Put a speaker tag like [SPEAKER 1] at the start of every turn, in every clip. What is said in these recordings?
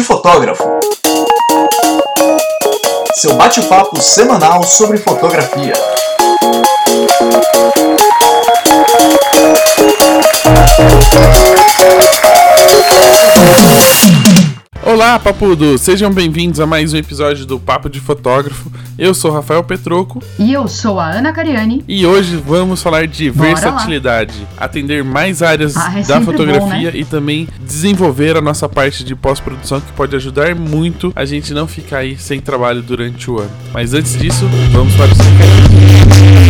[SPEAKER 1] de Fotógrafo. Seu bate-papo semanal sobre fotografia.
[SPEAKER 2] Olá, papudo! Sejam bem-vindos a mais um episódio do Papo de Fotógrafo. Eu sou Rafael Petroco.
[SPEAKER 3] E eu sou a Ana Cariani.
[SPEAKER 2] E hoje vamos falar de Bora versatilidade, lá. atender mais áreas ah, é da fotografia bom, né? e também desenvolver a nossa parte de pós-produção que pode ajudar muito a gente não ficar aí sem trabalho durante o ano. Mas antes disso, vamos para os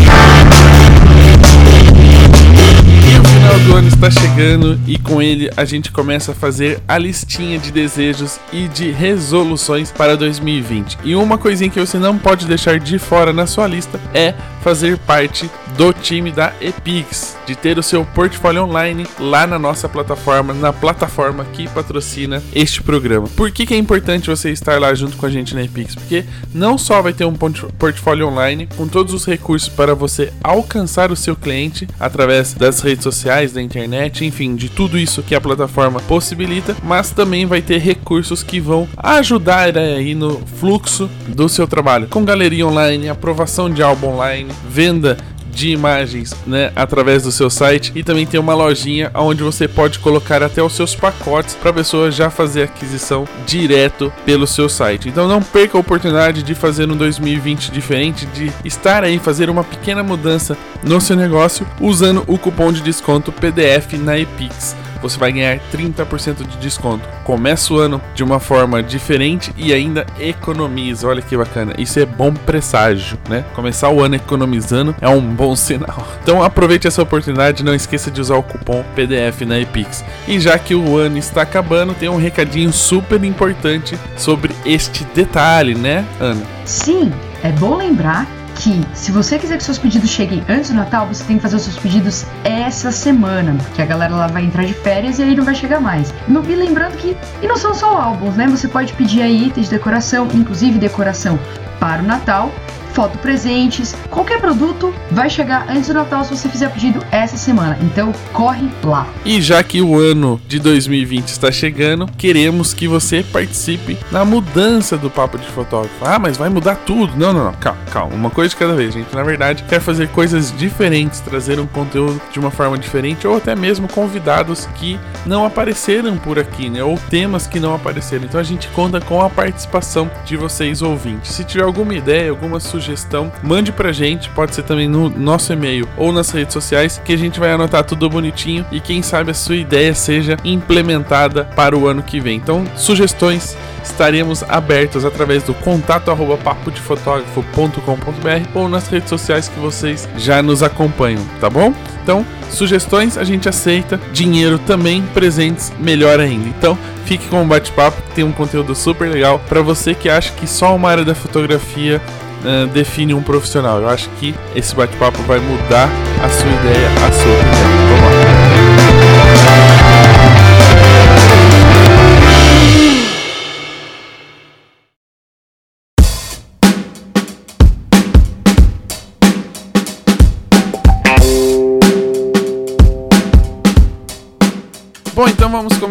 [SPEAKER 2] final do ano está chegando e com ele a gente começa a fazer a listinha de desejos e de resoluções para 2020. E uma coisinha que você não pode deixar de fora na sua lista é fazer parte do time da Epix, de ter o seu portfólio online lá na nossa plataforma, na plataforma que patrocina este programa. Por que, que é importante você estar lá junto com a gente na Epix? Porque não só vai ter um portfólio online com todos os recursos para você alcançar o seu cliente através das redes sociais, da internet, enfim, de tudo isso que a plataforma possibilita, mas também vai ter recursos que vão ajudar aí no fluxo do seu trabalho, com galeria online, aprovação de álbum online, venda de imagens, né, através do seu site e também tem uma lojinha onde você pode colocar até os seus pacotes para a pessoa já fazer aquisição direto pelo seu site. Então não perca a oportunidade de fazer um 2020 diferente, de estar aí fazer uma pequena mudança no seu negócio usando o cupom de desconto PDF na Epix você vai ganhar 30% de desconto. Começa o ano de uma forma diferente e ainda economiza. Olha que bacana. Isso é bom presságio, né? Começar o ano economizando é um bom sinal. Então aproveite essa oportunidade, não esqueça de usar o cupom PDF na Epix. E já que o ano está acabando, tem um recadinho super importante sobre este detalhe, né, Ana?
[SPEAKER 3] Sim, é bom lembrar que se você quiser que seus pedidos cheguem antes do Natal, você tem que fazer os seus pedidos essa semana, porque a galera lá vai entrar de férias e aí não vai chegar mais. E lembrando que, e não são só álbuns, né? Você pode pedir aí itens de decoração, inclusive decoração para o Natal, foto presentes, qualquer produto vai chegar antes do Natal se você fizer pedido essa semana. Então corre lá.
[SPEAKER 2] E já que o ano de 2020 está chegando, queremos que você participe na mudança do papo de fotógrafo. Ah, mas vai mudar tudo. Não, não, não. Calma, calma. Uma coisa de cada vez, gente. Na verdade, quer fazer coisas diferentes, trazer um conteúdo de uma forma diferente ou até mesmo convidados que não apareceram por aqui, né? Ou temas que não apareceram. Então a gente conta com a participação de vocês ouvintes. Se tiver alguma ideia, alguma sugestão, sugestão, mande pra gente, pode ser também no nosso e-mail ou nas redes sociais, que a gente vai anotar tudo bonitinho e quem sabe a sua ideia seja implementada para o ano que vem. Então, sugestões estaremos abertos através do contato arroba papodefotógrafo.com.br ou nas redes sociais que vocês já nos acompanham, tá bom? Então, sugestões a gente aceita, dinheiro também, presentes melhor ainda. Então, fique com o bate-papo, que tem um conteúdo super legal para você que acha que só uma área da fotografia uh, define um profissional. Eu acho que esse bate-papo vai mudar a sua ideia, a sua opinião.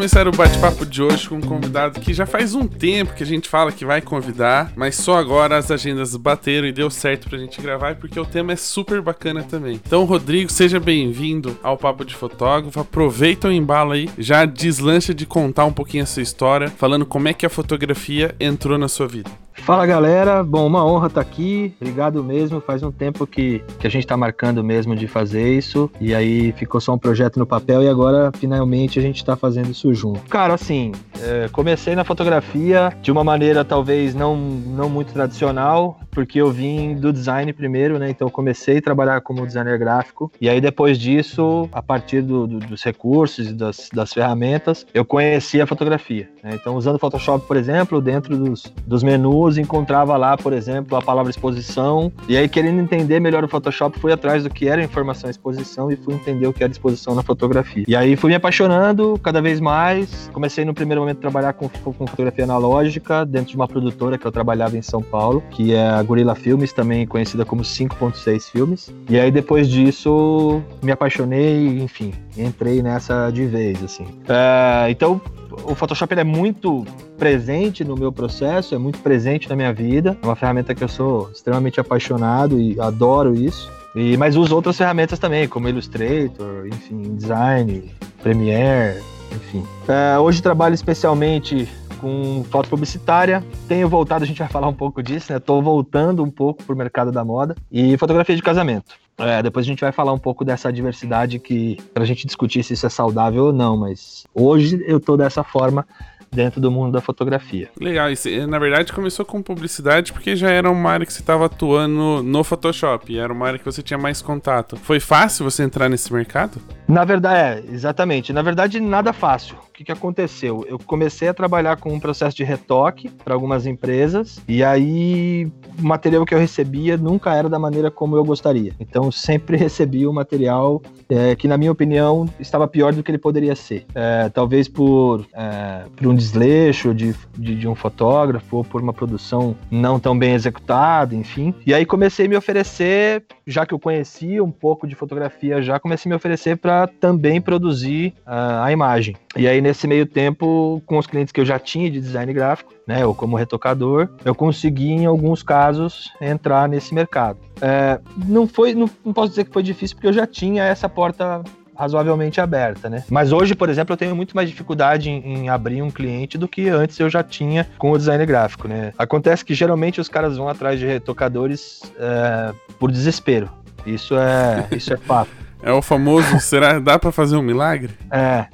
[SPEAKER 2] Começar o bate-papo de hoje com um convidado que já faz um tempo que a gente fala que vai convidar, mas só agora as agendas bateram e deu certo pra gente gravar, porque o tema é super bacana também. Então, Rodrigo, seja bem-vindo ao Papo de Fotógrafo. Aproveita o embalo aí, já deslancha de contar um pouquinho a sua história, falando como é que a fotografia entrou na sua vida.
[SPEAKER 4] Fala galera, bom, uma honra estar tá aqui, obrigado mesmo. Faz um tempo que, que a gente está marcando mesmo de fazer isso, e aí ficou só um projeto no papel, e agora finalmente a gente está fazendo isso junto. Cara, assim, é, comecei na fotografia de uma maneira talvez não, não muito tradicional, porque eu vim do design primeiro, né? Então comecei a trabalhar como designer gráfico, e aí depois disso, a partir do, do, dos recursos e das, das ferramentas, eu conheci a fotografia. Né? Então, usando Photoshop, por exemplo, dentro dos, dos menus encontrava lá, por exemplo, a palavra exposição. E aí, querendo entender melhor o Photoshop, fui atrás do que era informação exposição e fui entender o que era exposição na fotografia. E aí fui me apaixonando cada vez mais. Comecei no primeiro momento a trabalhar com, com fotografia analógica dentro de uma produtora que eu trabalhava em São Paulo, que é a Gorilla Filmes, também conhecida como 5.6 Filmes. E aí depois disso me apaixonei, enfim, entrei nessa de vez, assim. É, então o Photoshop é muito presente no meu processo, é muito presente na minha vida. É uma ferramenta que eu sou extremamente apaixonado e adoro isso. E, mas uso outras ferramentas também, como Illustrator, enfim, Design, Premiere, enfim. É, hoje trabalho especialmente com foto publicitária. Tenho voltado, a gente vai falar um pouco disso, né? Tô voltando um pouco pro mercado da moda e fotografia de casamento. É, depois a gente vai falar um pouco dessa diversidade que pra gente discutir se isso é saudável ou não, mas hoje eu tô dessa forma dentro do mundo da fotografia.
[SPEAKER 2] Legal, isso, na verdade começou com publicidade porque já era uma área que você estava atuando no Photoshop, era uma área que você tinha mais contato. Foi fácil você entrar nesse mercado?
[SPEAKER 4] Na verdade, é, exatamente. Na verdade, nada fácil. Que, que aconteceu? Eu comecei a trabalhar com um processo de retoque para algumas empresas, e aí o material que eu recebia nunca era da maneira como eu gostaria. Então, sempre recebia o um material é, que, na minha opinião, estava pior do que ele poderia ser. É, talvez por, é, por um desleixo de, de, de, um fotógrafo ou por uma produção não tão bem executada, enfim. E aí comecei a me oferecer, já que eu conhecia um pouco de fotografia, já comecei a me oferecer para também produzir uh, a imagem. E aí nesse meio tempo, com os clientes que eu já tinha de design gráfico, né, ou como retocador, eu consegui em alguns casos entrar nesse mercado. É, não foi, não, não posso dizer que foi difícil porque eu já tinha essa porta razoavelmente aberta, né? Mas hoje, por exemplo, eu tenho muito mais dificuldade em, em, abrir um cliente do que antes eu já tinha com o design gráfico, né? Acontece que geralmente os caras vão atrás de retocadores é, por desespero. Isso é, isso é fato.
[SPEAKER 2] É o famoso, será dá para fazer um milagre?
[SPEAKER 4] É.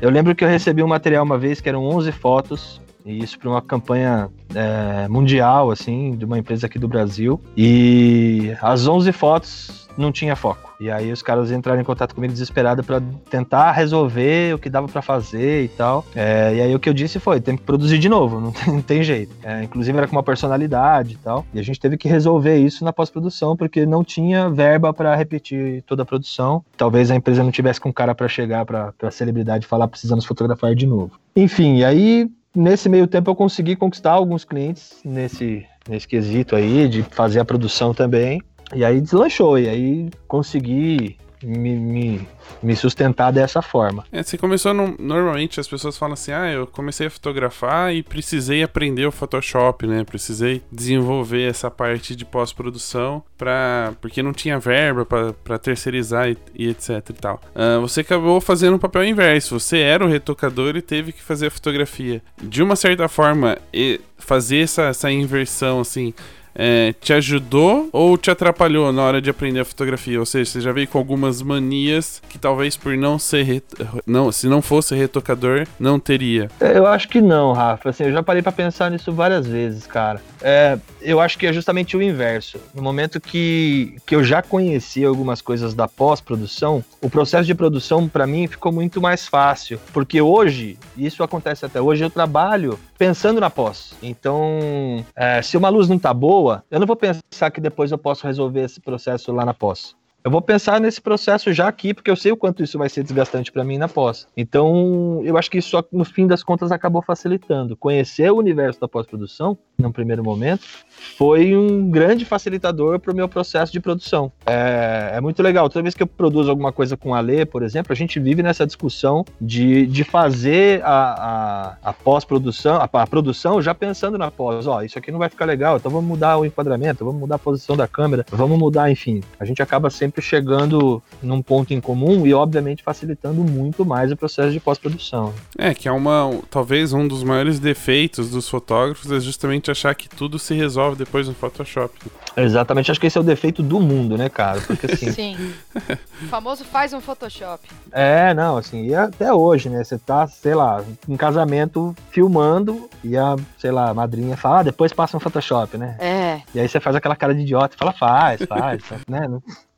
[SPEAKER 4] Eu lembro que eu recebi um material uma vez que eram 11 fotos e isso para uma campanha é, mundial, assim, de uma empresa aqui do Brasil. E as 11 fotos não tinha foco. E aí os caras entraram em contato comigo desesperado para tentar resolver o que dava para fazer e tal. É, e aí o que eu disse foi, tem que produzir de novo, não tem, não tem jeito. É, inclusive era com uma personalidade e tal. E a gente teve que resolver isso na pós-produção porque não tinha verba para repetir toda a produção. Talvez a empresa não tivesse com cara para chegar para a celebridade e falar precisamos fotografar de novo. Enfim, aí nesse meio tempo eu consegui conquistar alguns clientes nesse nesse quesito aí de fazer a produção também. E aí deslanchou, e aí consegui me, me, me sustentar dessa forma.
[SPEAKER 2] É, você começou no, normalmente as pessoas falam assim: "Ah, eu comecei a fotografar e precisei aprender o Photoshop, né? Precisei desenvolver essa parte de pós-produção para porque não tinha verba para terceirizar e, e, etc e tal". Uh, você acabou fazendo o papel inverso. Você era o retocador e teve que fazer a fotografia. De uma certa forma, fazer essa, essa inversão assim, é, te ajudou ou te atrapalhou na hora de aprender a fotografia? Ou seja, você já veio com algumas manias que talvez por não ser não, se não fosse retocador, não teria.
[SPEAKER 4] É, eu acho que não, Rafa. Assim, eu já parei para pensar nisso várias vezes, cara. É, eu acho que é justamente o inverso. No momento que, que eu já conhecia algumas coisas da pós-produção, o processo de produção para mim ficou muito mais fácil, porque hoje, isso acontece até hoje, eu trabalho pensando na pós. Então, é, se uma luz não tá boa, eu não vou pensar que depois eu posso resolver esse processo lá na pós. Eu vou pensar nesse processo já aqui, porque eu sei o quanto isso vai ser desgastante para mim na pós. Então, eu acho que isso, no fim das contas, acabou facilitando. Conhecer o universo da pós-produção, num primeiro momento, foi um grande facilitador para o meu processo de produção. É, é, muito legal. Toda vez que eu produzo alguma coisa com a Lê, por exemplo, a gente vive nessa discussão de, de fazer a, a, a pós-produção, a, a, produção já pensando na pós. Ó, isso aqui não vai ficar legal, então vamos mudar o enquadramento, vamos mudar a posição da câmera, vamos mudar, enfim. A gente acaba sempre sempre chegando num ponto em comum e, obviamente, facilitando muito mais o processo de pós-produção.
[SPEAKER 2] É, que é uma. Talvez um dos maiores defeitos dos fotógrafos é justamente achar que tudo se resolve depois no Photoshop.
[SPEAKER 4] Exatamente, acho que esse é o defeito do mundo, né, cara? Porque assim.
[SPEAKER 5] Sim. o famoso faz um Photoshop.
[SPEAKER 4] É, não, assim, e até hoje, né? Você tá, sei lá, em casamento filmando e a, sei lá, a madrinha fala, ah, depois passa um Photoshop, né?
[SPEAKER 5] É.
[SPEAKER 4] E aí você faz aquela cara de idiota e fala, faz, faz, né?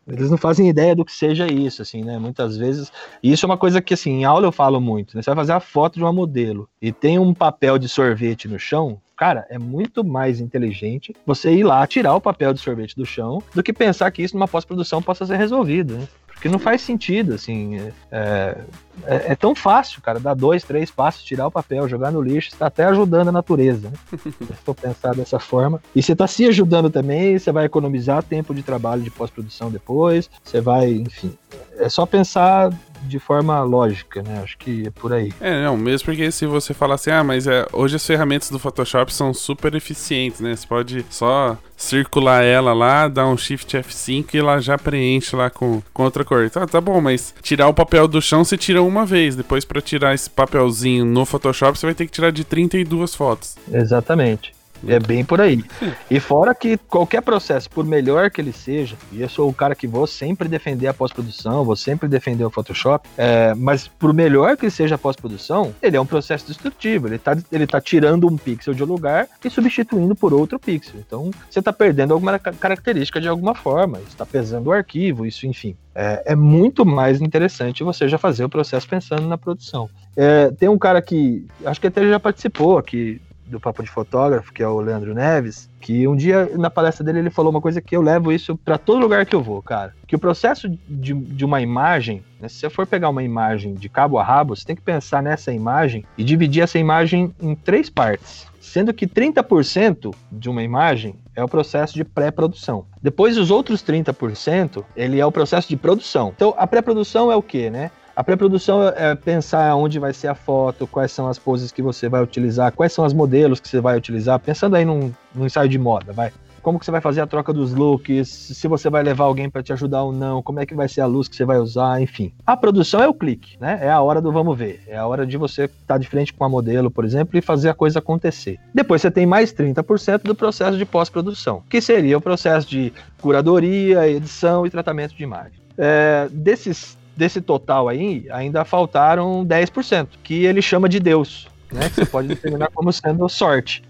[SPEAKER 4] Eles não fazem ideia do que seja isso, assim, né? Muitas vezes. E isso é uma coisa que, assim, em aula eu falo muito, né? Você vai fazer a foto de uma modelo e tem um papel de sorvete no chão, cara, é muito mais inteligente você ir lá tirar o papel de sorvete do chão do que pensar que isso numa pós-produção possa ser resolvido, né? Porque não faz sentido, assim. É, é, é tão fácil, cara, dar dois, três passos, tirar o papel, jogar no lixo, está até ajudando a natureza. Né? Se for pensar dessa forma. E você está se ajudando também, você vai economizar tempo de trabalho de pós-produção depois, você vai, enfim. É só pensar de forma lógica, né? Acho que é por aí.
[SPEAKER 2] É, não, mesmo porque se você falar assim, ah, mas é, hoje as ferramentas do Photoshop são super eficientes, né? Você pode só circular ela lá, dar um Shift F5 e ela já preenche lá com, com outra cor. Tá, tá bom, mas tirar o papel do chão você tira uma vez. Depois, para tirar esse papelzinho no Photoshop, você vai ter que tirar de 32 fotos.
[SPEAKER 4] Exatamente. É bem por aí. E fora que qualquer processo, por melhor que ele seja, e eu sou o cara que vou sempre defender a pós-produção, vou sempre defender o Photoshop, é, mas por melhor que seja a pós-produção, ele é um processo destrutivo. Ele está ele tá tirando um pixel de um lugar e substituindo por outro pixel. Então, você está perdendo alguma característica de alguma forma, está pesando o arquivo, isso, enfim. É, é, muito mais interessante você já fazer o processo pensando na produção. É, tem um cara que, acho que até já participou aqui do Papo de Fotógrafo, que é o Leandro Neves, que um dia na palestra dele ele falou uma coisa que eu levo isso para todo lugar que eu vou, cara. Que o processo de, de uma imagem, né, se você for pegar uma imagem de cabo a rabo, você tem que pensar nessa imagem e dividir essa imagem em três partes. Sendo que 30% de uma imagem é o processo de pré-produção. Depois, os outros 30%, ele é o processo de produção. Então, a pré-produção é o quê, né? A pré-produção é pensar onde vai ser a foto, quais são as poses que você vai utilizar, quais são os modelos que você vai utilizar, pensando aí num, num ensaio de moda, vai como que você vai fazer a troca dos looks, se você vai levar alguém para te ajudar ou não, como é que vai ser a luz que você vai usar, enfim. A produção é o clique, né? É a hora do vamos ver, é a hora de você estar tá de frente com a modelo, por exemplo, e fazer a coisa acontecer. Depois você tem mais 30% do processo de pós-produção, que seria o processo de curadoria, edição e tratamento de imagem. É, desses desse total aí, ainda faltaram 10%, que ele chama de Deus, né? Que você pode determinar como sendo sorte.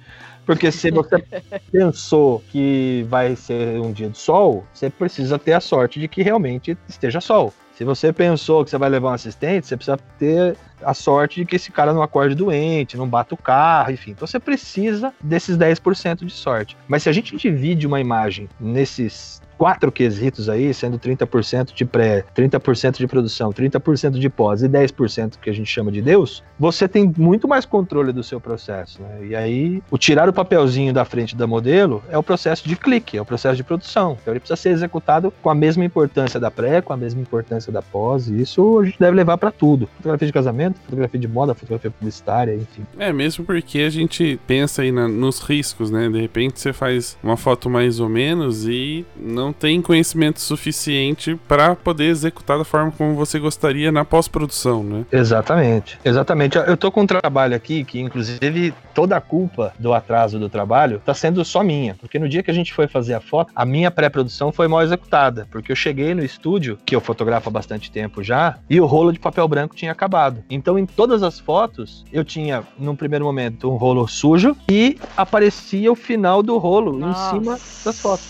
[SPEAKER 4] Porque se você pensou que vai ser um dia de sol, você precisa ter a sorte de que realmente esteja sol. Se você pensou que você vai levar um assistente, você precisa ter a sorte de que esse cara não acorde doente, não bata o carro, enfim. Então você precisa desses 10% de sorte. Mas se a gente divide uma imagem nesses quatro quesitos aí, sendo 30% de pré, 30% de produção, 30% de pós e 10% que a gente chama de Deus, você tem muito mais controle do seu processo. Né? E aí, o tirar o papelzinho da frente da modelo é o processo de clique, é o processo de produção. Então ele precisa ser executado com a mesma importância da pré, com a mesma importância da pós, e isso a gente deve levar para tudo. Fotografia de casamento, fotografia de moda, fotografia publicitária, enfim.
[SPEAKER 2] É, mesmo porque a gente pensa aí na, nos riscos, né? De repente você faz uma foto mais ou menos e não não tem conhecimento suficiente para poder executar da forma como você gostaria na pós-produção, né?
[SPEAKER 4] Exatamente. Exatamente. Eu tô com um trabalho aqui que, inclusive, toda a culpa do atraso do trabalho tá sendo só minha. Porque no dia que a gente foi fazer a foto, a minha pré-produção foi mal executada. Porque eu cheguei no estúdio, que eu fotografo há bastante tempo já, e o rolo de papel branco tinha acabado. Então, em todas as fotos, eu tinha, num primeiro momento, um rolo sujo e aparecia o final do rolo Nossa. em cima das fotos.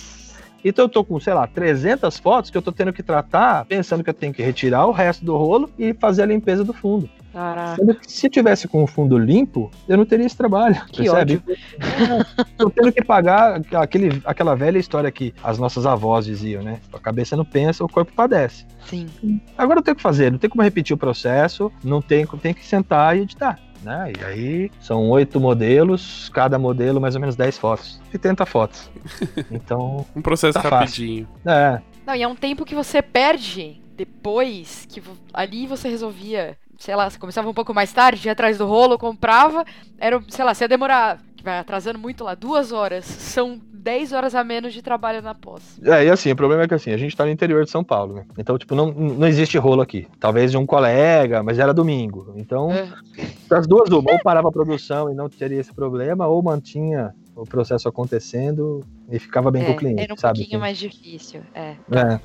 [SPEAKER 4] Então eu tô com, sei lá, 300 fotos que eu tô tendo que tratar, pensando que eu tenho que retirar o resto do rolo e fazer a limpeza do fundo.
[SPEAKER 5] Caraca.
[SPEAKER 4] Se eu tivesse com o fundo limpo, eu não teria esse trabalho.
[SPEAKER 5] Que percebe?
[SPEAKER 4] Tô tendo que pagar aquele, aquela velha história que as nossas avós diziam, né? A cabeça não pensa, o corpo padece.
[SPEAKER 5] Sim.
[SPEAKER 4] Agora eu tenho que fazer, não tem como repetir o processo, não tem, tem que sentar e editar né? E aí são oito modelos, cada modelo mais ou menos 10 fotos. 80 fotos. Então.
[SPEAKER 2] um processo tá rapidinho.
[SPEAKER 4] Fácil. É.
[SPEAKER 5] Não, e é um tempo que você perde depois que ali você resolvia sei lá, você começava um pouco mais tarde, ia atrás do rolo, comprava, era, sei lá, você ia demorar, vai atrasando muito lá, duas horas, são 10 horas a menos de trabalho na pós.
[SPEAKER 4] É, e assim, o problema é que assim, a gente tá no interior de São Paulo, né? Então, tipo, não, não existe rolo aqui. Talvez de um colega, mas era domingo. Então, é. as duas ou parava a produção e não teria esse problema, ou mantinha o processo acontecendo e ficava bem é, com o cliente,
[SPEAKER 5] era um
[SPEAKER 4] sabe?
[SPEAKER 5] pouquinho mais difícil, é.
[SPEAKER 4] É.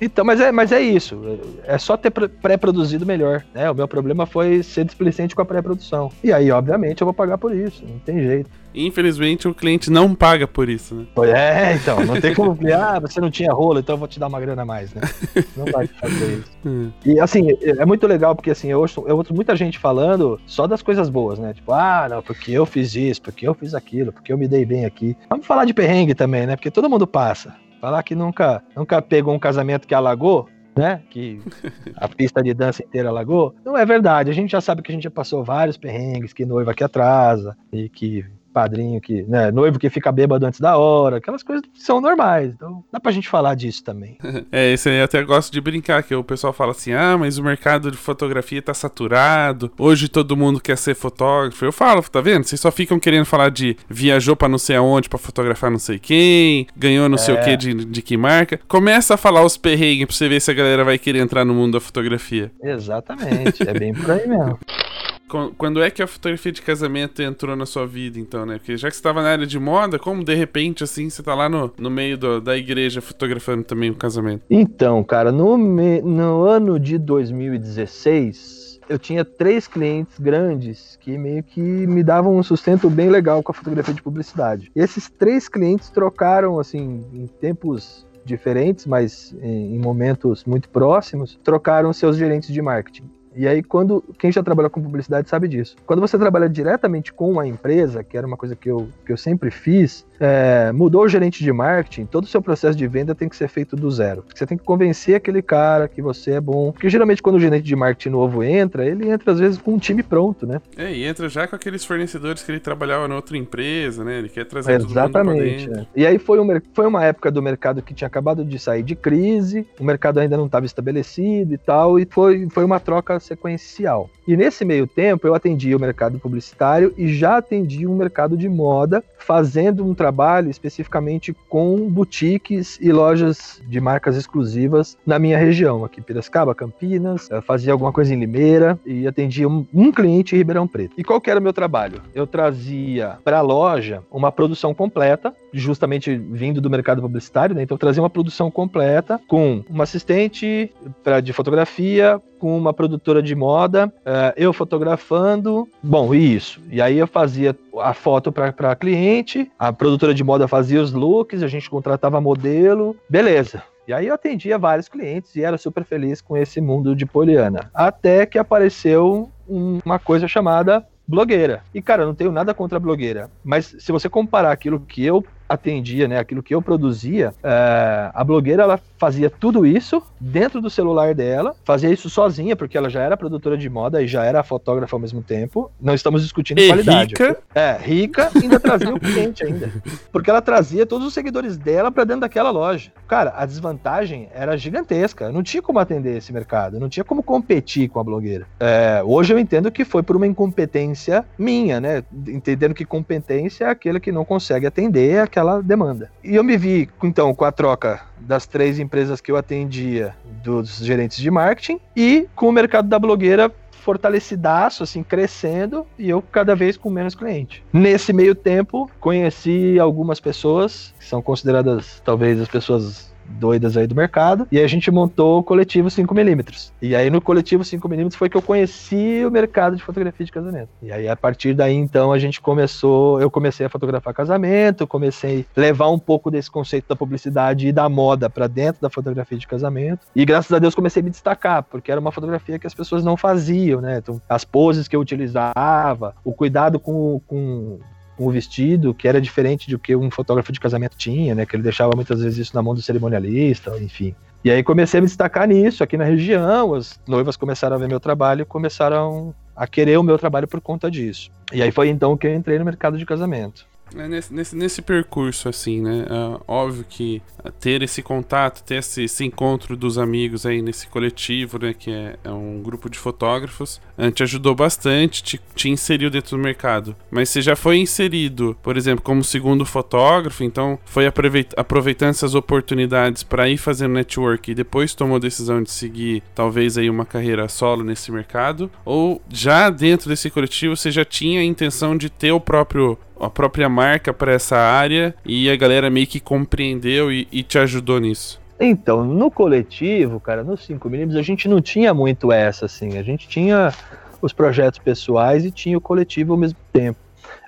[SPEAKER 4] Então, mas é, mas é isso. É só ter pré-produzido melhor. Né? O meu problema foi ser displicente com a pré-produção. E aí, obviamente, eu vou pagar por isso. Não tem jeito.
[SPEAKER 2] Infelizmente, o cliente não paga por isso, né?
[SPEAKER 4] É, então. Não tem como. ah, você não tinha rolo, então eu vou te dar uma grana a mais, né? Não vai fazer isso. Hum. E assim, é muito legal porque assim, eu ouço, eu ouço muita gente falando só das coisas boas, né? Tipo, ah, não, porque eu fiz isso, porque eu fiz aquilo, porque eu me dei bem aqui. Vamos falar de perrengue também, né? Porque todo mundo passa. Falar que nunca, nunca pegou um casamento que alagou, né? Que a pista de dança inteira alagou. Não é verdade. A gente já sabe que a gente já passou vários perrengues, que noiva que atrasa e que padrinho que, né, noivo que fica bêbado antes da hora, aquelas coisas são normais. Então dá pra gente falar disso também.
[SPEAKER 2] é, isso aí eu até gosto de brincar, que o pessoal fala assim: ah, mas o mercado de fotografia tá saturado, hoje todo mundo quer ser fotógrafo. Eu falo, tá vendo? Vocês só ficam querendo falar de viajou pra não sei aonde pra fotografar não sei quem, ganhou não é. sei o é. que de, de que marca. Começa a falar os perrengues pra você ver se a galera vai querer entrar no mundo da fotografia.
[SPEAKER 4] Exatamente, é bem por aí mesmo.
[SPEAKER 2] Quando é que a fotografia de casamento entrou na sua vida, então, né? Porque já que você estava na área de moda, como de repente, assim, você tá lá no, no meio do, da igreja fotografando também o casamento?
[SPEAKER 4] Então, cara, no, me, no ano de 2016, eu tinha três clientes grandes que meio que me davam um sustento bem legal com a fotografia de publicidade. E esses três clientes trocaram, assim, em tempos diferentes, mas em momentos muito próximos, trocaram seus gerentes de marketing. E aí, quando quem já trabalhou com publicidade sabe disso. Quando você trabalha diretamente com a empresa, que era uma coisa que eu, que eu sempre fiz, é, mudou o gerente de marketing, todo o seu processo de venda tem que ser feito do zero. Você tem que convencer aquele cara que você é bom. Porque geralmente quando o gerente de marketing novo entra, ele entra às vezes com um time pronto, né?
[SPEAKER 2] É, e entra já com aqueles fornecedores que ele trabalhava na outra empresa, né? Ele quer trazer
[SPEAKER 4] Exatamente. É. E aí foi, um, foi uma época do mercado que tinha acabado de sair de crise, o mercado ainda não estava estabelecido e tal, e foi, foi uma troca sequencial. E nesse meio tempo eu atendi o mercado publicitário e já atendi um mercado de moda, fazendo um trabalho especificamente com boutiques e lojas de marcas exclusivas na minha região, aqui Piracicaba, Campinas, eu fazia alguma coisa em Limeira e atendia um, um cliente em Ribeirão Preto. E qual que era o meu trabalho? Eu trazia para a loja uma produção completa, justamente vindo do mercado publicitário, né? então trazia uma produção completa com uma assistente pra, de fotografia, com uma produtora de moda, uh, eu fotografando, bom, isso. E aí eu fazia a foto para cliente, a produtora de moda fazia os looks, a gente contratava modelo, beleza. E aí eu atendia vários clientes e era super feliz com esse mundo de Poliana. Até que apareceu uma coisa chamada blogueira. E cara, não tenho nada contra a blogueira, mas se você comparar aquilo que eu atendia, né, aquilo que eu produzia, é, a blogueira ela fazia tudo isso dentro do celular dela, fazia isso sozinha, porque ela já era produtora de moda e já era fotógrafa ao mesmo tempo. Não estamos discutindo
[SPEAKER 2] e
[SPEAKER 4] qualidade.
[SPEAKER 2] Rica.
[SPEAKER 4] É, rica ainda trazia o cliente ainda. Porque ela trazia todos os seguidores dela para dentro daquela loja. Cara, a desvantagem era gigantesca. Não tinha como atender esse mercado, não tinha como competir com a blogueira. É, hoje eu entendo que foi por uma incompetência minha, né? Entendendo que competência é aquele que não consegue atender aquela demanda. E eu me vi, então, com a troca das três empresas que eu atendia, dos gerentes de marketing, e com o mercado da blogueira fortalecidaço, assim, crescendo, e eu cada vez com menos cliente. Nesse meio tempo, conheci algumas pessoas que são consideradas talvez as pessoas doidas aí do mercado. E a gente montou o coletivo 5mm. E aí no coletivo 5mm foi que eu conheci o mercado de fotografia de casamento. E aí a partir daí então a gente começou, eu comecei a fotografar casamento, comecei a levar um pouco desse conceito da publicidade e da moda para dentro da fotografia de casamento. E graças a Deus comecei a me destacar, porque era uma fotografia que as pessoas não faziam, né? Então, as poses que eu utilizava, o cuidado com, com um vestido que era diferente do que um fotógrafo de casamento tinha, né? Que ele deixava muitas vezes isso na mão do cerimonialista, enfim. E aí comecei a me destacar nisso aqui na região, as noivas começaram a ver meu trabalho e começaram a querer o meu trabalho por conta disso. E aí foi então que eu entrei no mercado de casamento.
[SPEAKER 2] É nesse, nesse, nesse, percurso, assim, né? Uh, óbvio que ter esse contato, ter esse, esse, encontro dos amigos aí nesse coletivo, né? Que é, é um grupo de fotógrafos, te ajudou bastante, te, te, inseriu dentro do mercado. Mas você já foi inserido, por exemplo, como segundo fotógrafo, então foi aproveitando essas oportunidades para ir fazendo network e depois tomou a decisão de seguir, talvez, aí uma carreira solo nesse mercado? Ou já dentro desse coletivo você já tinha a intenção de ter o próprio a própria marca para essa área e a galera meio que compreendeu e, e te ajudou nisso?
[SPEAKER 4] Então, no coletivo, cara, no 5mm, a gente não tinha muito essa, assim. A gente tinha os projetos pessoais e tinha o coletivo ao mesmo tempo.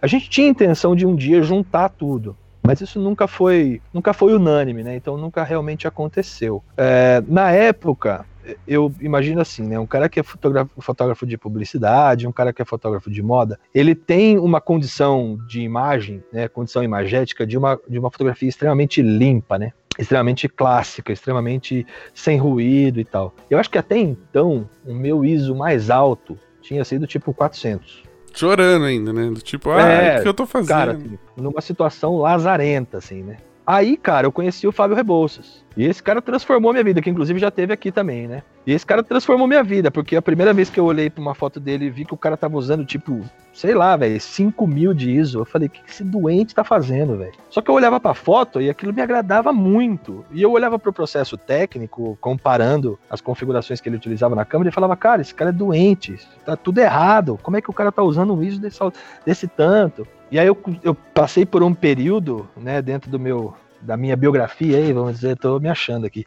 [SPEAKER 4] A gente tinha intenção de um dia juntar tudo, mas isso nunca foi, nunca foi unânime, né? Então nunca realmente aconteceu. É, na época, eu imagino assim, né? Um cara que é fotógrafo, fotógrafo de publicidade, um cara que é fotógrafo de moda, ele tem uma condição de imagem, né? Condição imagética de uma, de uma fotografia extremamente limpa, né? Extremamente clássica, extremamente sem ruído e tal. Eu acho que até então o meu ISO mais alto tinha sido tipo 400.
[SPEAKER 2] Chorando ainda, né? Do tipo, ah,
[SPEAKER 4] É,
[SPEAKER 2] o que eu tô fazendo?
[SPEAKER 4] Cara, assim, numa situação lazarenta, assim, né? Aí, cara, eu conheci o Fábio Rebouças. E esse cara transformou minha vida, que inclusive já teve aqui também, né? E esse cara transformou minha vida, porque a primeira vez que eu olhei pra uma foto dele e vi que o cara tava usando, tipo, sei lá, velho, 5 mil de ISO. Eu falei, o que que esse doente tá fazendo, velho? Só que eu olhava pra foto e aquilo me agradava muito. E eu olhava pro processo técnico, comparando as configurações que ele utilizava na câmera, e falava, cara, esse cara é doente, tá tudo errado. Como é que o cara tá usando um ISO desse, desse tanto? E aí eu, eu passei por um período, né, dentro do meu da minha biografia aí, vamos dizer, tô me achando aqui.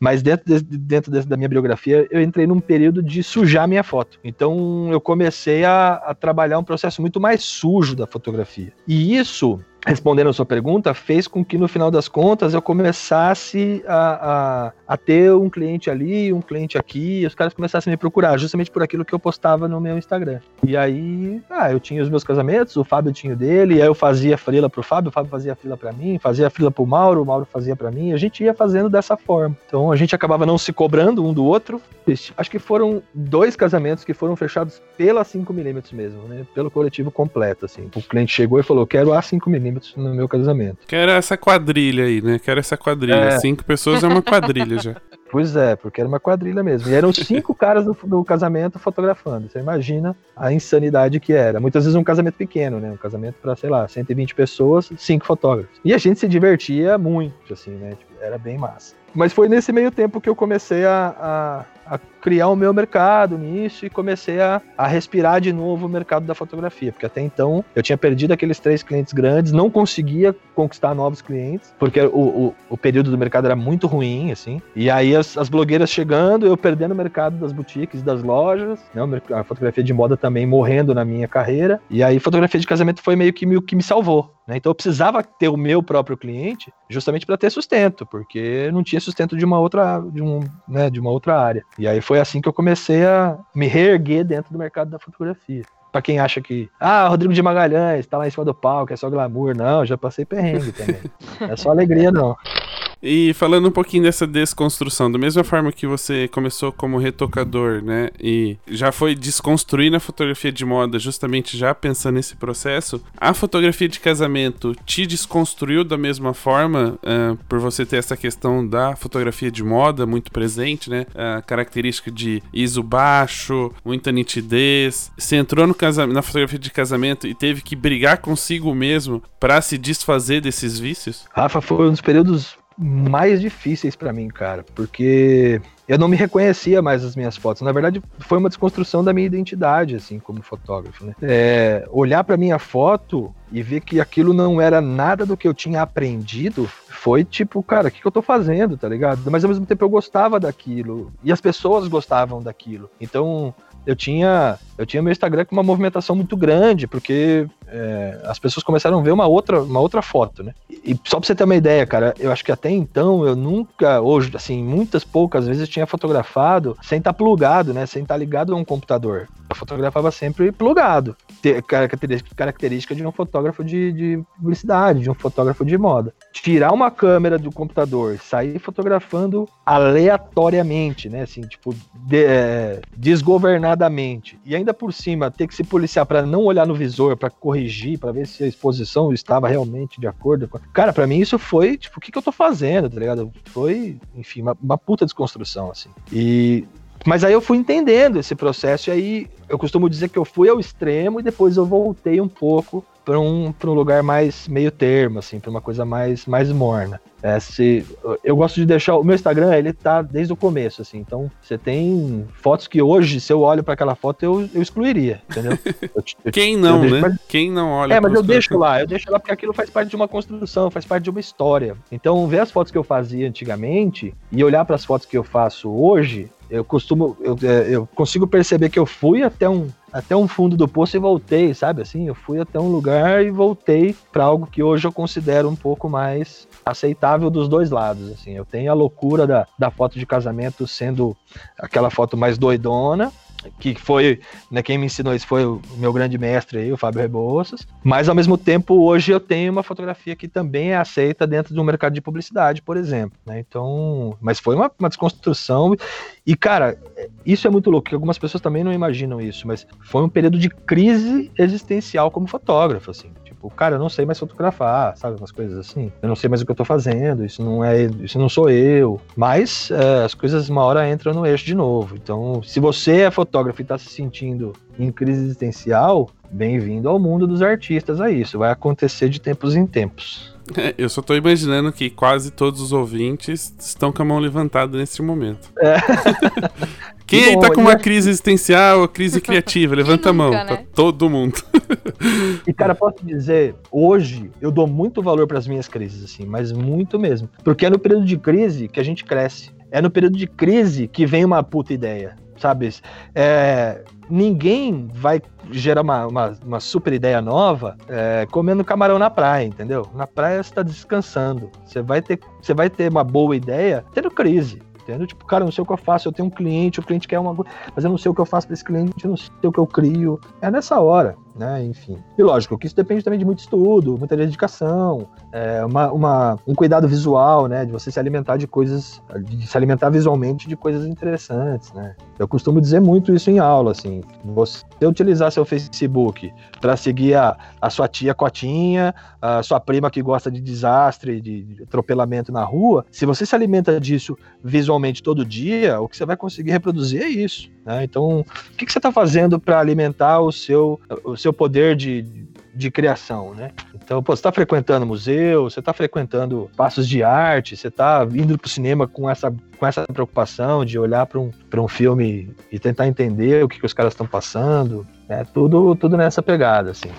[SPEAKER 4] Mas dentro, dentro desse, da minha biografia, eu entrei num período de sujar minha foto. Então eu comecei a, a trabalhar um processo muito mais sujo da fotografia. E isso respondendo a sua pergunta, fez com que no final das contas eu começasse a, a, a, ter um cliente ali, um cliente aqui, e os caras começassem a me procurar, justamente por aquilo que eu postava no meu Instagram. E aí, ah, eu tinha os meus casamentos, o Fábio tinha o dele, aí eu fazia frila pro Fábio, o Fábio fazia frila para mim, fazia frila pro Mauro, o Mauro fazia para mim, a gente ia fazendo dessa forma. Então a gente acabava não se cobrando um do outro. Acho que foram dois casamentos que foram fechados pela 5mm mesmo, né? Pelo coletivo completo, assim. O cliente chegou e falou: quero a 5mm no meu casamento.
[SPEAKER 2] Quero essa quadrilha aí, né? Quero essa quadrilha.
[SPEAKER 4] É.
[SPEAKER 2] Cinco pessoas é uma quadrilha já.
[SPEAKER 4] Pois é, porque era uma quadrilha mesmo. E eram cinco caras no, no casamento fotografando. Você imagina a insanidade que era. Muitas vezes um casamento pequeno, né? Um casamento para, sei lá, 120 pessoas, cinco fotógrafos. E a gente se divertia muito, assim, né? Tipo, era bem massa. Mas foi nesse meio tempo que eu comecei a, a, a criar o meu mercado nisso e comecei a, a respirar de novo o mercado da fotografia, porque até então eu tinha perdido aqueles três clientes grandes, não conseguia conquistar novos clientes, porque o, o, o período do mercado era muito ruim, assim, e aí as, as blogueiras chegando, eu perdendo o mercado das boutiques, das lojas, né, a fotografia de moda também morrendo na minha carreira, e aí fotografia de casamento foi meio que o que me salvou, né, então eu precisava ter o meu próprio cliente justamente para ter sustento, porque não tinha sustento de uma outra, de um, né, de uma outra área, e aí foi assim que eu comecei a me reerguer dentro do mercado da fotografia. Pra quem acha que, ah, Rodrigo de Magalhães tá lá em cima do palco, é só glamour. Não, já passei perrengue também. é só alegria, não.
[SPEAKER 2] E falando um pouquinho dessa desconstrução, da mesma forma que você começou como retocador, né, e já foi desconstruindo a fotografia de moda, justamente já pensando nesse processo, a fotografia de casamento te desconstruiu da mesma forma, uh, por você ter essa questão da fotografia de moda muito presente, né, a característica de ISO baixo, muita nitidez. Você entrou no casamento, na fotografia de casamento e teve que brigar consigo mesmo para se desfazer desses vícios?
[SPEAKER 4] Rafa, foi um dos períodos mais difíceis para mim, cara, porque eu não me reconhecia mais as minhas fotos. Na verdade, foi uma desconstrução da minha identidade, assim, como fotógrafo, né? É, olhar para minha foto e ver que aquilo não era nada do que eu tinha aprendido foi tipo, cara, o que, que eu tô fazendo, tá ligado? Mas ao mesmo tempo eu gostava daquilo e as pessoas gostavam daquilo. Então eu tinha eu tinha meu Instagram com uma movimentação muito grande, porque é, as pessoas começaram a ver uma outra, uma outra foto, né? E, só pra você ter uma ideia, cara, eu acho que até então eu nunca, hoje, assim, muitas poucas vezes tinha fotografado sem estar tá plugado, né? Sem estar tá ligado a um computador. Eu fotografava sempre plugado. Característica, de um fotógrafo de, de publicidade, de um fotógrafo de moda. Tirar uma câmera do computador, sair fotografando aleatoriamente, né? Assim, tipo, de, é, desgovernadamente. E ainda por cima, ter que se policiar para não olhar no visor, para corrigir, para ver se a exposição estava realmente de acordo com. Cara, para mim isso foi, tipo, o que, que eu tô fazendo, tá ligado? Foi, enfim, uma, uma puta desconstrução, assim. E mas aí eu fui entendendo esse processo, e aí eu costumo dizer que eu fui ao extremo e depois eu voltei um pouco para um, um lugar mais meio termo, assim, para uma coisa mais, mais morna. É, se, eu gosto de deixar o meu Instagram, ele tá desde o começo, assim. Então, você tem fotos que hoje, se eu olho para aquela foto, eu, eu excluiria, entendeu? Eu,
[SPEAKER 2] eu, Quem não, né? Mas, Quem não olha?
[SPEAKER 4] É, mas eu deixo lá, eu deixo lá porque aquilo faz parte de uma construção, faz parte de uma história. Então, ver as fotos que eu fazia antigamente e olhar para as fotos que eu faço hoje, eu costumo, eu, é, eu consigo perceber que eu fui até um, até um fundo do poço e voltei, sabe? Assim, eu fui até um lugar e voltei para algo que hoje eu considero um pouco mais aceitável dos dois lados. Assim, eu tenho a loucura da, da foto de casamento sendo aquela foto mais doidona, que foi, né, quem me ensinou isso foi o meu grande mestre aí, o Fábio Rebouças, mas ao mesmo tempo hoje eu tenho uma fotografia que também é aceita dentro do mercado de publicidade, por exemplo, né, então, mas foi uma, uma desconstrução. E cara, isso é muito louco, porque algumas pessoas também não imaginam isso, mas foi um período de crise existencial como fotógrafo, assim, Tipo, cara, eu não sei mais fotografar, sabe? Umas coisas assim. Eu não sei mais o que eu tô fazendo, isso não é, isso não sou eu. Mas é, as coisas uma hora entram no eixo de novo. Então, se você é fotógrafo e tá se sentindo em crise existencial, bem-vindo ao mundo dos artistas a isso. Vai acontecer de tempos em tempos.
[SPEAKER 2] É, eu só tô imaginando que quase todos os ouvintes estão com a mão levantada nesse momento. É. Quem aí tá com uma crise existencial ou crise criativa? Levanta nunca, a mão. Né? Tá todo mundo.
[SPEAKER 4] e, cara, posso dizer, hoje eu dou muito valor para as minhas crises, assim, mas muito mesmo. Porque é no período de crise que a gente cresce. É no período de crise que vem uma puta ideia, sabe? É, ninguém vai gerar uma, uma, uma super ideia nova é, comendo camarão na praia, entendeu? Na praia você está descansando. Você vai, ter, você vai ter uma boa ideia tendo crise entendeu? Tipo, cara, eu não sei o que eu faço, eu tenho um cliente, o cliente quer uma coisa, mas eu não sei o que eu faço para esse cliente, eu não sei o que eu crio. É nessa hora, né? Enfim. E lógico que isso depende também de muito estudo, muita dedicação, é, uma, uma, um cuidado visual, né? De você se alimentar de coisas, de se alimentar visualmente de coisas interessantes, né? Eu costumo dizer muito isso em aula, assim. Você utilizar seu Facebook para seguir a, a sua tia Cotinha, a sua prima que gosta de desastre, de, atropelamento na rua, se você se alimenta disso visualmente todo dia, o que você vai conseguir reproduzir é isso. Né? Então, o que, que você está fazendo para alimentar o seu, o seu poder de, de criação, né? Então, pô, você está frequentando museu, você está frequentando passos de arte, você está indo para o cinema com essa, com essa preocupação de olhar para um, um filme e tentar entender o que, que os caras estão passando, é tudo, tudo nessa pegada, assim.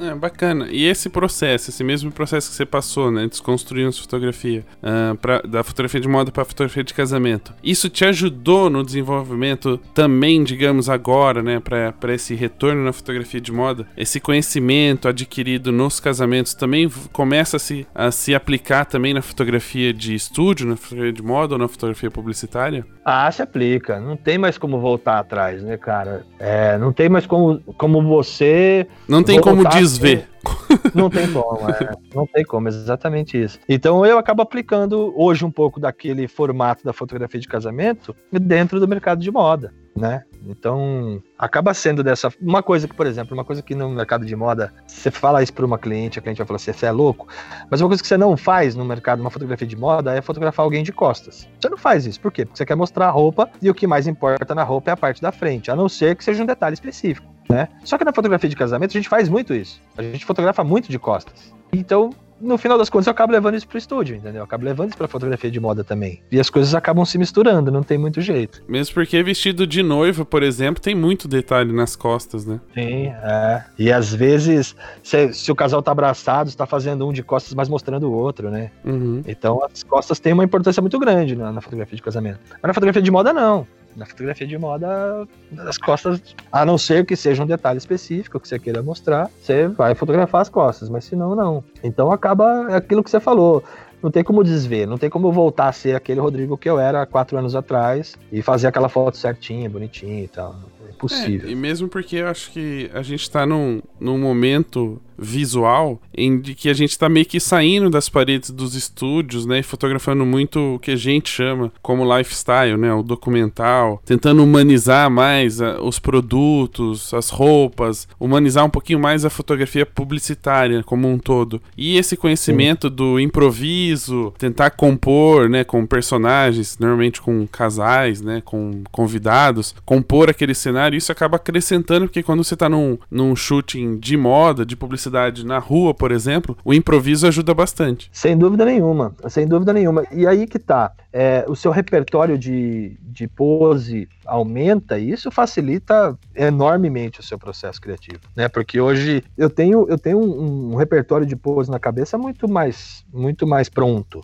[SPEAKER 2] É, bacana. E esse processo, esse mesmo processo que você passou, né? Desconstruindo sua fotografia, uh, pra, da fotografia de moda para fotografia de casamento. Isso te ajudou no desenvolvimento também, digamos, agora, né? Para esse retorno na fotografia de moda? Esse conhecimento adquirido nos casamentos também começa a se, a se aplicar também na fotografia de estúdio, na fotografia de moda ou na fotografia publicitária?
[SPEAKER 4] Ah, se aplica. Não tem mais como voltar atrás, né, cara? É, não tem mais como, como você.
[SPEAKER 2] Não tem como desver.
[SPEAKER 4] Não tem como, é, não tem como, exatamente isso. Então eu acabo aplicando hoje um pouco daquele formato da fotografia de casamento dentro do mercado de moda, né? Então acaba sendo dessa uma coisa que, por exemplo, uma coisa que no mercado de moda você fala isso para uma cliente, a cliente vai falar assim, você é louco, mas uma coisa que você não faz no mercado, uma fotografia de moda, é fotografar alguém de costas. Você não faz isso, por quê? Porque você quer mostrar a roupa e o que mais importa na roupa é a parte da frente, a não ser que seja um detalhe específico. Né? Só que na fotografia de casamento a gente faz muito isso. A gente fotografa muito de costas. Então, no final das contas, eu acabo levando isso pro estúdio, entendeu? Eu acabo levando isso pra fotografia de moda também. E as coisas acabam se misturando, não tem muito jeito.
[SPEAKER 2] Mesmo porque vestido de noiva, por exemplo, tem muito detalhe nas costas, né?
[SPEAKER 4] Sim, é. E às vezes, se, se o casal tá abraçado, está fazendo um de costas, mas mostrando o outro, né? Uhum. Então as costas têm uma importância muito grande na, na fotografia de casamento. Mas na fotografia de moda, não na fotografia de moda, as costas, a não ser que seja um detalhe específico que você queira mostrar, você vai fotografar as costas, mas senão não. Então acaba aquilo que você falou. Não tem como desver, não tem como voltar a ser aquele Rodrigo que eu era quatro anos atrás e fazer aquela foto certinha, bonitinha e tal. É impossível.
[SPEAKER 2] É, e mesmo porque eu acho que a gente tá num, num momento visual em que a gente tá meio que saindo das paredes dos estúdios, né, e fotografando muito o que a gente chama como lifestyle, né, o documental, tentando humanizar mais a, os produtos, as roupas, humanizar um pouquinho mais a fotografia publicitária como um todo. E esse conhecimento Sim. do improviso, tentar compor, né, com personagens, normalmente com casais, né, com convidados, compor aquele cenário, isso acaba acrescentando porque quando você tá num, num shooting de moda, de publicidade publicidade na rua, por exemplo, o improviso ajuda bastante.
[SPEAKER 4] Sem dúvida nenhuma, sem dúvida nenhuma. E aí que tá, é, o seu repertório de, de pose aumenta e isso facilita enormemente o seu processo criativo, né? Porque hoje eu tenho, eu tenho um, um repertório de pose na cabeça muito mais, muito mais pronto.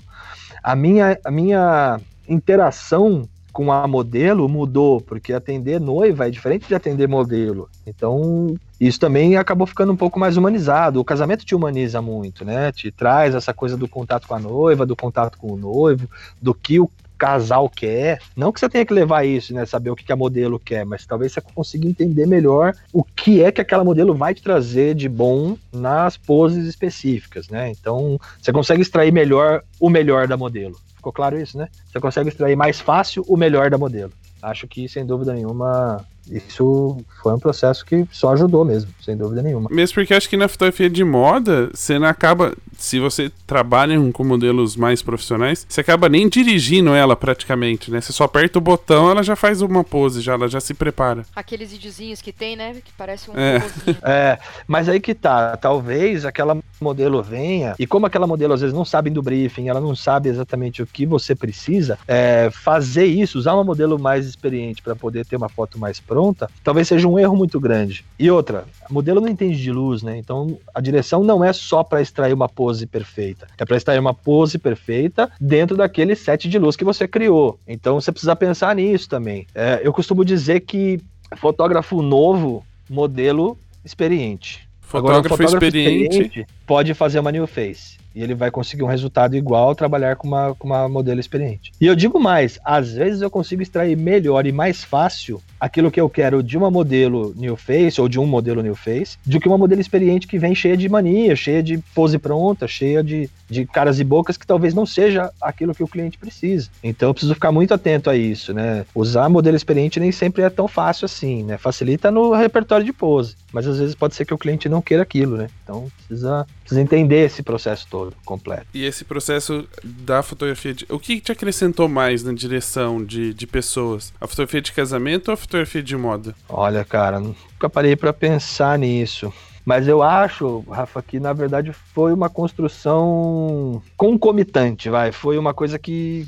[SPEAKER 4] A minha, a minha interação com a modelo mudou, porque atender noiva é diferente de atender modelo. Então, isso também acabou ficando um pouco mais humanizado. O casamento te humaniza muito, né? Te traz essa coisa do contato com a noiva, do contato com o noivo, do que o casal quer. Não que você tenha que levar isso, né? Saber o que, a modelo quer, mas talvez você consiga entender melhor o que é que aquela modelo vai te trazer de bom nas poses específicas, né? Então, você consegue extrair melhor o melhor da modelo. Ficou claro isso, né? Você consegue extrair mais fácil o melhor da modelo. Acho que, sem dúvida nenhuma, isso foi um processo que só ajudou mesmo, sem dúvida nenhuma.
[SPEAKER 2] Mesmo porque acho que na fotografia de moda, você não acaba. Se você trabalha com modelos mais profissionais, você acaba nem dirigindo ela praticamente, né? Você só aperta o botão, ela já faz uma pose, já, ela já se prepara.
[SPEAKER 5] Aqueles videozinhos que tem, né? Que parece um
[SPEAKER 2] É.
[SPEAKER 4] É, mas aí que tá, talvez aquela modelo venha, e como aquela modelo às vezes não sabe do briefing, ela não sabe exatamente o que você precisa, é, fazer isso, usar uma modelo mais experiente para poder ter uma foto mais pronta, talvez seja um erro muito grande. E outra, modelo não entende de luz, né? Então a direção não é só para extrair uma pose perfeita, é para extrair uma pose perfeita dentro daquele set de luz que você criou. Então você precisa pensar nisso também. É, eu costumo dizer que fotógrafo novo, modelo experiente. Agora, um
[SPEAKER 2] Fotógrafo, experiente.
[SPEAKER 4] Pode fazer uma new face. E ele vai conseguir um resultado igual trabalhar com uma, com uma modelo experiente. E eu digo mais, às vezes eu consigo extrair melhor e mais fácil aquilo que eu quero de uma modelo new face ou de um modelo new face, do que uma modelo experiente que vem cheia de mania, cheia de pose pronta, cheia de, de caras e bocas que talvez não seja aquilo que o cliente precisa. Então eu preciso ficar muito atento a isso, né? Usar modelo experiente nem sempre é tão fácil assim, né? Facilita no repertório de pose, mas às vezes pode ser que o cliente não queira aquilo, né? Então precisa, precisa entender esse processo todo, completo.
[SPEAKER 2] E esse processo da fotografia de... O que te acrescentou mais na direção de, de pessoas? A fotografia de casamento ou a fotografia de moda?
[SPEAKER 4] Olha, cara, nunca parei para pensar nisso. Mas eu acho, Rafa, que na verdade foi uma construção concomitante, vai. Foi uma coisa que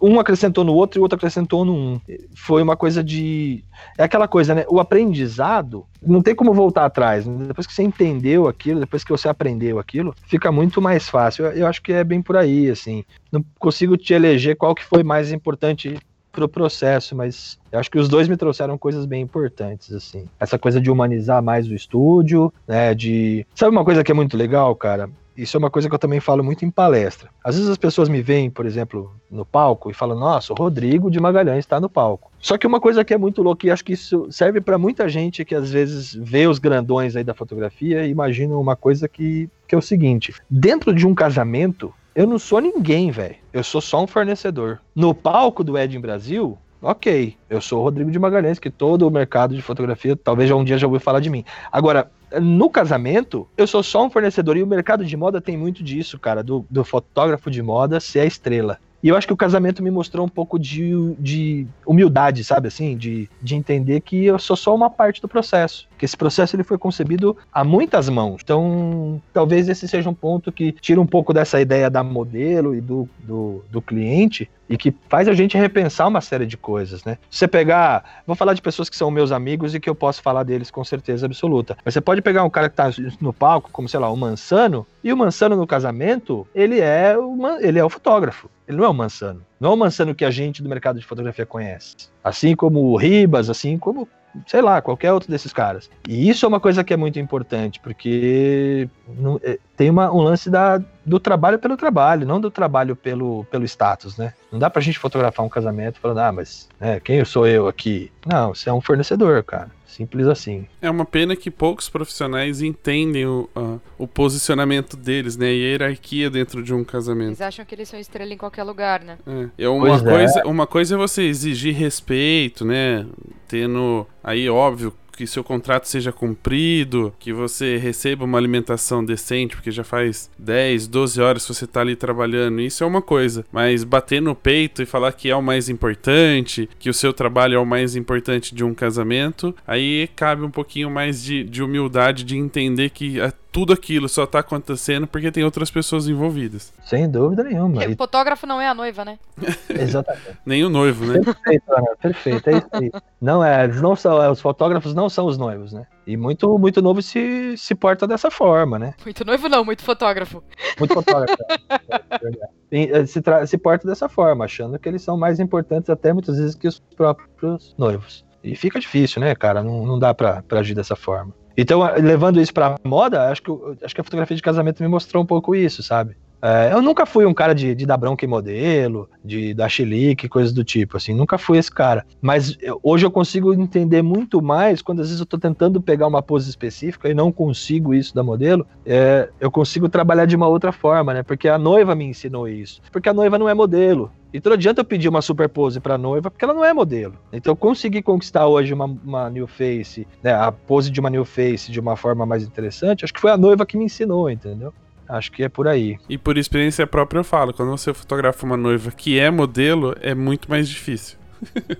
[SPEAKER 4] um acrescentou no outro e o outro acrescentou no um. Foi uma coisa de. É aquela coisa, né? O aprendizado não tem como voltar atrás. né? Depois que você entendeu aquilo, depois que você aprendeu aquilo, fica muito mais fácil. Eu, eu acho que é bem por aí, assim. Não consigo te eleger qual que foi mais importante pro processo, mas eu acho que os dois me trouxeram coisas bem importantes, assim. Essa coisa de humanizar mais o estúdio, né, de... Sabe uma coisa que é muito legal, cara? Isso é uma coisa que eu também falo muito em palestra. Às vezes as pessoas me veem, por exemplo, no palco e falam: Nossa, o Rodrigo de Magalhães está no palco. Só que uma coisa que é muito louca, e acho que isso serve para muita gente que às vezes vê os grandões aí da fotografia e imagina uma coisa que, que é o seguinte: dentro de um casamento, eu não sou ninguém, velho. Eu sou só um fornecedor. No palco do Ed em Brasil, ok, eu sou o Rodrigo de Magalhães, que todo o mercado de fotografia talvez já um dia já ouviu falar de mim. Agora, no casamento, eu sou só um fornecedor e o mercado de moda tem muito disso, cara, do, do fotógrafo de moda ser a estrela. E eu acho que o casamento me mostrou um pouco de, de humildade, sabe assim? De, de entender que eu sou só uma parte do processo. Que esse processo ele foi concebido a muitas mãos. Então, talvez esse seja um ponto que tira um pouco dessa ideia da modelo e do, do, do cliente e que faz a gente repensar uma série de coisas, né? Você pegar, vou falar de pessoas que são meus amigos e que eu posso falar deles com certeza absoluta. Mas você pode pegar um cara que tá no palco, como sei lá, o Mansano, e o Mansano no casamento, ele é o, ele é o fotógrafo. Ele não é o Mansano. Não é o Mansano que a gente do mercado de fotografia conhece. Assim como o Ribas, assim como sei lá, qualquer outro desses caras. E isso é uma coisa que é muito importante, porque não- é, tem uma- um lance da, do trabalho pelo trabalho, não do trabalho pelo, pelo status, né? Não dá pra gente fotografar um casamento falando, ah, mas né, quem sou eu aqui? Não, você é um fornecedor, cara. Simples assim.
[SPEAKER 2] É uma pena que poucos profissionais entendem o, a- o posicionamento deles, né? E a hierarquia dentro de um casamento.
[SPEAKER 5] Eles acham que eles são estrela em qualquer lugar, né?
[SPEAKER 2] É, é uma,
[SPEAKER 4] Pois é.
[SPEAKER 2] coisa, uma coisa é você exigir respeito, né? Tendo aí, óbvio, que seu contrato seja cumprido, que você receba uma alimentação decente, porque já faz 10, 12 horas que você tá ali trabalhando. Isso é uma coisa. Mas bater no peito e falar que é o mais importante, que o seu trabalho é o mais importante de um casamento, aí cabe um pouquinho mais de, de humildade de entender que ah, tudo aquilo só tá acontecendo porque tem outras pessoas envolvidas.
[SPEAKER 4] Sem dúvida nenhuma.
[SPEAKER 5] Porque
[SPEAKER 4] E-
[SPEAKER 5] o fotógrafo não é a noiva, né?
[SPEAKER 4] exatamente.
[SPEAKER 2] Nem o noivo, né?
[SPEAKER 4] Perfeito, Ana, perfeito, é isso aí. Não é, não são, é, os fotógrafos não são os noivos, né? E muito, muito novo se, se porta dessa forma, né?
[SPEAKER 5] Muito noivo não, muito fotógrafo.
[SPEAKER 4] Muito fotógrafo. é. E, eh, se, se porta dessa forma, achando que eles são mais importantes até muitas vezes que os próprios noivos. E fica difícil, né, cara? Não, não dá pra, pra agir dessa forma. Então, levando isso pra moda, acho que, acho que a fotografia de casamento me mostrou um pouco isso, sabe? É, eu nunca fui um cara de, de dar bronca em modelo, de dar chilique, coisas do tipo, assim, nunca fui esse cara. Mas eu, hoje eu consigo entender muito mais quando às vezes eu tô tentando pegar uma pose específica e não consigo isso da modelo, é, eu consigo trabalhar de uma outra forma, né? Porque a noiva me ensinou isso. Porque a noiva não é modelo. Então não adianta eu pedir uma super pose pra noiva, porque ela não é modelo. Então eu consegui conquistar hoje uma, uma new face, né, a pose de uma new face de uma forma mais interessante, acho que foi a noiva que me ensinou, entendeu? Acho que é por aí.
[SPEAKER 2] E por experiência própria eu falo, quando você fotografa uma noiva que é modelo, é muito mais difícil.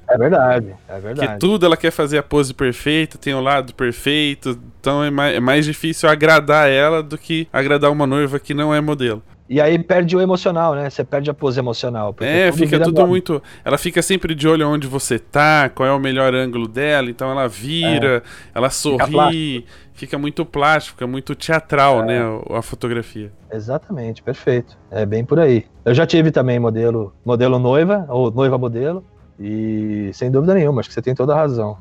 [SPEAKER 4] É verdade, é verdade.
[SPEAKER 2] Porque tudo ela quer fazer a pose perfeita, tem o lado perfeito, então é mais, é mais difícil agradar ela do que agradar uma noiva que não é modelo.
[SPEAKER 4] E aí perde o emocional, né? Você perde a pose emocional.
[SPEAKER 2] É, fica tudo muito. Ela fica sempre de olho onde você tá, qual é o melhor ângulo dela, então ela vira, é. ela sorri, fica, fica, muito plástico, fica muito teatral, é. né? A, a fotografia.
[SPEAKER 4] Exatamente, perfeito. É bem por aí. Eu já tive também modelo, modelo noiva, ou noiva modelo, e sem dúvida nenhuma, acho que você tem toda a razão.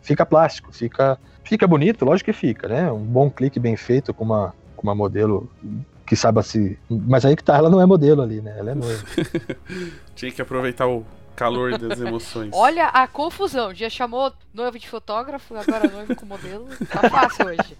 [SPEAKER 4] Fica plástico, fica, fica bonito, lógico que fica, né? Um bom clique bem feito com uma, com uma modelo que saiba se. Mas aí que tá, ela não é modelo ali, né? Ela é noiva.
[SPEAKER 2] Tinha que aproveitar o calor das emoções.
[SPEAKER 5] Olha a confusão. Já chamou noiva de fotógrafo, agora noiva com modelo. Tá fácil hoje.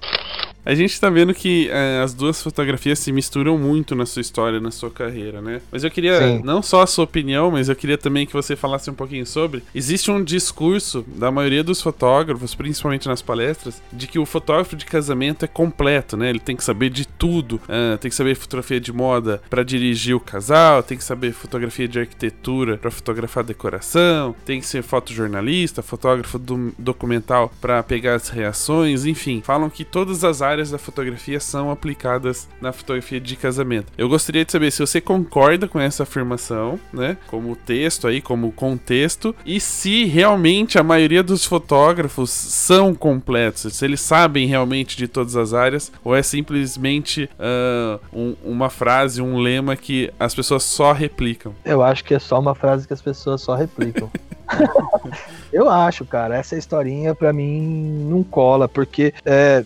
[SPEAKER 2] A gente tá vendo que uh, as duas fotografias se misturam muito na sua história, na sua carreira, né? Mas eu queria, Sim. não só a sua opinião, mas eu queria também que você falasse um pouquinho sobre. Existe um discurso da maioria dos fotógrafos, principalmente nas palestras, de que o fotógrafo de casamento é completo, né? Ele tem que saber de tudo. Uh, tem que saber fotografia de moda para dirigir o casal, tem que saber fotografia de arquitetura para fotografar decoração, tem que ser fotojornalista, fotógrafo do documental para pegar as reações, enfim. Falam que todas as áreas áreas da fotografia são aplicadas na fotografia de casamento. Eu gostaria de saber se você concorda com essa afirmação, né? Como texto aí, como contexto, e se realmente a maioria dos fotógrafos são completos, se eles sabem realmente de todas as áreas, ou é simplesmente uh, um, uma frase, um lema que as pessoas só replicam.
[SPEAKER 4] Eu acho que é só uma frase que as pessoas só replicam. Eu acho, cara, essa historinha para mim não cola, porque é,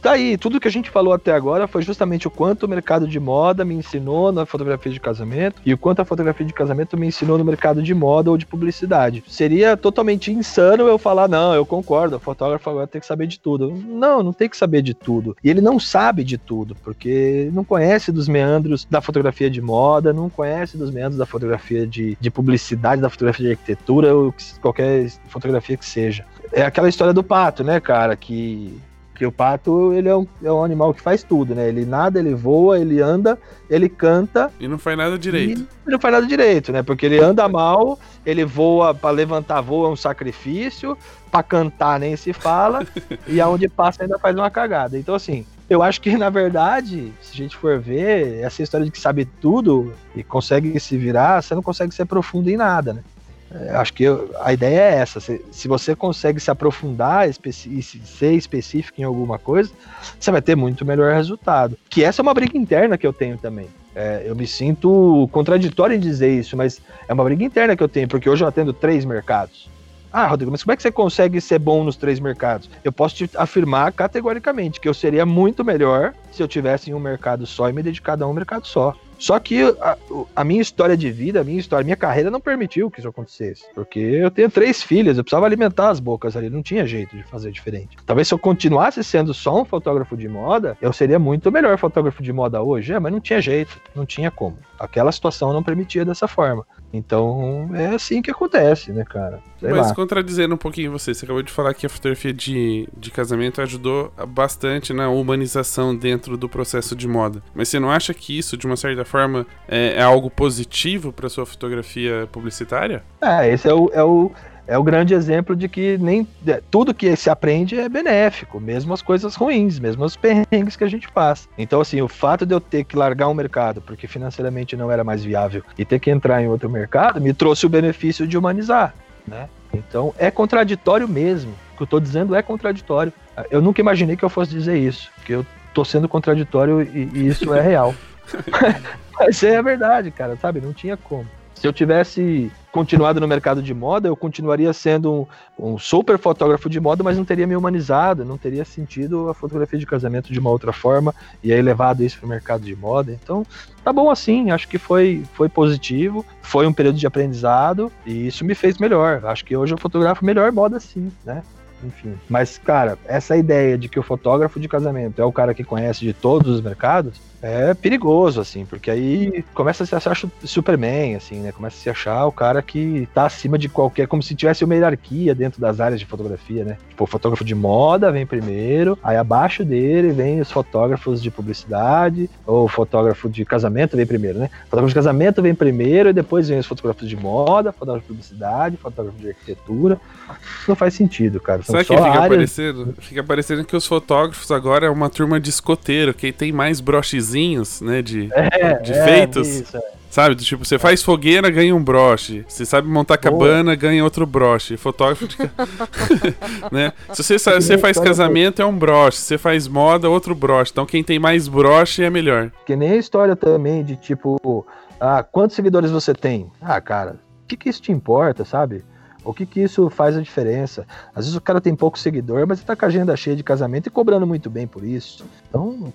[SPEAKER 4] Tá aí, tudo que a gente falou até agora foi justamente o quanto o mercado de moda me ensinou na fotografia de casamento e o quanto a fotografia de casamento me ensinou no mercado de moda ou de publicidade. Seria totalmente insano eu falar, não, eu concordo, o fotógrafo agora tem que saber de tudo. Não, não tem que saber de tudo. E ele não sabe de tudo, porque não conhece dos meandros da fotografia de moda, não conhece dos meandros da fotografia de, de publicidade, da fotografia de arquitetura ou qualquer fotografia que seja. É aquela história do pato, né, cara, que porque o pato, ele é um, é um animal que faz tudo, né? Ele nada, ele voa, ele anda, ele canta.
[SPEAKER 2] E não faz nada direito.
[SPEAKER 4] E não faz nada direito, né? Porque ele anda mal, ele voa, para levantar voo é um sacrifício, para cantar nem se fala, e aonde passa ainda faz uma cagada. Então, assim, eu acho que, na verdade, se a gente for ver, essa história de que sabe tudo e consegue se virar, você não consegue ser profundo em nada, né? É, acho que eu, a ideia é essa. Se, se você consegue se aprofundar e ser específico em alguma coisa, você vai ter muito melhor resultado. Que essa é uma briga interna que eu tenho também. É, eu me sinto contraditório em dizer isso, mas é uma briga interna que eu tenho, porque hoje eu atendo três mercados. Ah, Rodrigo, mas como é que você consegue ser bom nos três mercados? Eu posso te afirmar categoricamente que eu seria muito melhor se eu tivesse em um mercado só e me dedicar a um mercado só. Só que a, a, minha história de vida, a minha história, a minha carreira não permitiu que isso acontecesse. Porque eu tenho três filhas, eu precisava alimentar as bocas ali, não tinha jeito de fazer diferente. Talvez se eu continuasse sendo só um fotógrafo de moda, eu seria muito melhor fotógrafo de moda hoje. É, mas não tinha jeito, não tinha como. Aquela situação não permitia dessa forma. Então é assim que acontece, né, cara?
[SPEAKER 2] Sei Mas lá. contradizendo um pouquinho você, você acabou de falar que a fotografia de, de casamento ajudou bastante na humanização dentro do processo de moda. Mas você não acha que isso, de uma certa forma, é, é algo positivo para sua fotografia publicitária?
[SPEAKER 4] É, esse é o, é o, é o grande exemplo de que nem é, tudo que se aprende é benéfico, mesmo as coisas ruins, mesmo os perrengues que a gente faz. Então, assim, o fato de eu ter que largar um mercado porque financeiramente não era mais viável e ter que entrar em outro mercado me trouxe o benefício de humanizar, né? Então, é contraditório mesmo. O que eu estou dizendo é contraditório. Eu nunca imaginei que eu fosse dizer isso, porque eu estou sendo contraditório e, e isso é real. Mas é a verdade, cara, sabe? Não tinha como. Se eu tivesse continuado no mercado de moda, eu continuaria sendo um, um, super fotógrafo de moda, mas não teria me humanizado, não teria sentido a fotografia de casamento de uma outra forma e aí levado isso para o mercado de moda. Então, tá bom assim, acho que foi, foi positivo, foi um período de aprendizado e isso me fez melhor. Acho que hoje eu fotografo melhor moda sim, né? enfim. Mas, cara, essa ideia de que o fotógrafo de casamento é o cara que conhece de todos os mercados é perigoso, assim, porque aí começa a se achar Superman, assim, né? Começa a se achar o cara que tá acima de qualquer, como se tivesse uma hierarquia dentro das áreas de fotografia, né? Tipo, o fotógrafo de moda vem primeiro, aí abaixo dele vem os fotógrafos de publicidade, ou o fotógrafo de casamento vem primeiro, né? O fotógrafo de casamento vem primeiro, e depois vem os fotógrafos de moda, fotógrafo de publicidade, fotógrafo de arquitetura. Isso não faz sentido, cara.
[SPEAKER 2] São Sabe que fica áreas... parecendo? Fica parecendo que os fotógrafos agora é uma turma de escoteiro, que tem mais brochezinhos, né, de, é, de é, feitos. Isso, é. Sabe, tipo, você faz fogueira, ganha um broche. Você sabe montar cabana, ganha outro broche. Fotógrafo de. né? Se você, sabe, você faz casamento, é um broche. Se você faz moda, outro broche. Então quem tem mais broche é melhor.
[SPEAKER 4] Que nem a história também de tipo, ah, quantos seguidores você tem? Ah, cara, o que, que isso te importa, sabe? O que, que isso faz a diferença? Às vezes o cara tem pouco seguidor, mas ele tá com a agenda cheia de casamento e cobrando muito bem por isso. Então,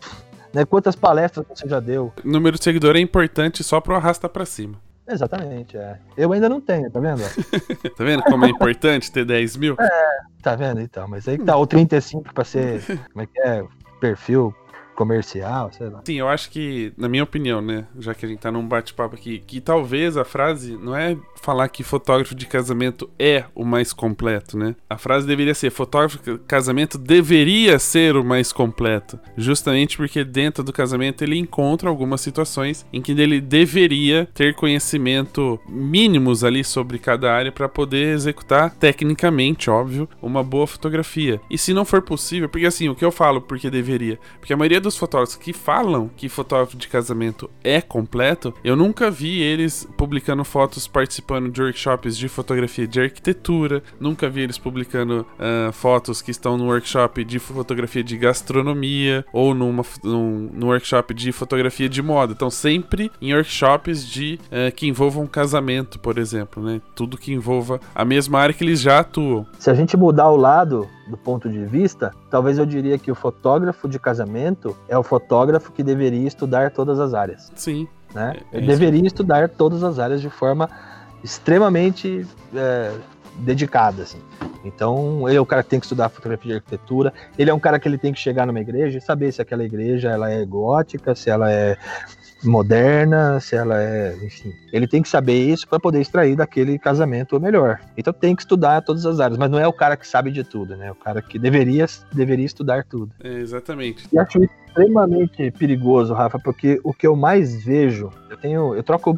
[SPEAKER 4] né, quantas palestras você já deu?
[SPEAKER 2] O número de seguidor é importante só pro arrasta para cima.
[SPEAKER 4] Exatamente, é. Eu ainda não tenho, tá vendo?
[SPEAKER 2] tá vendo como é importante ter 10 mil?
[SPEAKER 4] É, tá vendo então, mas aí que tá o 35 pra ser, como é que é, perfil comercial, sei lá.
[SPEAKER 2] Sim, eu acho que, na minha opinião, né, já que a gente tá num bate-papo aqui, que talvez a frase não é falar que fotógrafo de casamento é o mais completo, né? A frase deveria ser: fotógrafo de casamento deveria ser o mais completo. Justamente porque dentro do casamento ele encontra algumas situações em que ele deveria ter conhecimento mínimos ali sobre cada área para poder executar tecnicamente, óbvio, uma boa fotografia. E se não for possível, porque assim, o que eu falo porque deveria? Porque a maioria dos fotógrafos que falam que fotógrafo de casamento é completo, eu nunca vi eles publicando fotos participando de workshops de fotografia de arquitetura, nunca vi eles publicando uh, fotos que estão no workshop de fotografia de gastronomia ou numa, num, num workshop de fotografia de moda. Então, sempre em workshops de uh, que envolvam casamento, por exemplo, né? Tudo que envolva a mesma área que eles já atuam.
[SPEAKER 4] Se a gente mudar o lado do ponto de vista, talvez eu diria que o fotógrafo de casamento é o fotógrafo que deveria estudar todas as áreas.
[SPEAKER 2] Sim.
[SPEAKER 4] Né? É, é Ele deveria estudar todas as áreas de forma extremamente é, dedicada, assim. Então, ele é o cara que tem que estudar fotografia de arquitetura. Ele é um cara que ele tem que chegar numa igreja e saber se aquela igreja ela é gótica, se ela é moderna, se ela é, enfim. Ele tem que saber isso para poder extrair daquele casamento o melhor. Então tem que estudar todas as áreas, mas não é o cara que sabe de tudo, né? É o cara que deveria, deveria estudar tudo.
[SPEAKER 2] É, exatamente.
[SPEAKER 4] E acho extremamente perigoso, Rafa, porque o que eu mais vejo, eu tenho, eu troco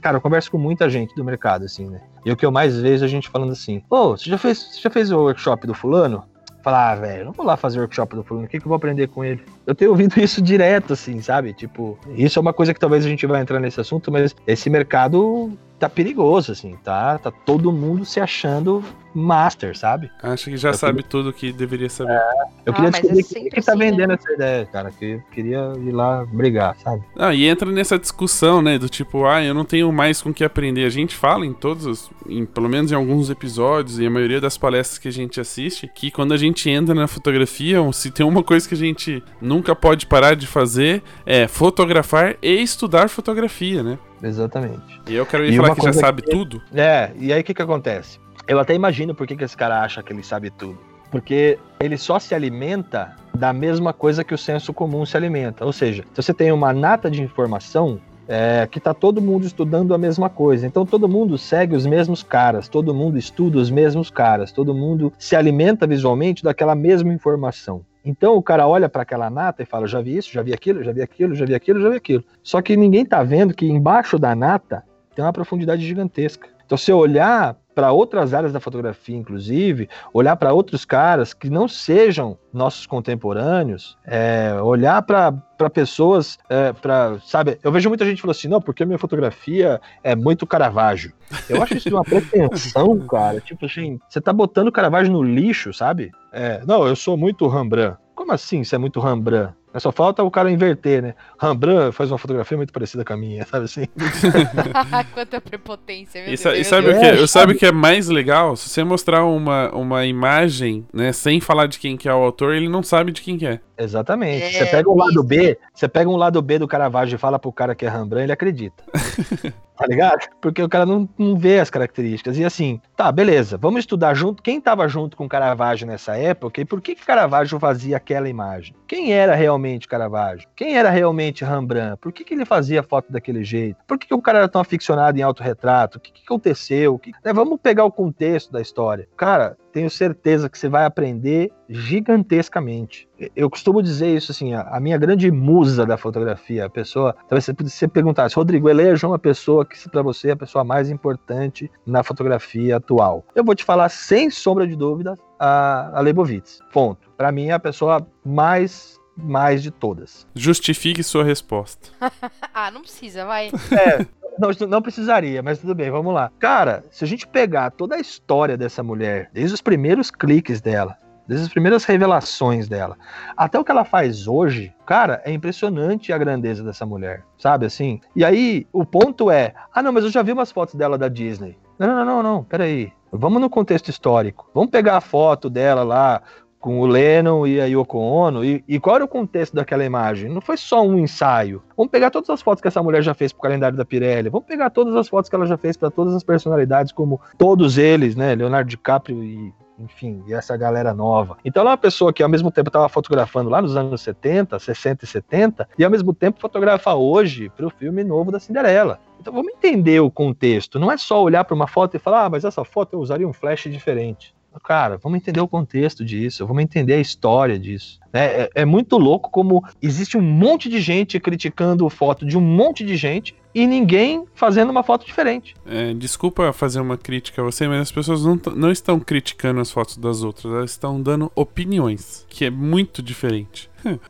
[SPEAKER 4] cara, eu converso com muita gente do mercado, assim, né? E o que eu mais vejo é a gente falando assim: Pô, você já fez, você já fez o workshop do fulano? Falar, ah, velho, não vou lá fazer workshop do fulano, o que, que eu vou aprender com ele? Eu tenho ouvido isso direto, assim, sabe? Tipo, isso é uma coisa que talvez a gente vai entrar nesse assunto, mas esse mercado tá perigoso, assim, tá? Tá todo mundo se achando master, sabe?
[SPEAKER 2] Acho que já eu sabe queria... tudo que deveria saber. É,
[SPEAKER 4] eu ah, queria descobrir é quem que tá assim, vendendo né? essa ideia, cara, que eu queria ir lá brigar, sabe?
[SPEAKER 2] Ah, e entra nessa discussão, né, do tipo, ah, eu não tenho mais com que aprender. A gente fala em todos, em, pelo menos em alguns episódios e a maioria das palestras que a gente assiste, que quando a gente entra na fotografia, se tem uma coisa que a gente nunca pode parar de fazer é fotografar e estudar fotografia, né?
[SPEAKER 4] Exatamente.
[SPEAKER 2] E eu quero ir e falar que já sabe que... tudo.
[SPEAKER 4] É, e aí o que que acontece? Eu até imagino por que, que esse cara acha que ele sabe tudo. Porque ele só se alimenta da mesma coisa que o senso comum se alimenta. Ou seja, se você tem uma nata de informação, é, que está todo mundo estudando a mesma coisa. Então todo mundo segue os mesmos caras, todo mundo estuda os mesmos caras, todo mundo se alimenta visualmente daquela mesma informação. Então o cara olha para aquela nata e fala: já vi isso, já vi aquilo, já vi aquilo, já vi aquilo, já vi aquilo. Só que ninguém está vendo que embaixo da nata tem uma profundidade gigantesca. Então, se eu olhar para outras áreas da fotografia, inclusive, olhar para outros caras que não sejam nossos contemporâneos, é, olhar para pessoas, é, para sabe? Eu vejo muita gente falando assim, não, porque a minha fotografia é muito Caravaggio. Eu acho isso de uma pretensão, cara. Tipo assim, você tá botando Caravaggio no lixo, sabe? É, não, eu sou muito Rembrandt. Como assim você é muito Rembrandt? Só falta o cara inverter, né? Rembrandt faz uma fotografia muito parecida com a minha, sabe assim?
[SPEAKER 5] Quanta prepotência, meu
[SPEAKER 2] E, sa- e
[SPEAKER 5] Deus.
[SPEAKER 2] sabe, o
[SPEAKER 4] É,
[SPEAKER 2] que,
[SPEAKER 4] sabe?
[SPEAKER 2] sabe o que é mais legal? Se você mostrar uma, uma imagem, né, sem falar de quem que é o autor, ele não sabe de quem que é.
[SPEAKER 4] Exatamente.
[SPEAKER 5] É,
[SPEAKER 4] Você pega um lado B, você pega um lado B do Caravaggio e fala pro cara que é Rembrandt, ele acredita. tá ligado? Porque o cara não, não vê as características. E assim, tá, beleza, vamos estudar junto. Quem tava junto com Caravaggio nessa época e por que, que Caravaggio fazia aquela imagem? Quem era realmente Caravaggio? Quem era realmente Rembrandt? Por que, que ele fazia foto daquele jeito? Por que, que o cara era tão aficionado em autorretrato? O que, que aconteceu? O que- né, vamos pegar o contexto da história. Cara, tenho certeza que você vai aprender gigantescamente. Eu costumo dizer isso assim, a, minha grande musa da fotografia, a pessoa, talvez você, você perguntasse, Rodrigo, eleja uma pessoa que para você é a pessoa mais importante na fotografia atual. Eu vou te falar sem sombra de dúvida a, a Leibovitz. Ponto. Para mim é a pessoa mais mais de todas.
[SPEAKER 2] Justifique sua resposta.
[SPEAKER 5] Ah, não precisa, vai.
[SPEAKER 4] É, não, não precisaria, mas tudo bem, vamos lá. Cara, se a gente pegar toda a história dessa mulher, desde os primeiros cliques dela, desde as primeiras revelações dela, até o que ela faz hoje, cara, é impressionante a grandeza dessa mulher, sabe assim? E aí, o ponto é, ah não, mas eu já vi umas fotos dela da Disney. Não, não, não, não, peraí. Vamos no contexto histórico. Vamos pegar a foto dela lá com o Lennon e a Yoko Ono. E, e qual era o contexto daquela imagem? Não foi só um ensaio. Vamos pegar todas as fotos que essa mulher já fez pro calendário da Pirelli. Vamos pegar todas as fotos que ela já fez para todas as personalidades, como todos eles, né? Leonardo DiCaprio e enfim, e essa galera nova. Então ela é uma pessoa que ao mesmo tempo estava fotografando lá nos anos 70, 60 e 70, e ao mesmo tempo fotografa hoje para o filme novo da Cinderela. Então vamos entender o contexto. Não é só olhar para uma foto e falar, ah, mas essa foto eu usaria um flash diferente. Cara, vamos entender o contexto disso, vamos entender a história disso. É, é, é muito louco como existe um monte de gente criticando foto de um monte de gente e ninguém fazendo uma foto diferente.
[SPEAKER 2] É, desculpa fazer uma crítica a você, mas as pessoas não, não estão criticando as fotos das outras, elas estão dando opiniões, que é muito diferente.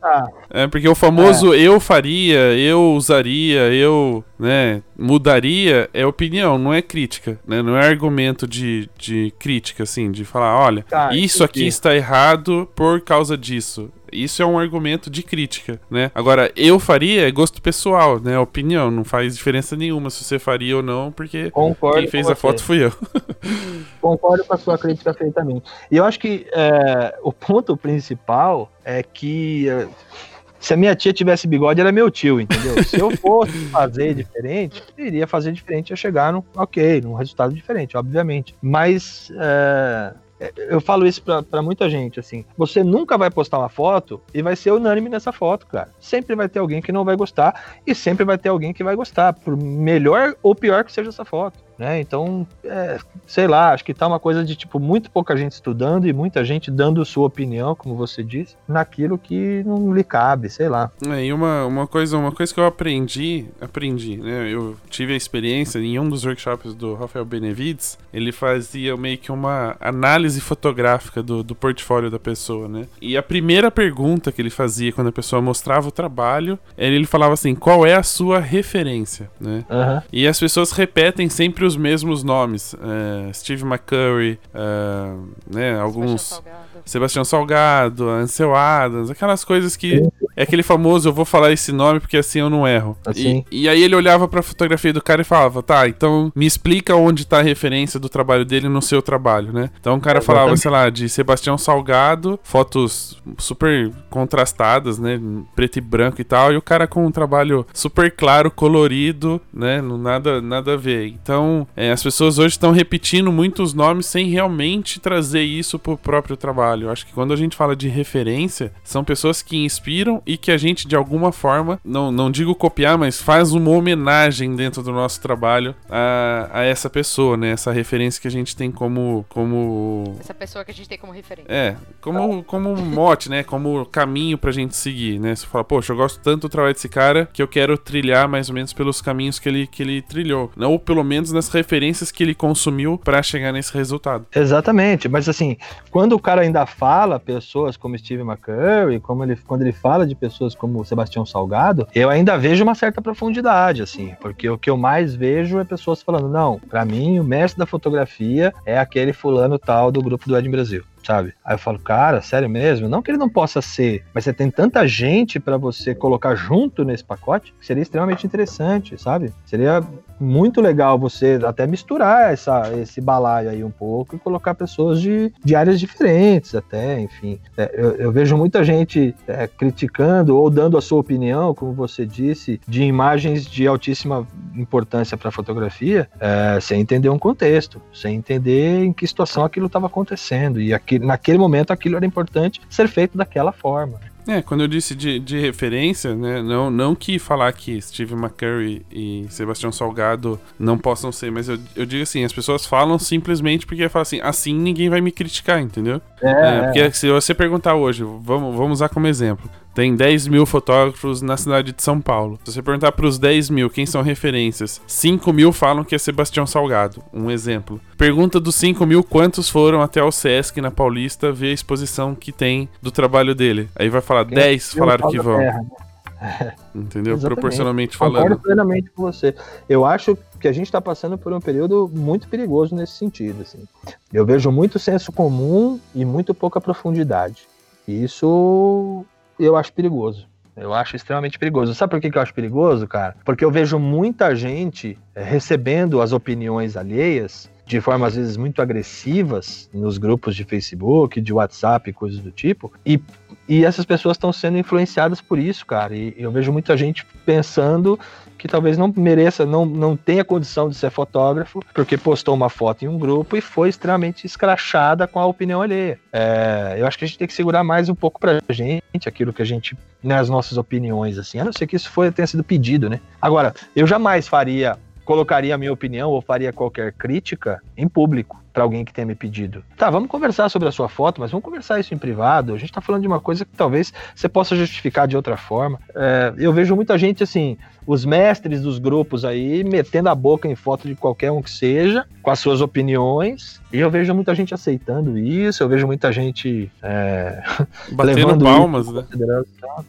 [SPEAKER 4] Ah,
[SPEAKER 2] É, porque o famoso eu faria, eu usaria, eu, né, mudaria é opinião, não é crítica, né? Não é argumento de, de crítica, assim, de falar, olha,
[SPEAKER 4] Tá,
[SPEAKER 2] isso aqui está errado por causa disso. Isso é um argumento de crítica, né? Agora, eu faria é gosto pessoal, né? Opinião, não faz diferença nenhuma se você faria ou não, porque
[SPEAKER 4] concordo.
[SPEAKER 2] quem fez a
[SPEAKER 4] você.
[SPEAKER 2] foto fui eu.
[SPEAKER 4] Concordo com a sua crítica perfeitamente. E eu acho que é, o ponto principal é que é, se a minha tia tivesse bigode, era meu tio, entendeu? Se eu fosse fazer diferente, eu iria fazer diferente e ia chegar num, ok, num resultado diferente, obviamente. Mas é, eu falo isso pra muita gente, assim, você nunca vai postar uma foto e vai ser unânime nessa foto, cara. Sempre vai ter alguém que não vai gostar e sempre vai ter alguém que vai gostar, por melhor ou pior que seja essa foto. Né? Então, é, sei lá, acho que tá uma coisa de tipo muito pouca gente estudando e muita gente dando sua opinião, como você disse, naquilo que não lhe cabe, sei lá.
[SPEAKER 2] É, e uma, uma, coisa, uma coisa que eu aprendi, aprendi, né? Eu tive a experiência em um dos workshops do Rafael Benevides, ele fazia meio que uma análise fotográfica do, do portfólio da pessoa, né? E a primeira pergunta que ele fazia quando a pessoa mostrava o trabalho, ele falava assim, qual é a sua referência, né?
[SPEAKER 4] Aham.
[SPEAKER 2] E as pessoas repetem sempre os mesmos nomes. é, Steve McCurry, é, né, alguns...
[SPEAKER 5] Salgado.
[SPEAKER 2] Sebastião Salgado, Ansel Adams, aquelas coisas que é aquele famoso, eu vou falar esse nome porque assim eu não erro.
[SPEAKER 4] Assim.
[SPEAKER 2] E, e aí ele olhava pra fotografia do cara e falava, tá, então me explica onde tá a referência do trabalho dele no seu trabalho, né? Então o cara falava, sei lá, de Sebastião Salgado, fotos super contrastadas, né? Preto e branco e tal, e o cara com um trabalho super claro, colorido, né? Não nada, nada a ver. Então, é, as pessoas hoje estão repetindo muitos nomes sem realmente trazer isso pro próprio trabalho. Eu acho que quando a gente fala de referência, são pessoas que inspiram e que a gente, de alguma forma, não, não digo copiar, mas faz uma homenagem dentro do nosso trabalho a, a essa pessoa, né? Essa referência que a gente tem como. como
[SPEAKER 5] Essa pessoa que a gente tem como referência.
[SPEAKER 2] é, como, como mote, né? Como caminho pra gente seguir, né? Você fala, poxa, eu gosto tanto do trabalho desse cara que eu quero trilhar mais ou menos pelos caminhos que ele, que ele trilhou. Né? Ou pelo menos nas referências que ele consumiu pra chegar nesse resultado.
[SPEAKER 4] Exatamente, mas assim, quando o cara ainda fala pessoas como Steve McCurry, como ele, quando ele fala de pessoas como Sebastião Salgado, eu ainda vejo uma certa profundidade, assim, porque o que eu mais vejo é pessoas falando, não, pra mim o mestre da fotografia é aquele fulano tal do grupo do Ed Brasil. sabe? Aí eu falo, cara, sério mesmo? Não que ele não possa ser, mas você tem tanta gente para você colocar junto nesse pacote que seria extremamente interessante, sabe? Seria muito legal você até misturar essa, esse balaio aí um pouco e colocar pessoas de, de áreas diferentes até, enfim. É, eu, eu, vejo muita gente é, criticando ou dando a sua opinião, como você disse, de imagens de altíssima importância para a fotografia, é, sem entender um contexto, sem entender em que situação aquilo estava acontecendo. E aqui, naquele momento aquilo era importante ser feito daquela forma.
[SPEAKER 2] É, quando eu disse de, de referência, né? Não, não que falar que Steve McCurry e Sebastião Salgado não possam ser, mas eu, eu digo assim, as pessoas falam simplesmente porque falam assim, assim ninguém vai me criticar, entendeu? É, é porque se você perguntar hoje, vamos, vamos usar como exemplo. Tem 10 mil fotógrafos na cidade de São Paulo. Se você perguntar para os 10 mil quem são referências, 5 mil falam que é Sebastião Salgado. Um exemplo. Pergunta dos 5 mil quantos foram até o Sesc na Paulista ver a exposição que tem do trabalho dele. Aí vai falar 10 falaram que vão. Terra, né? Entendeu? Exatamente. Proporcionalmente falando. Concordo
[SPEAKER 4] plenamente com você. Eu acho que a gente está passando por um período muito perigoso nesse sentido. Assim. Eu vejo muito senso comum e muito pouca profundidade. Isso eu acho perigoso. Eu acho extremamente perigoso. Sabe por que, eu acho perigoso, cara? Porque eu vejo muita gente é, recebendo as opiniões alheias de forma às vezes muito agressivas nos grupos de Facebook, de WhatsApp, coisas do tipo, e, e essas pessoas estão sendo influenciadas por isso, cara. E eu vejo muita gente pensando que talvez não mereça, não, não tenha condição de ser fotógrafo, porque postou uma foto em um grupo e foi extremamente escrachada com a opinião alheia. É, eu acho que a gente tem que segurar mais um pouco pra gente aquilo que a gente, né, as nossas opiniões, assim, a não ser que isso foi, tenha sido pedido, né? Agora, eu jamais faria colocaria a minha opinião ou faria qualquer crítica em público para alguém que tenha me pedido. Tá, vamos conversar sobre a sua foto, mas vamos conversar isso em privado. A gente está falando de uma coisa que talvez você possa justificar de outra forma. É, eu vejo muita gente assim, os mestres dos grupos aí metendo a boca em foto de qualquer um que seja, com as suas opiniões. E eu vejo muita gente aceitando isso, eu vejo muita gente é,
[SPEAKER 2] levando palmas, né?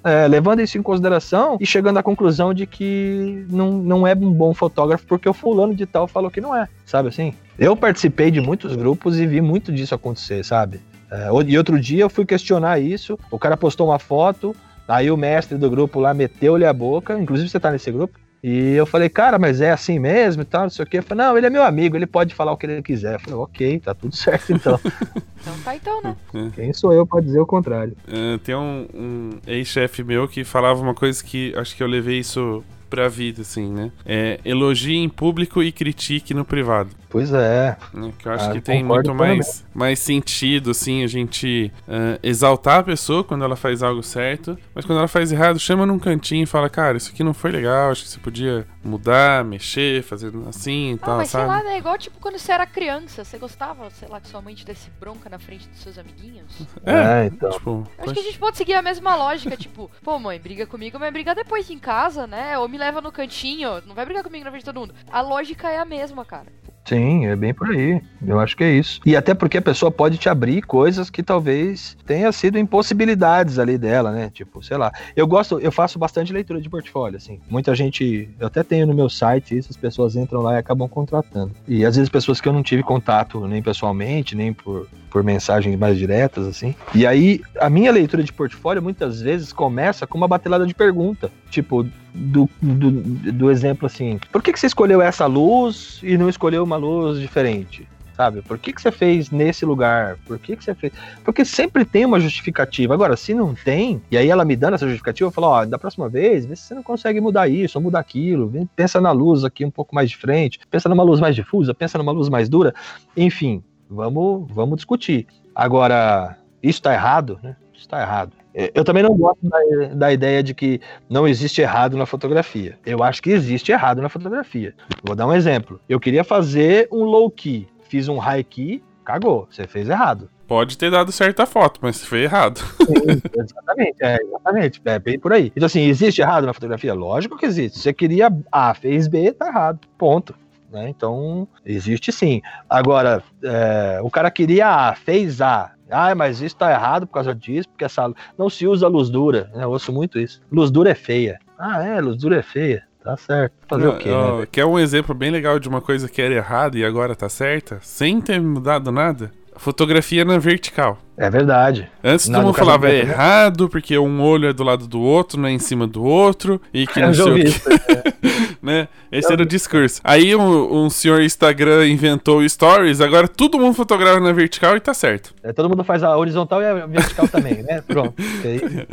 [SPEAKER 4] É, levando isso em consideração e chegando à conclusão de que não, não é um bom fotógrafo porque o fulano de tal falou que não é, sabe assim? Eu participei de muitos grupos e vi muito disso acontecer, sabe? É, e outro dia eu fui questionar isso, o cara postou uma foto, aí o mestre do grupo lá meteu-lhe a boca, inclusive você tá nesse grupo, e eu falei, cara, mas é assim mesmo e tal, não sei o quê. Eu falei, não, ele é meu amigo, ele pode falar o que ele quiser. Eu falei, ok, tá tudo certo então.
[SPEAKER 5] então tá então, né?
[SPEAKER 4] É. Quem sou eu pra dizer o contrário?
[SPEAKER 2] É, tem um, um ex-chefe meu que falava uma coisa que acho que eu levei isso pra vida, assim, né? É, elogie em público e critique no privado.
[SPEAKER 4] Pois é.
[SPEAKER 2] é que eu acho ah, que tem muito mais, mais sentido, assim, a gente uh, exaltar a pessoa quando ela faz algo certo, mas quando ela faz errado, chama num cantinho e fala, cara, isso aqui não foi legal, acho que você podia mudar, mexer, fazer assim e
[SPEAKER 5] ah,
[SPEAKER 2] tal,
[SPEAKER 5] mas
[SPEAKER 2] sabe?
[SPEAKER 5] sei lá, é igual tipo quando você era criança, você gostava, sei lá, que sua mãe te desse bronca na frente dos seus amiguinhos?
[SPEAKER 4] É, é então.
[SPEAKER 5] Tipo, acho que a gente pode seguir a mesma lógica, tipo, pô, mãe, briga comigo, mas briga depois em casa, né? Ou me leva no cantinho, não vai brigar comigo na frente de todo mundo. A lógica é a mesma, cara.
[SPEAKER 4] Sim, é bem por aí. Eu acho que é isso. E até porque a pessoa pode te abrir coisas que talvez tenha sido impossibilidades ali dela, né? Tipo, sei lá. Eu gosto, eu faço bastante leitura de portfólio, assim. Muita gente, eu até tenho no meu site isso, as pessoas entram lá e acabam contratando. E às vezes pessoas que eu não tive contato nem pessoalmente, nem por, por mensagens mais diretas, assim. E aí, a minha leitura de portfólio muitas vezes começa com uma batelada de pergunta. Tipo, do, do, do exemplo assim, por que, que você escolheu essa luz e não escolheu uma luz diferente? sabe? Por que, que você fez nesse lugar? Por que, que você fez? Porque sempre tem uma justificativa. Agora, se não tem, e aí ela me dando essa justificativa, eu falo, ó, da próxima vez, vê se você não consegue mudar isso ou mudar aquilo. Pensa na luz aqui um pouco mais de frente, pensa numa luz mais difusa, pensa numa luz mais dura. Enfim, vamos, vamos discutir. Agora, isso tá errado, né? Isso tá errado. É, eu também não gosto da, da, ideia de que não existe errado na fotografia. Eu acho que existe errado na fotografia. Vou dar um exemplo. Eu queria fazer um low key, fiz um high key, cagou, você fez errado.
[SPEAKER 2] Pode ter dado certa foto, mas foi errado.
[SPEAKER 4] Sim, exatamente, é, exatamente. É bem por aí. Então, assim, existe errado na fotografia? Lógico que existe. Você queria A, fez B, tá errado. Ponto. Né? Então, existe sim. Agora, é, o cara queria A, fez A, ah, mas isso tá errado por causa disso, porque essa não se usa luz dura. Né? Eu ouço muito isso. Luz dura é feia. Ah, é, luz dura é feia. Tá certo. Fazer o quê, né?
[SPEAKER 2] Quer um exemplo bem legal de uma coisa que era errada e agora tá certa? Sem ter mudado nada? Fotografia na vertical.
[SPEAKER 4] É verdade.
[SPEAKER 2] Antes todo mundo falava é
[SPEAKER 4] né?
[SPEAKER 2] errado, porque um olho é do lado do outro, não é em cima do outro, e que não sei o quê.
[SPEAKER 4] isso.
[SPEAKER 2] né? Esse era o discurso. Aí um, um senhor Instagram inventou Stories, agora todo mundo fotografa na vertical e tá certo.
[SPEAKER 4] É, todo mundo faz a horizontal e a vertical também, né? Pronto. Aí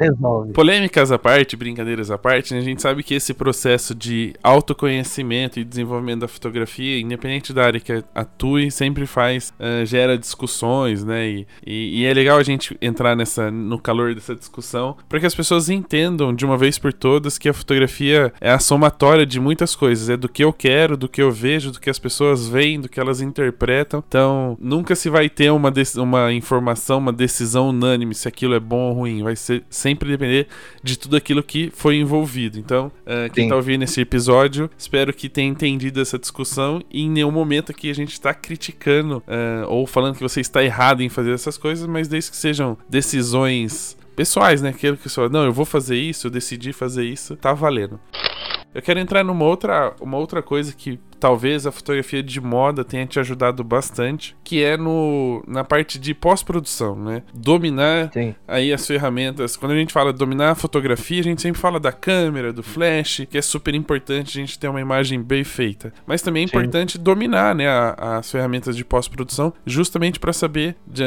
[SPEAKER 4] resolve.
[SPEAKER 2] Polêmicas à parte, brincadeiras à parte, né? a gente sabe que esse processo de autoconhecimento e desenvolvimento da fotografia, independente da área que atue, sempre faz, eh, gera discussões, né? E, e- e é legal a gente entrar nessa, no calor dessa discussão para que as pessoas entendam de uma vez por todas que a fotografia é a somatória de muitas coisas, é do que eu quero, do que eu vejo, do que as pessoas veem, do que elas interpretam. Então, nunca se vai ter uma, uma informação, uma decisão unânime se aquilo é bom ou ruim. Vai ser sempre depender de tudo aquilo que foi envolvido. Então, eh, quem
[SPEAKER 4] Sim.
[SPEAKER 2] tá ouvindo esse episódio, espero que tenha entendido essa discussão e em nenhum momento aqui a gente está criticando eh, ou falando que você está errado em fazer essas coisas, mas desde que sejam decisões pessoais, né? Aquilo que fala, não, eu vou fazer isso, eu decidi fazer isso, tá valendo. Eu quero entrar numa outra, uma outra coisa que talvez a fotografia de moda tenha te ajudado bastante, que é no, na parte de pós-produção, né? Dominar
[SPEAKER 4] Sim.
[SPEAKER 2] aí as ferramentas. Quando a gente fala dominar a fotografia, a gente sempre fala da câmera, do flash, que é super importante a gente ter uma imagem bem feita. Mas também é
[SPEAKER 4] Sim.
[SPEAKER 2] importante dominar, né, a- as ferramentas de pós-produção, justamente para saber de,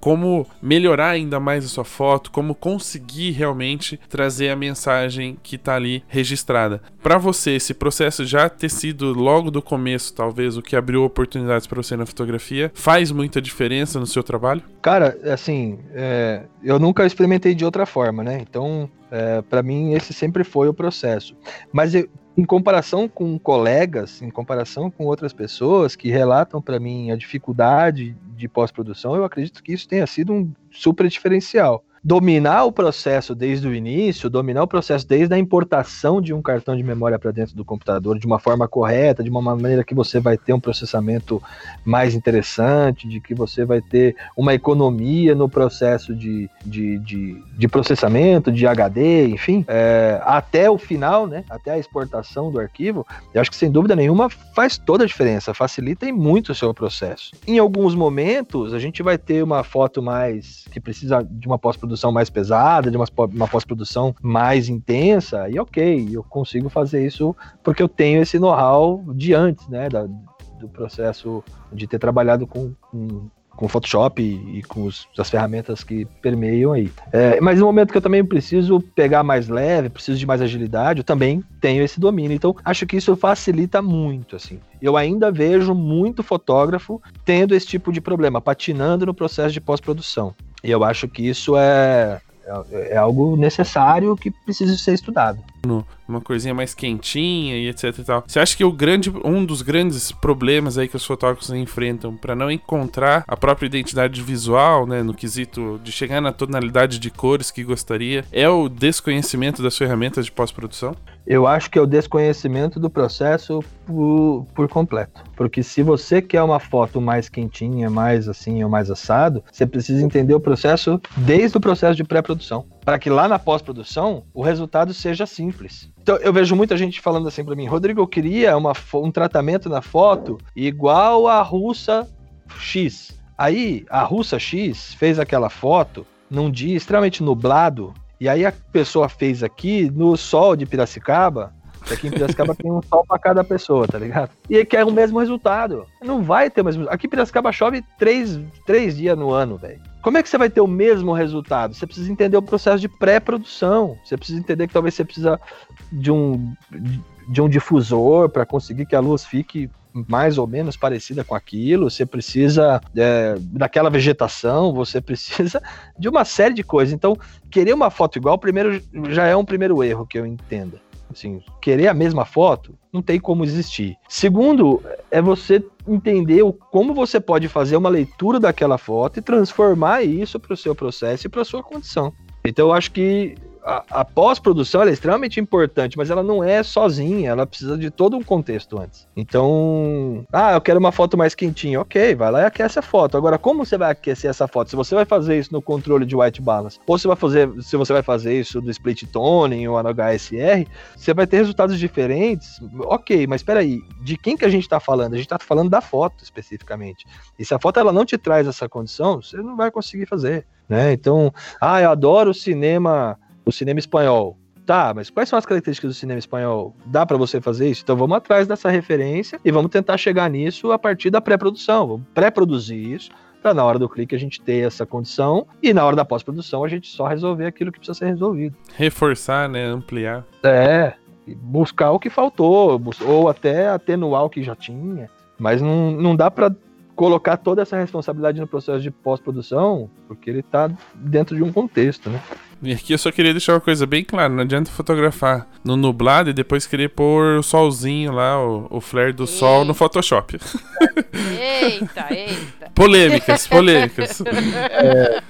[SPEAKER 2] como melhorar ainda mais a sua foto, como conseguir realmente trazer a mensagem que tá ali registrada. Para você, esse processo já ter sido logo do começo, talvez o que abriu oportunidades para você na fotografia, faz muita diferença no seu trabalho?
[SPEAKER 4] Cara, assim, é, eu nunca experimentei de outra forma, né? Então, é, para mim, esse sempre foi o processo. Mas eu- em comparação com colegas, em comparação com outras pessoas que relatam para mim a dificuldade de pós-produção, eu acredito que isso tenha sido um super diferencial. Dominar o processo desde o início, dominar o processo desde a importação de um cartão de memória para dentro do computador de uma forma correta, de uma maneira que você vai ter um processamento mais interessante, de que você vai ter uma economia no processo de, de, de, de processamento, de HD, enfim, é, até o final, né, até a exportação do arquivo, eu acho que sem dúvida nenhuma faz toda a diferença, facilita muito o seu processo. Em alguns momentos, a gente vai ter uma foto mais que precisa de uma pós-produção mais pesada, de uma, uma pós-produção mais intensa, e ok, eu consigo fazer isso porque eu tenho esse know-how de antes, né, da, do processo de ter trabalhado com, com, com Photoshop e, e com os- as ferramentas que permeiam aí. É, mas no momento que eu também preciso pegar mais leve, preciso de mais agilidade, eu também tenho esse domínio. Então, acho que isso facilita muito, assim. Eu ainda vejo muito fotógrafo tendo esse tipo de problema, patinando no processo de pós-produção. E eu acho que isso é, é, é algo necessário que precisa ser estudado.
[SPEAKER 2] uma coisinha mais quentinha e etc e tal. Você acha que o grande, um dos grandes problemas aí que os fotógrafos enfrentam para não encontrar a própria identidade visual, né, no quesito de chegar na tonalidade de cores que gostaria, é o desconhecimento das ferramentas de pós-produção?
[SPEAKER 4] Eu acho que é o desconhecimento do processo por, por completo. Porque se você quer uma foto mais quentinha, mais assim ou mais assado, você precisa entender o processo desde o processo de pré-produção. Para que lá na pós-produção o resultado seja simples. Então eu vejo muita gente falando assim para mim, Rodrigo, eu queria uma, um tratamento na foto igual a russa X. Aí a russa X fez aquela foto num dia extremamente nublado e aí a pessoa fez aqui no sol de Piracicaba, aqui em Piracicaba tem um sol pra cada pessoa, tá ligado? E quer o mesmo resultado. Não vai ter o mesmo Aqui em Piracicaba chove três, três dias no ano, velho. Como é que você vai ter o mesmo resultado? Você precisa entender o processo de pré-produção. Você precisa entender que talvez você precisa de um, de um difusor para conseguir que a luz fique mais ou menos parecida com aquilo, você precisa é, daquela vegetação, você precisa de uma série de coisas. Então, querer uma foto igual, primeiro já é um primeiro erro que eu entenda. Assim, querer a mesma foto não tem como existir. Segundo, é você entender o, como você pode fazer uma leitura daquela foto e transformar isso para o seu processo e para sua condição. Então, eu acho que a, pós-produção é extremamente importante, mas ela não é sozinha, ela precisa de todo um contexto antes. Então, ah, eu quero uma foto mais quentinha. Ok, vai lá e aquece a foto. Agora, como você vai aquecer essa foto? Se você vai fazer isso no controle de white balance, ou se, vai fazer, se você vai fazer isso do split toning ou no HSR, você vai ter resultados diferentes. Ok, mas espera aí, de quem que a gente está falando? A gente está falando da foto especificamente. E se a foto ela não te traz essa condição, você não vai conseguir fazer. Né? Então, ah, eu adoro o cinema, o cinema espanhol. Tá, mas quais são as características do cinema espanhol? Dá para você fazer isso? Então vamos atrás dessa referência e vamos tentar chegar nisso a partir da pré-produção. Vamos pré-produzir isso para na hora do clique a gente ter essa condição e na hora da pós-produção a gente só resolver aquilo que precisa ser resolvido.
[SPEAKER 2] Reforçar, né? Ampliar.
[SPEAKER 4] É, buscar o que faltou, ou até atenuar o que já tinha. Mas não, não dá para colocar toda essa responsabilidade no processo de pós-produção, porque ele está dentro de um contexto, né?
[SPEAKER 2] E aqui eu só queria deixar uma coisa bem clara: não adianta fotografar no nublado e depois querer pôr o solzinho lá, o, o flare do eita. sol no Photoshop.
[SPEAKER 5] Eita, eita.
[SPEAKER 2] polêmicas, polêmicas.
[SPEAKER 4] É,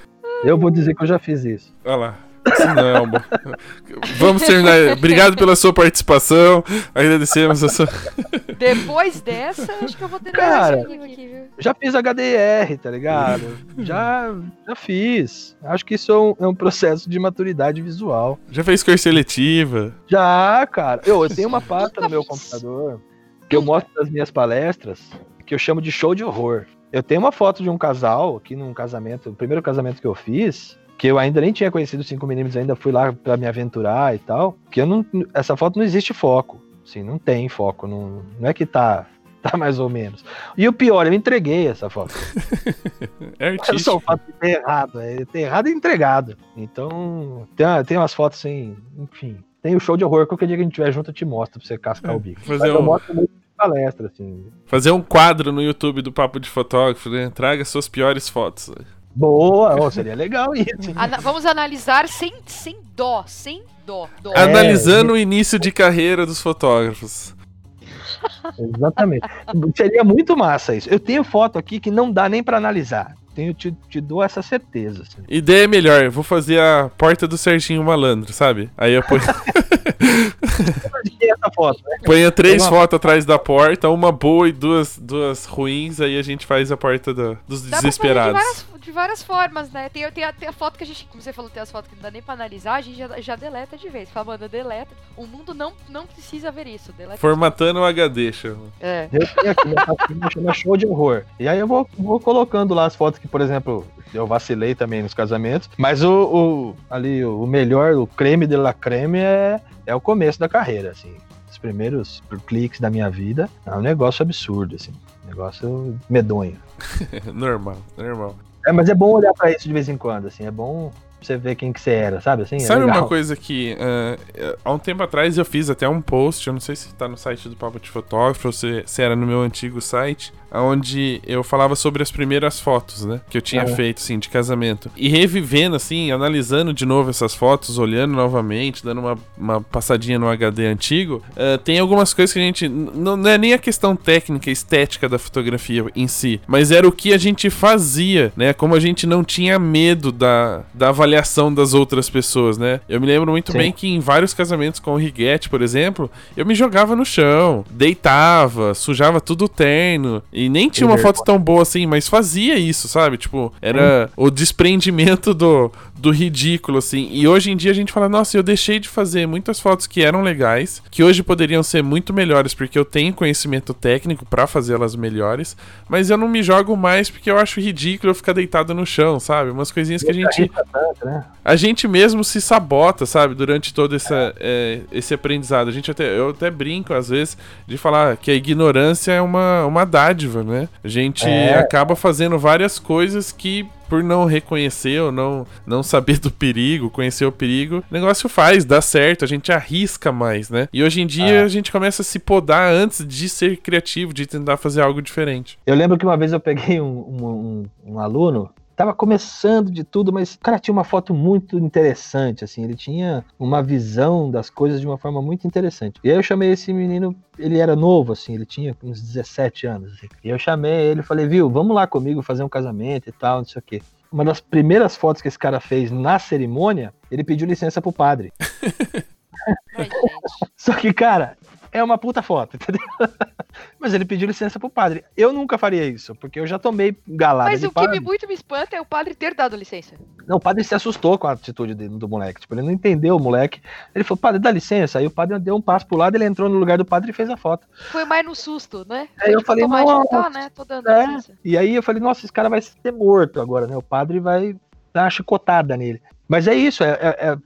[SPEAKER 4] eu vou dizer que eu já fiz isso.
[SPEAKER 2] Olha lá. Não, vamos terminar. Obrigado pela sua participação. Agradecemos a sua.
[SPEAKER 5] Depois dessa, acho que eu vou ter
[SPEAKER 4] Cara, aqui, viu? Já fiz HDR, tá ligado? já, já fiz. Acho que isso é um, é um, processo de maturidade visual.
[SPEAKER 2] Já fez cor seletiva?
[SPEAKER 4] Já, cara. Eu, eu tenho uma pasta no meu computador que eu mostro nas minhas palestras que eu chamo de show de horror. Eu tenho uma foto de um casal aqui num casamento, o primeiro casamento que eu fiz, que eu ainda nem tinha conhecido 5mm, ainda fui lá para me aventurar e tal, que eu não, essa foto não existe foco, assim, não tem foco, não, não é que tá, tá mais ou menos. E o pior, eu entreguei essa foto.
[SPEAKER 2] é artístico. Só o
[SPEAKER 4] fato de ter errado, é ter errado e entregado. Então, tem, tem umas fotos assim, enfim, tem o show de horror, qualquer dia que a gente tiver junto eu te mostro pra você cascar é, o bico.
[SPEAKER 2] Fazer um... eu
[SPEAKER 4] mostro muito palestra, assim.
[SPEAKER 2] Fazer um quadro no YouTube do Papo de Fotógrafo, né? Traga suas piores fotos.
[SPEAKER 4] Boa, oh, seria legal isso.
[SPEAKER 5] Ana vamos analisar sem, sem dó, sem dó. dó.
[SPEAKER 2] É, Analisando é, o início de carreira dos fotógrafos.
[SPEAKER 4] Exatamente. Seria muito massa isso. Eu tenho foto aqui que não dá nem para analisar. Tenho, te, te dou essa certeza. Assim.
[SPEAKER 2] Ideia melhor, vou fazer a porta do Serginho Malandro, sabe? Aí eu ponho. essa foto, né? Ponha três uma... fotos atrás da porta, uma boa e duas, duas ruins, aí a gente faz a porta do, dos Dá desesperados.
[SPEAKER 5] de, várias, de várias formas, né? Tem, tem, a, tem a foto que a gente, como você falou, tem as fotos que não dá nem pra analisar, a gente já, já deleta de vez. Fala, mano, deleta. O mundo não, não precisa ver isso. Deleta
[SPEAKER 2] Formatando o HD, chama.
[SPEAKER 5] É.
[SPEAKER 4] Eu tenho aqui, chama show de horror. E aí eu vou, vou colocando lá as fotos que, por exemplo, eu vacilei também nos casamentos, mas o, o ali o melhor, o creme de la creme é, é o começo da carreira, assim. Os primeiros cliques da minha vida é um negócio absurdo, assim. Um negócio medonho.
[SPEAKER 2] normal, normal.
[SPEAKER 4] É, mas é bom olhar para isso de vez em quando, assim. É bom você ver quem que você era, sabe? Assim, é
[SPEAKER 2] sabe é uma coisa que uh, há um tempo atrás eu fiz até um post, eu não sei se tá no site do Papo de Fotógrafo ou se, se era no meu antigo site, onde eu falava sobre as primeiras fotos, né? Que eu tinha é. feito, assim, de casamento. E revivendo, assim, analisando de novo essas fotos, olhando novamente, dando uma, uma passadinha no HD antigo, uh, tem algumas coisas que a gente. Não é nem a questão técnica, estética da fotografia em si, mas era o que a gente fazia, né? Como a gente não tinha medo da, da avaliação das outras pessoas, né? Eu me lembro muito Sim. bem que em vários casamentos com o Riguete, por exemplo, eu me jogava no chão, deitava, sujava tudo terno. E e nem tinha uma foto tão boa assim, mas fazia isso, sabe? Tipo, era o desprendimento do, do ridículo, assim. E hoje em dia a gente fala, nossa, eu deixei de fazer muitas fotos que eram legais, que hoje poderiam ser muito melhores, porque eu tenho conhecimento técnico para fazê-las melhores, mas eu não me jogo mais porque eu acho ridículo eu ficar deitado no chão, sabe? Umas coisinhas que a gente. Né? A gente mesmo se sabota, sabe? Durante todo essa, é, esse aprendizado. A gente até, eu até brinco, às vezes, de falar que a ignorância é uma, uma dádiva, né? A gente é. acaba fazendo várias coisas que por não reconhecer ou não, não saber do perigo, conhecer o perigo, o negócio faz, dá certo, a gente arrisca mais, né? E hoje em dia ah. a gente começa a se podar antes de ser criativo, de tentar fazer algo diferente.
[SPEAKER 4] Eu lembro que uma vez eu peguei um, um, um, um aluno tava começando de tudo, mas o cara tinha uma foto muito interessante, assim, ele tinha uma visão das coisas de uma forma muito interessante. E aí eu chamei esse menino, ele era novo, assim, ele tinha uns 17 anos, assim. E eu chamei ele e falei, viu, vamos lá comigo fazer um casamento e tal, não sei o quê. uma das primeiras fotos que esse cara fez na cerimônia, ele pediu licença pro padre. Só que, cara, é uma puta foto, entendeu? Mas ele pediu licença pro padre. Eu nunca faria isso, porque eu já tomei galada
[SPEAKER 5] Mas o que
[SPEAKER 4] padre.
[SPEAKER 5] me, muito me espanta é o padre ter dado licença.
[SPEAKER 4] Não, o padre se assustou com a atitude dele- do moleque. Tipo, ele não entendeu o moleque. Ele falou, padre, dá licença. Aí o padre deu um passo pro lado, ele entrou no lugar do padre e fez a foto.
[SPEAKER 5] Foi mais no susto, né?
[SPEAKER 4] Aí
[SPEAKER 5] Foi
[SPEAKER 4] eu
[SPEAKER 5] tipo
[SPEAKER 4] falei, nossa,
[SPEAKER 5] tá, né? Tô dando
[SPEAKER 4] É.
[SPEAKER 5] licença.
[SPEAKER 4] E aí eu falei, nossa, esse cara vai ser morto agora, né? O padre vai dar uma chicotada nele. Mas é isso, é, é- é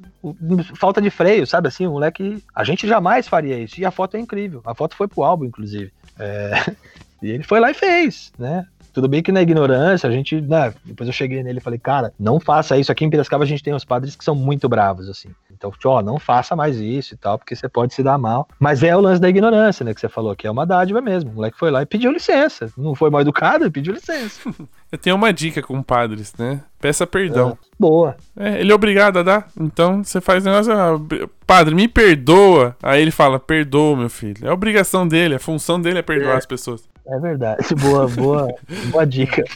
[SPEAKER 4] falta de freio, sabe assim? O moleque. A gente jamais faria isso. E a foto é incrível. A foto foi pro álbum, inclusive. É, E ele foi lá e fez, né? Tudo bem que na ignorância, a gente. Né, depois eu cheguei nele e falei, cara, não faça isso. Aqui em Piracicaba a gente tem os padres que são muito bravos, assim. Então, tipo, ó, não faça mais isso e tal, porque você pode se dar mal. Mas é o lance da ignorância, né? Que você falou, que é uma dádiva mesmo. O moleque foi lá e pediu licença. Não foi mal educado, pediu licença.
[SPEAKER 2] Eu tenho uma dica com padres, né? Peça perdão.
[SPEAKER 4] Boa.
[SPEAKER 2] É, ele é obrigado a dar. Então você faz o negócio. ah, padre, me perdoa. Aí ele fala: perdoa, meu filho. É obrigação dele, a função dele é perdoar
[SPEAKER 4] É.
[SPEAKER 2] as pessoas.
[SPEAKER 4] É verdade. Boa, boa, boa dica.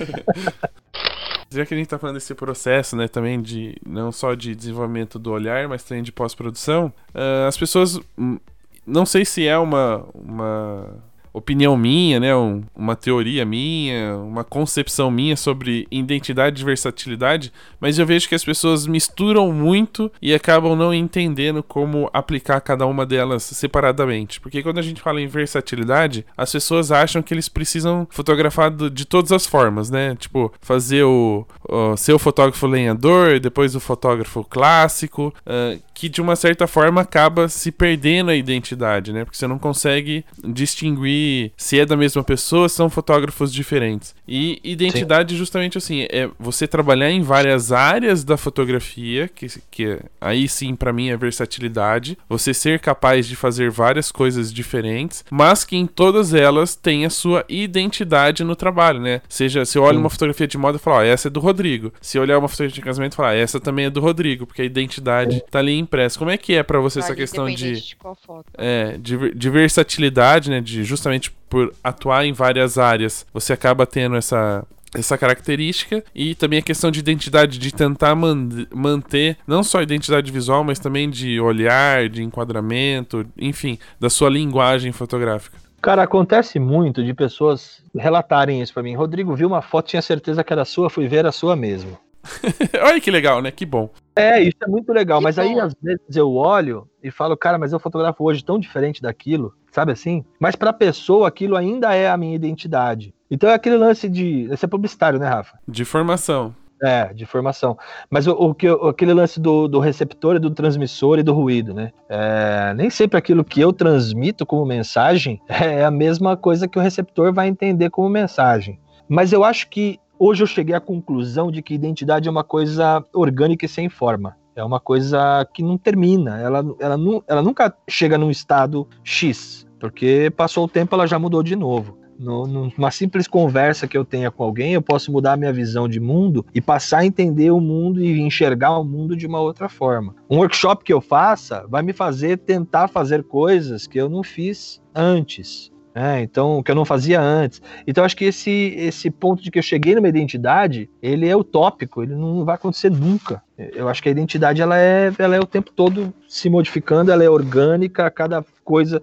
[SPEAKER 2] Já que a gente tá falando desse processo, né, também de não só de desenvolvimento do olhar, mas também de pós-produção, ah, as pessoas. hum, Não sei se é uma, uma opinião minha, né, um- uma teoria minha, uma concepção minha sobre identidade e versatilidade, mas eu vejo que as pessoas misturam muito e acabam não entendendo como aplicar cada uma delas separadamente. Porque quando a gente fala em versatilidade, as pessoas acham que eles precisam fotografar de todas as formas, né? Tipo, fazer o, o ser o fotógrafo lenhador, depois o fotógrafo clássico, ah, que de uma certa forma acaba se perdendo a identidade, né? Porque você não consegue distinguir se é da mesma pessoa, são fotógrafos diferentes. E identidade justamente assim, é você trabalhar em várias áreas da fotografia, que, que aí sim pra mim é versatilidade, você ser capaz de fazer várias coisas diferentes, mas que em todas elas tem a sua identidade no trabalho, né? Seja, se
[SPEAKER 4] Sim.
[SPEAKER 2] uma fotografia de moda e falar, ó, essa é do Rodrigo. Se eu olhar uma fotografia de casamento e falar, essa também é do Rodrigo, porque a identidade tá ali impressa. Como é que é pra você essa questão de
[SPEAKER 5] de qual foto.
[SPEAKER 2] é, de, de versatilidade, né? De justamente por atuar em várias áreas, você acaba tendo essa essa característica e também a questão de identidade de tentar man- manter não só a identidade visual, mas também de olhar, de enquadramento, enfim, da sua linguagem fotográfica.
[SPEAKER 4] Cara, acontece muito de pessoas relatarem isso pra mim. Rodrigo viu uma foto, tinha certeza que era sua, fui ver a sua mesmo.
[SPEAKER 2] Olha que legal, né? Que bom.
[SPEAKER 4] É, isso é muito legal,
[SPEAKER 5] Que
[SPEAKER 4] mas aí
[SPEAKER 5] bom.
[SPEAKER 4] às vezes eu olho e falo, cara, mas eu fotografo hoje tão diferente daquilo, sabe assim? Mas pra pessoa aquilo ainda é a minha identidade. Então é aquele lance de. Esse é publicitário, né, Rafa?
[SPEAKER 2] De formação.
[SPEAKER 4] É, de formação. Mas o, o que, aquele lance do, do receptor e do transmissor e do ruído, né? É, nem sempre aquilo que eu transmito como mensagem é a mesma coisa que o receptor vai entender como mensagem. Mas eu acho que hoje eu cheguei à conclusão de que identidade é uma coisa orgânica e sem forma. É uma coisa que não termina. Ela, ela, ela nunca chega num estado X, porque passou o tempo ela já mudou de novo. No- Numa simples conversa que eu tenha com alguém, eu posso mudar minha visão de mundo e passar a entender o mundo e enxergar o mundo de uma outra forma. Um workshop que eu faça vai me fazer tentar fazer coisas que eu não fiz antes. né? então, que eu não fazia antes. Então, acho que esse, esse ponto de que eu cheguei numa identidade, ele é utópico, ele não vai acontecer nunca. Eu acho que a identidade ela é, ela é o tempo todo se modificando, ela é orgânica, cada coisa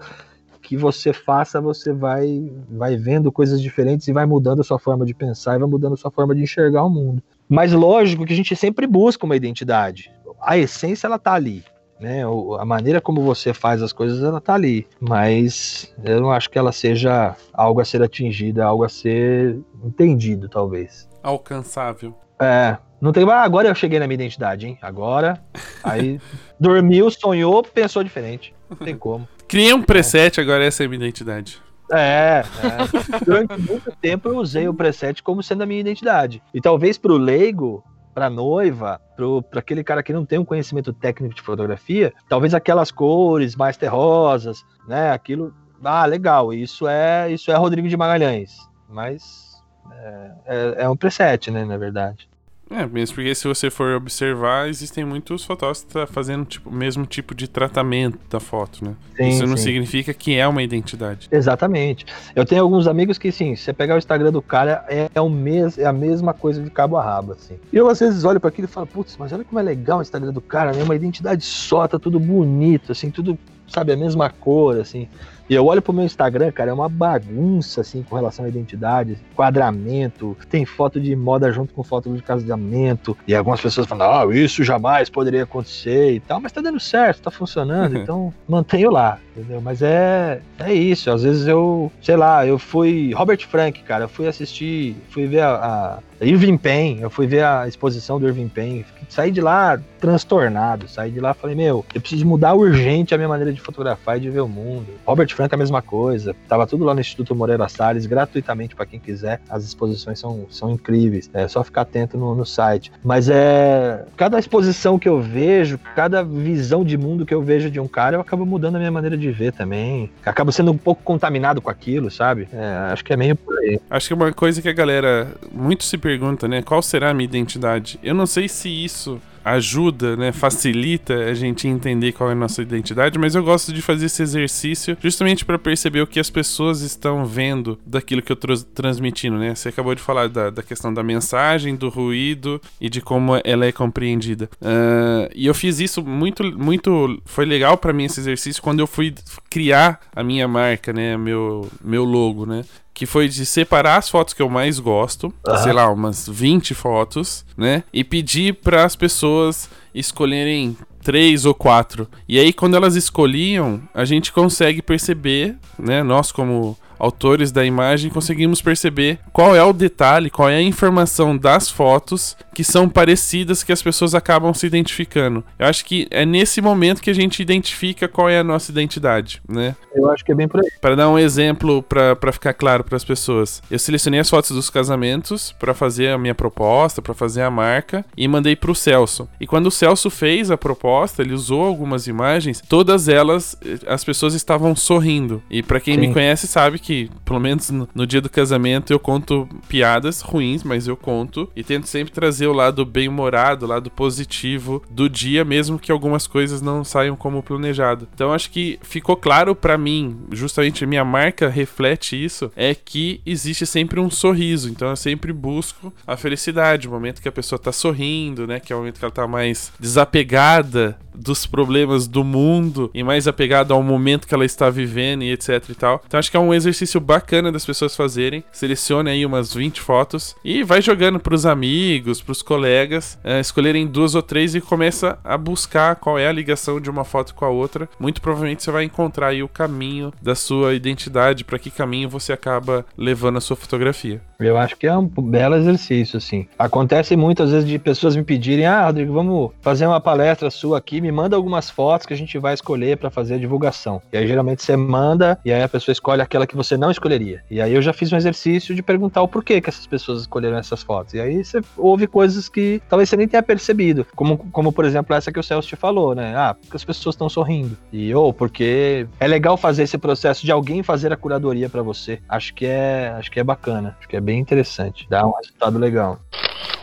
[SPEAKER 4] que você faça, você vai, vai vendo coisas diferentes e vai mudando a sua forma de pensar e vai mudando a sua forma de enxergar o mundo. Mas lógico que a gente sempre busca uma identidade. A essência ela tá ali, né? A maneira como você faz as coisas ela tá ali, mas eu não acho que ela seja algo a ser atingido, algo a ser entendido, talvez.
[SPEAKER 2] Alcançável.
[SPEAKER 4] É, não tem, ah, agora eu cheguei na minha identidade, hein? Agora, aí dormiu, sonhou, pensou diferente. Não tem como.
[SPEAKER 2] Criei um preset, agora essa é a minha identidade.
[SPEAKER 4] É, é. durante muito tempo eu usei o preset como sendo a minha identidade. E talvez pro leigo, pra noiva, pro, pra aquele cara que não tem um conhecimento técnico de fotografia, talvez aquelas cores mais terrosas, né, aquilo, ah, legal, isso é, isso é Rodrigo de Magalhães, mas é, é, é um preset, né, na verdade.
[SPEAKER 2] É, mesmo porque se você for observar, existem muitos fotógrafos tá fazendo tipo, o mesmo tipo de tratamento da foto, né?
[SPEAKER 4] Sim,
[SPEAKER 2] Isso não
[SPEAKER 4] sim.
[SPEAKER 2] significa que é uma identidade.
[SPEAKER 4] Exatamente. Eu tenho alguns amigos que, sim, se você pegar o Instagram do cara, é, é o mes, é a mesma coisa de cabo a rabo, assim. E eu, às vezes, olho para aquilo e falo, putz, mas olha como é legal o Instagram do cara, né? Uma identidade só, tá tudo bonito, assim, tudo, sabe, a mesma cor, assim. E eu olho pro meu Instagram, cara, é uma bagunça, assim, com relação à identidade, quadramento, tem foto de moda junto com foto de casamento, e algumas pessoas falam, ah, isso jamais poderia acontecer e tal, mas tá dando certo, tá funcionando, então mantenho lá, entendeu? Mas é, é isso, às vezes eu, sei lá, eu fui, Robert Frank, cara, eu fui assistir, fui ver a, a Irving Penn, eu fui ver a exposição do Irving Penn, saí de lá transtornado, saí de lá falei, meu, eu preciso mudar urgente a minha maneira de fotografar e de ver o mundo. Robert Frank a mesma coisa, tava tudo lá no Instituto Moreira Salles, gratuitamente para quem quiser, as exposições são, são incríveis, é só ficar atento no, no site. Mas é, cada exposição que eu vejo, cada visão de mundo que eu vejo de um cara, eu acabo mudando a minha maneira de ver também, acabo sendo um pouco contaminado com aquilo, sabe? É, acho que é meio por aí.
[SPEAKER 2] Acho que uma coisa que a galera muito se pergunta, né? Qual será a minha identidade? Eu não sei se isso ajuda, né, facilita a gente entender qual é a nossa identidade, mas eu gosto de fazer esse exercício justamente para perceber o que as pessoas estão vendo daquilo que eu tô transmitindo, né? Você acabou de falar da, da questão da mensagem, do ruído e de como ela é compreendida. Uh, e eu fiz isso muito, muito, foi legal para mim esse exercício quando eu fui criar a minha marca, né, meu, meu logo, né? Que foi de separar as fotos que eu mais gosto,
[SPEAKER 4] Aham.
[SPEAKER 2] sei lá, umas 20 fotos, né? E pedir para as pessoas escolherem três ou quatro. E aí quando elas escolhiam, a gente consegue perceber, né, nós como autores da imagem conseguimos perceber qual é o detalhe, qual é a informação das fotos que são parecidas que as pessoas acabam se identificando. Eu acho que é nesse momento que a gente identifica qual é a nossa identidade, né?
[SPEAKER 4] Eu acho que é bem por aí.
[SPEAKER 2] Para dar um exemplo, para ficar claro para as pessoas, eu selecionei as fotos dos casamentos para fazer a minha proposta, para fazer a marca e mandei para o Celso. E quando o Celso fez a proposta, ele usou algumas imagens, todas elas eh, as pessoas estavam sorrindo. E para quem
[SPEAKER 4] Sim.
[SPEAKER 2] me conhece sabe que, pelo menos no, no dia do casamento, eu conto piadas ruins, mas eu conto e tento sempre trazer o lado bem-humorado, o lado positivo do dia, mesmo que algumas coisas não saiam como planejado. Então acho que ficou claro pra mim, justamente a minha marca reflete isso, é que existe sempre um sorriso. Então eu sempre busco a felicidade, o momento que a pessoa tá sorrindo, né, que é o momento que ela tá mais desapegada dos problemas do mundo e mais apegada ao momento que ela está vivendo e etc e tal. Então acho que é um exercício bacana das pessoas fazerem. Selecione aí umas 20 fotos e vai jogando pros amigos, pros colegas, é, escolherem duas ou três e começa a buscar qual é a ligação de uma foto com a outra. Muito provavelmente você vai encontrar aí o caminho da sua identidade, para que caminho você acaba levando a sua fotografia.
[SPEAKER 4] Eu acho que é um belo exercício, assim. Acontece muitas vezes de pessoas me pedirem, ah, Rodrigo, vamos fazer uma palestra sua aqui, me manda algumas fotos que a gente vai escolher para fazer a divulgação. E aí geralmente você manda e aí a pessoa escolhe aquela que você não escolheria. E aí eu já fiz um exercício de perguntar o porquê que essas pessoas escolheram essas fotos. E aí você ouve coisas que talvez você nem tenha percebido, como, como por exemplo essa que o Celso te falou, né? Ah, porque as pessoas estão sorrindo. E ou porque é legal fazer esse processo de alguém fazer a curadoria para você. Acho que é, acho que é bacana, acho que é bem interessante, dá um resultado legal.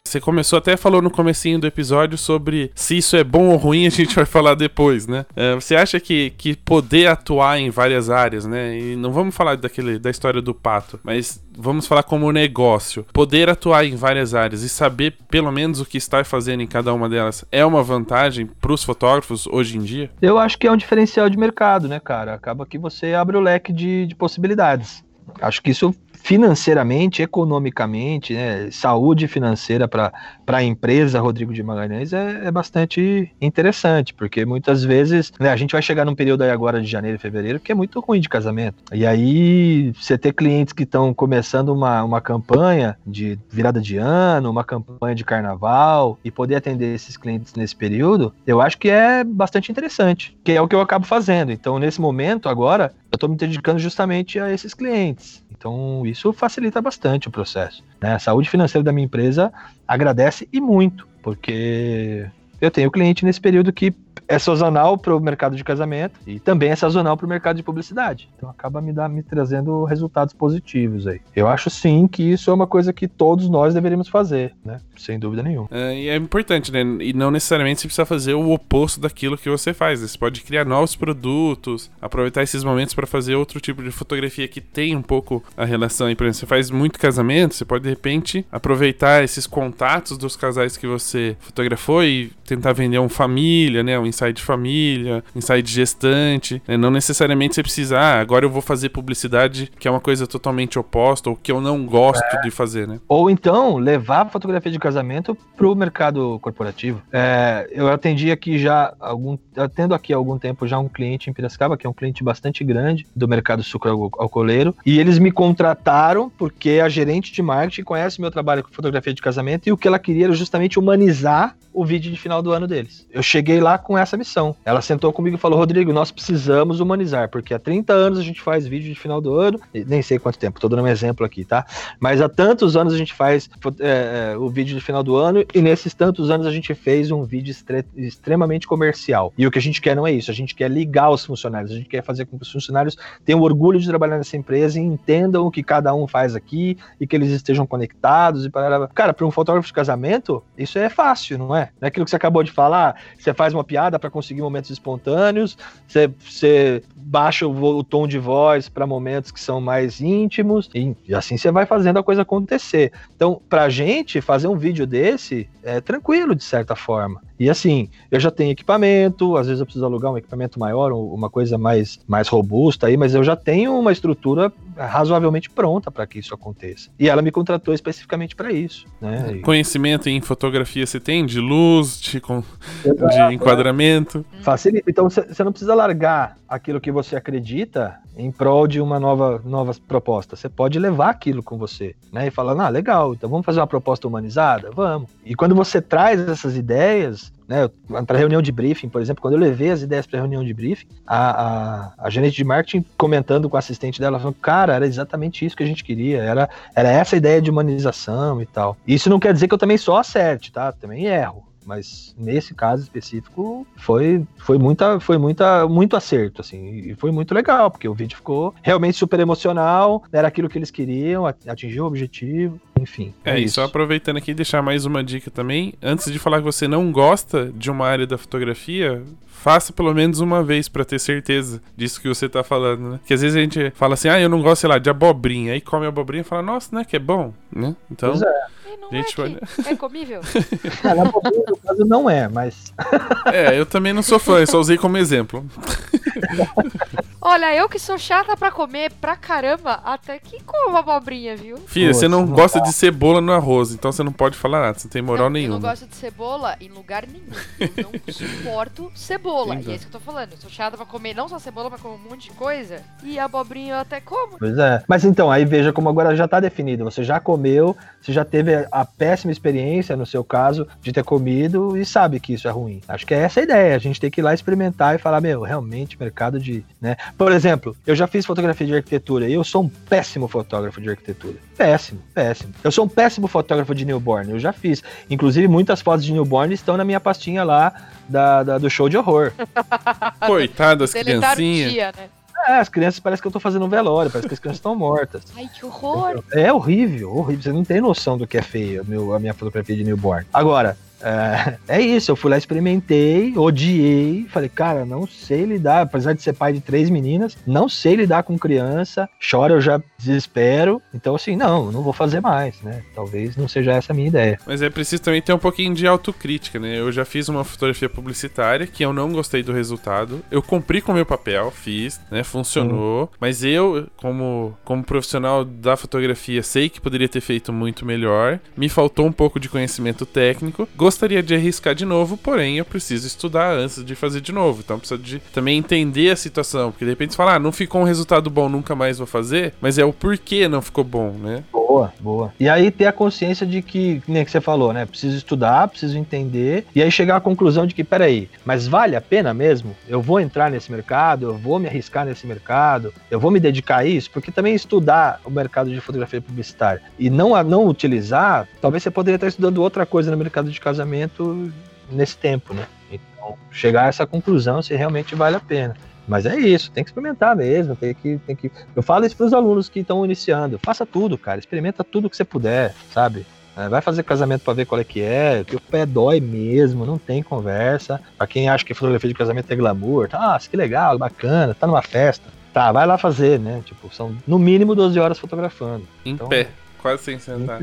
[SPEAKER 2] Você começou até falou no comecinho do episódio sobre se isso é bom ou ruim, a gente vai falar depois, né? É, você acha que, que poder atuar em várias áreas, né? E não vamos falar daquele, da história do pato, mas vamos falar como negócio. Poder atuar em várias áreas e saber pelo menos o que está fazendo em cada uma delas é uma vantagem para os fotógrafos hoje em dia?
[SPEAKER 4] Eu acho que é um diferencial de mercado, né, cara? Acaba que você abre o leque de, de possibilidades. Acho que isso financeiramente, economicamente, né, saúde financeira para a empresa Rodrigo de Magalhães é, é bastante interessante, porque muitas vezes né, a gente vai chegar num período aí agora de janeiro e fevereiro que é muito ruim de casamento. E aí você ter clientes que estão começando uma, uma campanha de virada de ano, uma campanha de carnaval e poder atender esses clientes nesse período, eu acho que é bastante interessante, que é o que eu acabo fazendo. Então, nesse momento agora, eu estou me dedicando justamente a esses clientes. Então, isso facilita bastante o processo. Né? A saúde financeira da minha empresa agradece e muito, porque eu tenho cliente nesse período que é sazonal para o mercado de casamento e também é sazonal para o mercado de publicidade. Então acaba me, me trazendo resultados positivos aí. Eu acho sim que isso é uma coisa que todos nós deveríamos fazer, né? Sem dúvida nenhuma.
[SPEAKER 2] É, e é importante, né? E não necessariamente você precisa fazer o oposto daquilo que você faz. Você pode criar novos produtos, aproveitar esses momentos para fazer outro tipo de fotografia que tem um pouco a relação. Por exemplo, você faz muito casamento, você pode de repente aproveitar esses contatos dos casais que você fotografou e tentar vender um família, né? Um insight de família, insight de gestante. Né? Não necessariamente você precisa, ah, agora eu vou fazer publicidade que é uma coisa totalmente oposta ou que eu não gosto é. de fazer, né?
[SPEAKER 4] Ou então levar a fotografia de casamento para o mercado corporativo. É, eu atendi aqui já algum, atendo aqui há algum tempo já um cliente em Piracicaba, que é um cliente bastante grande do mercado sucro alcooleiro, e eles me contrataram porque a gerente de marketing conhece meu trabalho com fotografia de casamento e o que ela queria era justamente humanizar o vídeo de final do ano deles. Eu cheguei lá com essa missão. Ela sentou comigo e falou: Rodrigo, nós precisamos humanizar, porque há 30 anos a gente faz vídeo de final do ano, nem sei quanto tempo, tô dando um exemplo aqui, tá? Mas há tantos anos a gente faz é, é, o vídeo de final do ano e nesses tantos anos a gente fez um vídeo extremamente comercial. E o que a gente quer não é isso, a gente quer ligar os funcionários, a gente quer fazer com que os funcionários tenham orgulho de trabalhar nessa empresa e entendam o que cada um faz aqui e que eles estejam conectados e para Cara, para um fotógrafo de casamento, isso é fácil, não é? Não é aquilo que você acabou de falar, você faz uma piada para conseguir momentos espontâneos, você, você baixa o, o, tom de voz para momentos que são mais íntimos, e, e, assim você vai fazendo a coisa acontecer. Então, pra gente, fazer um vídeo desse é tranquilo, de certa forma. E assim, eu já tenho equipamento, às vezes eu preciso alugar um equipamento maior, uma coisa mais, mais robusta aí, mas eu já tenho uma estrutura razoavelmente pronta para que isso aconteça. E ela me contratou especificamente para isso. Né?
[SPEAKER 2] Conhecimento em fotografia você tem? De luz, de, de enquadramento?
[SPEAKER 4] Facilita. Então você não precisa largar aquilo que você acredita em prol de uma nova, nova proposta. Você pode levar aquilo com você, né? E falar, ah, legal, então vamos fazer uma proposta humanizada? Vamos. E quando você traz essas ideias, né, para reunião de briefing, por exemplo, quando eu levei as ideias para reunião de briefing, a, a, a, gerente de marketing comentando com o assistente dela, falando, cara, era exatamente isso que a gente queria, era, era essa ideia de humanização e tal. Isso não quer dizer que eu também só acerte, tá? Também erro. Mas nesse caso específico foi, foi, muita, foi muita, muito acerto, assim, e foi muito legal, porque o vídeo ficou realmente super emocional, era aquilo que eles queriam, atingiu o objetivo, enfim.
[SPEAKER 2] É, é e só aproveitando aqui, deixar mais uma dica também. Antes de falar que você não gosta de uma área da fotografia, faça pelo menos uma vez para ter certeza disso que você tá falando, né? Que às vezes a gente fala assim, ah, eu não gosto, sei lá, de abobrinha. Aí come abobrinha e fala, nossa, né, que é bom, né? Então. Pois é
[SPEAKER 5] não gente, é, é comível?
[SPEAKER 4] Cara, no caso não é, mas.
[SPEAKER 2] é, eu também não sou fã, eu só usei como exemplo.
[SPEAKER 5] Olha, eu que sou chata pra comer pra caramba, até que como abobrinha, viu?
[SPEAKER 2] Filha, você não, não gosta de cebola no arroz, então você não pode falar nada, você não tem moral não, nenhuma.
[SPEAKER 5] Eu não gosto de cebola em lugar nenhum. Eu não suporto cebola. E é isso que eu tô falando. Eu sou chata pra comer não só cebola, mas como um monte de coisa. E abobrinha eu até como.
[SPEAKER 4] Pois é. Mas então, aí veja como agora já tá definido. Você já comeu, você já teve a péssima experiência, no seu caso, de ter comido e sabe que isso é ruim. Acho que é essa a ideia. A gente tem que ir lá experimentar e falar, meu, realmente, mercado de. Né? Por exemplo, eu já fiz fotografia de arquitetura e eu sou um péssimo fotógrafo de arquitetura. Péssimo, péssimo. Eu sou um péssimo fotógrafo de newborn, eu já fiz. Inclusive, muitas fotos de newborn estão na minha pastinha lá da, da do show de horror.
[SPEAKER 2] Coitadas criancinhas. Dia, né?
[SPEAKER 4] É, as crianças parece que eu tô fazendo um velório, parece que as crianças estão mortas.
[SPEAKER 5] Ai, que horror!
[SPEAKER 4] É horrível, horrível. Você não tem noção do que é feio, meu, a minha fotografia de newborn. Agora, é, é, isso, eu fui lá, experimentei, odiei, falei, cara, não sei lidar, apesar de ser pai de três meninas, não sei lidar com criança, chora, eu já desespero, então assim, não, não vou fazer mais, né? Talvez não seja essa a minha ideia.
[SPEAKER 2] Mas é preciso também ter um pouquinho de autocrítica, né? Eu já fiz uma fotografia publicitária que eu não gostei do resultado, eu cumpri com o meu papel, fiz, né? Funcionou, hum. mas eu, como, como profissional da fotografia, sei que poderia ter feito muito melhor, me faltou um pouco de conhecimento técnico, gostaria de arriscar de novo, porém eu preciso estudar antes de fazer de novo. Então precisa de também entender a situação, porque de repente você fala, ah, não ficou um resultado bom, nunca mais vou fazer, mas é o porquê não ficou bom, né?
[SPEAKER 4] Boa, boa. E aí ter a consciência de que, nem que você falou, né? Preciso estudar, preciso entender, e aí chegar à conclusão de que, peraí, mas vale a pena mesmo? Eu vou entrar nesse mercado, eu vou me arriscar nesse mercado, eu vou me dedicar a isso, porque também estudar o mercado de fotografia publicitária e não, não utilizar, talvez você poderia estar estudando outra coisa no mercado de casamento nesse tempo, né? Então, chegar a essa conclusão se realmente vale a pena. Mas é isso, tem que experimentar mesmo, tem que, tem que. Eu falo isso para os alunos que estão iniciando. Faça tudo, cara. Experimenta tudo que você puder, sabe? É, vai fazer casamento para ver qual é que é, que o pé dói mesmo, não tem conversa. Para quem acha que fotografia de casamento é glamour, tá, ah, que legal, bacana, tá numa festa. Tá, vai lá fazer, né? Tipo, são no mínimo 12 horas fotografando.
[SPEAKER 2] Em
[SPEAKER 4] Então-
[SPEAKER 2] pé, quase sem sentar.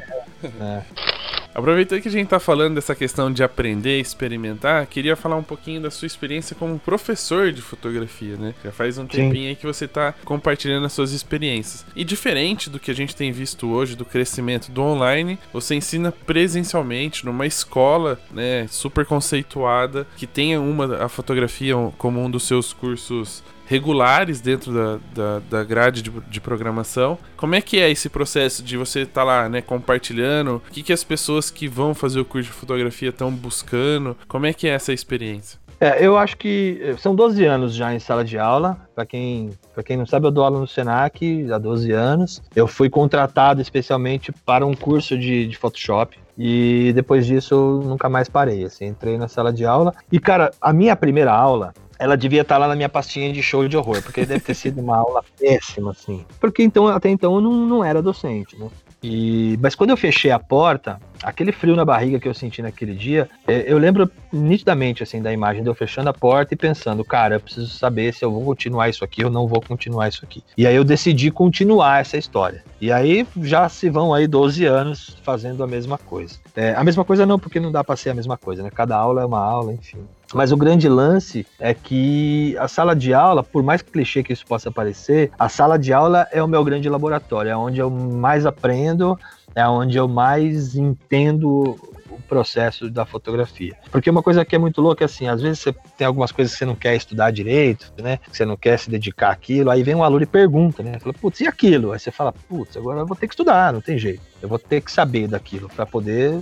[SPEAKER 4] É.
[SPEAKER 2] Aproveitando que a gente tá falando dessa questão de aprender, experimentar, queria falar um pouquinho da sua experiência como professor de fotografia, né? Já faz um tempinho aí que você tá compartilhando as suas experiências. E diferente do que a gente tem visto hoje do crescimento do online, você ensina presencialmente numa escola, né, super conceituada, que tenha uma a fotografia como um dos seus cursos regulares dentro da, da, da grade de, de programação. Como é que é esse processo de você estar lá, né, compartilhando? O que, que as pessoas que vão fazer o curso de fotografia estão buscando? Como é que é essa experiência?
[SPEAKER 4] É, eu acho que eh, são 12 anos já em sala de aula. Para quem, quem não sabe, eu dou aula no Senac há 12 anos. Eu fui contratado especialmente para um curso de, de Photoshop. E depois disso eu nunca mais parei. Assim, entrei na sala de aula. E, cara, a minha primeira aula, ela devia estar lá na minha pastinha de show de horror, porque deve ter sido uma aula péssima, assim. Porque então, até então eu não, não era docente, né? E, mas quando eu fechei a porta, aquele frio na barriga que eu senti naquele dia, eh, eu lembro nitidamente assim da imagem de eu fechando a porta e pensando, cara, eu preciso saber se eu vou continuar isso aqui ou não vou continuar isso aqui. E aí eu decidi continuar essa história. E aí já se vão aí 12 anos fazendo a mesma coisa. É, a mesma coisa não, porque não dá para ser a mesma coisa, né? Cada aula é uma aula, enfim. Mas o grande lance é que a sala de aula, por mais clichê que isso possa parecer, a sala de aula é o meu grande laboratório, é onde eu mais aprendo, é onde eu mais entendo o processo da fotografia. Porque uma coisa que é muito louca é assim, às vezes você tem algumas coisas que você não quer estudar direito, né? Que você não quer se dedicar àquilo, aí vem um aluno e pergunta, né? Fala, putz, e aquilo? Aí você fala, putz, agora eu vou ter que estudar, não tem jeito. Eu vou ter que saber daquilo para poder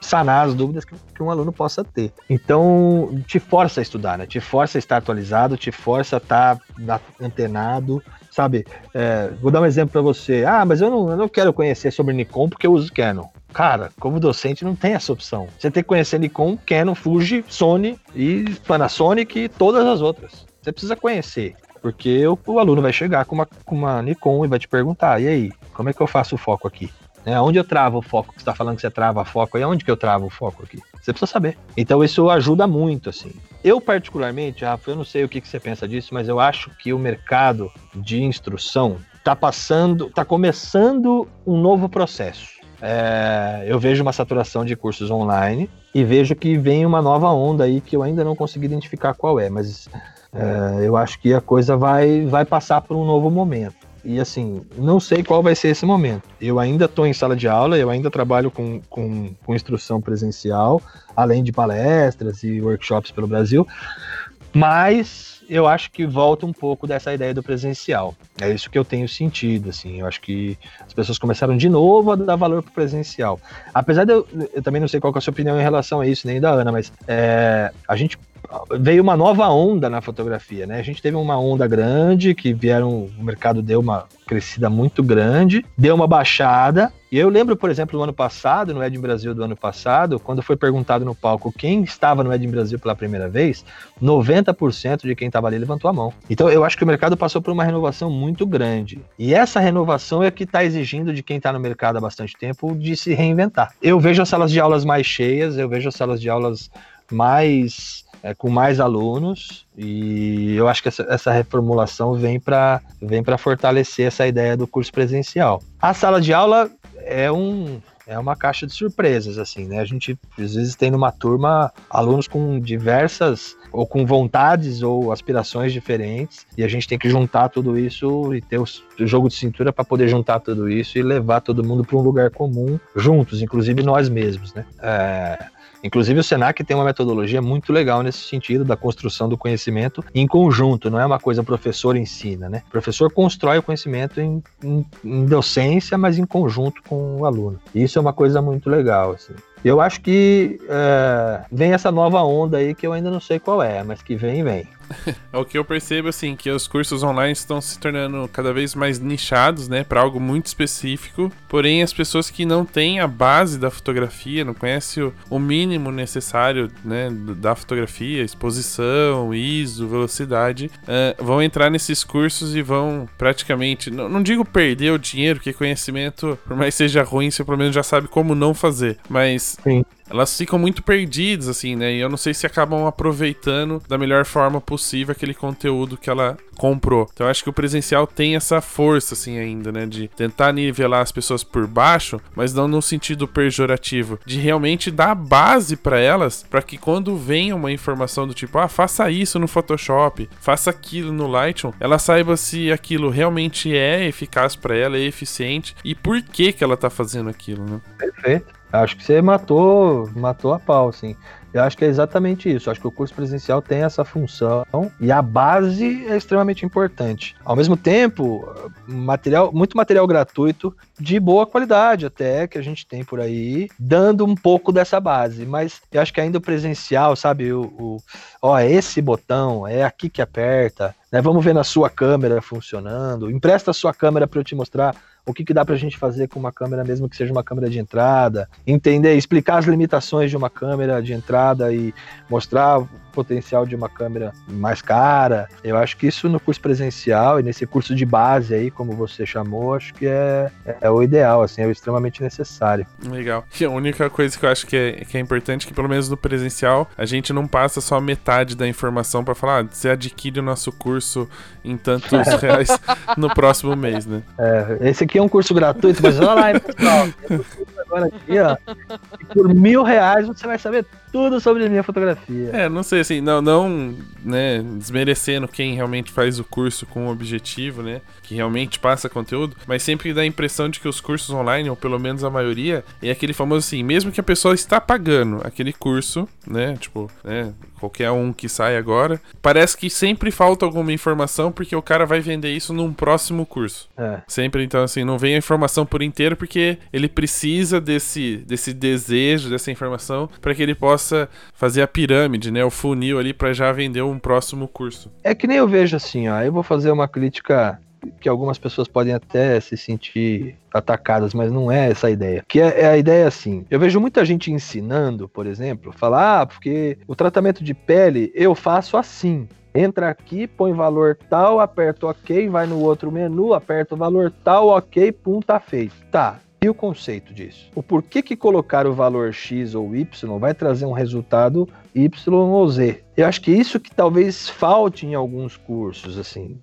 [SPEAKER 4] sanar as dúvidas que, um aluno possa ter. Então, te força a estudar, né? Te força a estar atualizado, te força a estar antenado, sabe? É, vou dar um exemplo para você. Ah, mas eu não, eu não quero conhecer sobre Nikon porque eu uso Canon. Cara, como docente não tem essa opção. Você tem que conhecer Nikon, Canon, Fuji, Sony e Panasonic e todas as outras. Você precisa conhecer. Porque o, o aluno vai chegar com uma, com uma Nikon e vai te perguntar: e aí, como é que eu faço o foco aqui? É, onde eu travo o foco? Você está falando que você trava foco aí, onde que eu travo o foco aqui? Você precisa saber. Então isso ajuda muito, assim. Eu, particularmente, Rafa, eu não sei o que, que você pensa disso, mas eu acho que o mercado de instrução está passando, está começando um novo processo. É, eu vejo uma saturação de cursos online e vejo que vem uma nova onda aí que eu ainda não consegui identificar qual é, mas é, eu acho que a coisa vai, vai passar por um novo momento. E assim, não sei qual vai ser esse momento. Eu ainda estou em sala de aula, eu ainda trabalho com, com, com, instrução presencial, além de palestras e workshops pelo Brasil, mas eu acho que volta um pouco dessa ideia do presencial. É isso que eu tenho sentido, assim. Eu acho que as pessoas começaram de novo a dar valor pro presencial. Apesar de eu, eu também não sei qual é a sua opinião em relação a isso, nem da Ana, mas é, a gente veio uma nova onda na fotografia, né? A gente teve uma onda grande que vieram, o mercado deu uma crescida muito grande, deu uma baixada. E eu lembro, por exemplo, no ano passado, no Ed Brasil do ano passado, quando foi perguntado no palco quem estava no Ed Brasil pela primeira vez, 90% de quem estava ali levantou a mão. Então eu acho que o mercado passou por uma renovação muito grande. E essa renovação é que está exigindo de quem está no mercado há bastante tempo de se reinventar. Eu vejo as salas de aulas mais cheias, eu vejo as salas de aulas mais é, com mais alunos e eu acho que essa, essa reformulação vem para vem fortalecer essa ideia do curso presencial. A sala de aula é um é uma caixa de surpresas assim, né? A gente às vezes tem numa turma alunos com diversas ou com vontades ou aspirações diferentes e a gente tem que juntar tudo isso e ter o jogo de cintura para poder juntar tudo isso e levar todo mundo para um lugar comum juntos, inclusive nós mesmos, né? É, Inclusive o Senac tem uma metodologia muito legal nesse sentido da construção do conhecimento em conjunto, não é uma coisa professor ensina, né? O professor constrói o conhecimento em, em, em docência, mas em conjunto com o aluno. Isso é uma coisa muito legal, assim. Eu acho que é, vem essa nova onda aí que eu ainda não sei qual é, mas que vem, vem.
[SPEAKER 2] É o que eu percebo, assim, que os cursos online estão se tornando cada vez mais nichados, né, para algo muito específico. Porém, as pessoas que não têm a base da fotografia, não conhecem o, mínimo necessário, né, da fotografia, exposição, ISO, velocidade, uh, vão entrar nesses cursos e vão praticamente, não, não digo perder o dinheiro, porque conhecimento, por mais seja ruim, você pelo menos já sabe como não fazer. Mas
[SPEAKER 4] Sim
[SPEAKER 2] elas ficam muito perdidas, assim, né? E eu não sei se acabam aproveitando da melhor forma possível aquele conteúdo que ela comprou. Então eu acho que o presencial tem essa força, assim, ainda, né? De tentar nivelar as pessoas por baixo, mas não no sentido pejorativo. De realmente dar base para elas, para que quando venha uma informação do tipo, ah, faça isso no Photoshop, faça aquilo no Lightroom, ela saiba se aquilo realmente é eficaz para ela, é eficiente e por que que ela tá fazendo aquilo, né?
[SPEAKER 4] Perfeito. Acho que você matou, matou a pau, assim. Eu acho que é exatamente isso. acho que o curso presencial tem essa função e a base é extremamente importante. Ao mesmo tempo, material, muito material gratuito de boa qualidade até que a gente tem por aí, dando um pouco dessa base. Mas eu acho que ainda o presencial, sabe, o, o ó, é esse botão, é aqui que aperta, né? Vamos ver na sua câmera funcionando. Empresta a sua câmera para eu te mostrar o que, que dá para a gente fazer com uma câmera, mesmo que seja uma câmera de entrada, entender, explicar as limitações de uma câmera de entrada e mostrar potencial de uma câmera mais cara. Eu acho que isso no curso presencial e nesse curso de base aí, como você chamou, acho que é, é o ideal, assim, é extremamente necessário.
[SPEAKER 2] Legal. E a única coisa que eu acho que é, que é importante é que, pelo menos no presencial, a gente não passa só metade da informação para falar, ah, você adquire o nosso curso em tantos reais no próximo mês, né?
[SPEAKER 4] É, esse aqui é um curso gratuito, mas olha lá, pessoal, agora aqui, ó, por mil reais você vai saber tudo sobre a minha fotografia.
[SPEAKER 2] É, não sei assim, não, não, né, desmerecendo quem realmente faz o curso com o objetivo, né, que realmente passa conteúdo, mas sempre dá a impressão de que os cursos online, ou pelo menos a maioria, é aquele famoso assim, mesmo que a pessoa está pagando aquele curso, né, tipo, né, qualquer um que sai agora, parece que sempre falta alguma informação porque o cara vai vender isso num próximo curso.
[SPEAKER 4] É.
[SPEAKER 2] Sempre, então, assim, não vem a informação por inteiro porque ele precisa desse, desse desejo, dessa informação, para que ele possa fazer a pirâmide, né? O funil ali para já vender um próximo curso.
[SPEAKER 4] É que nem eu vejo assim, ó. Eu vou fazer uma crítica que algumas pessoas podem até se sentir atacadas, mas não é essa a ideia. Que é, é, a ideia assim. Eu vejo muita gente ensinando, por exemplo, falar, ah, porque o tratamento de pele eu faço assim. Entra aqui, põe valor tal, aperta OK, vai no outro menu, aperta o valor tal, OK, pum, tá feito. Tá. E o conceito disso? O porquê que colocar o valor X ou Y vai trazer um resultado Y ou Z? Eu acho que isso que talvez falte em alguns cursos, assim.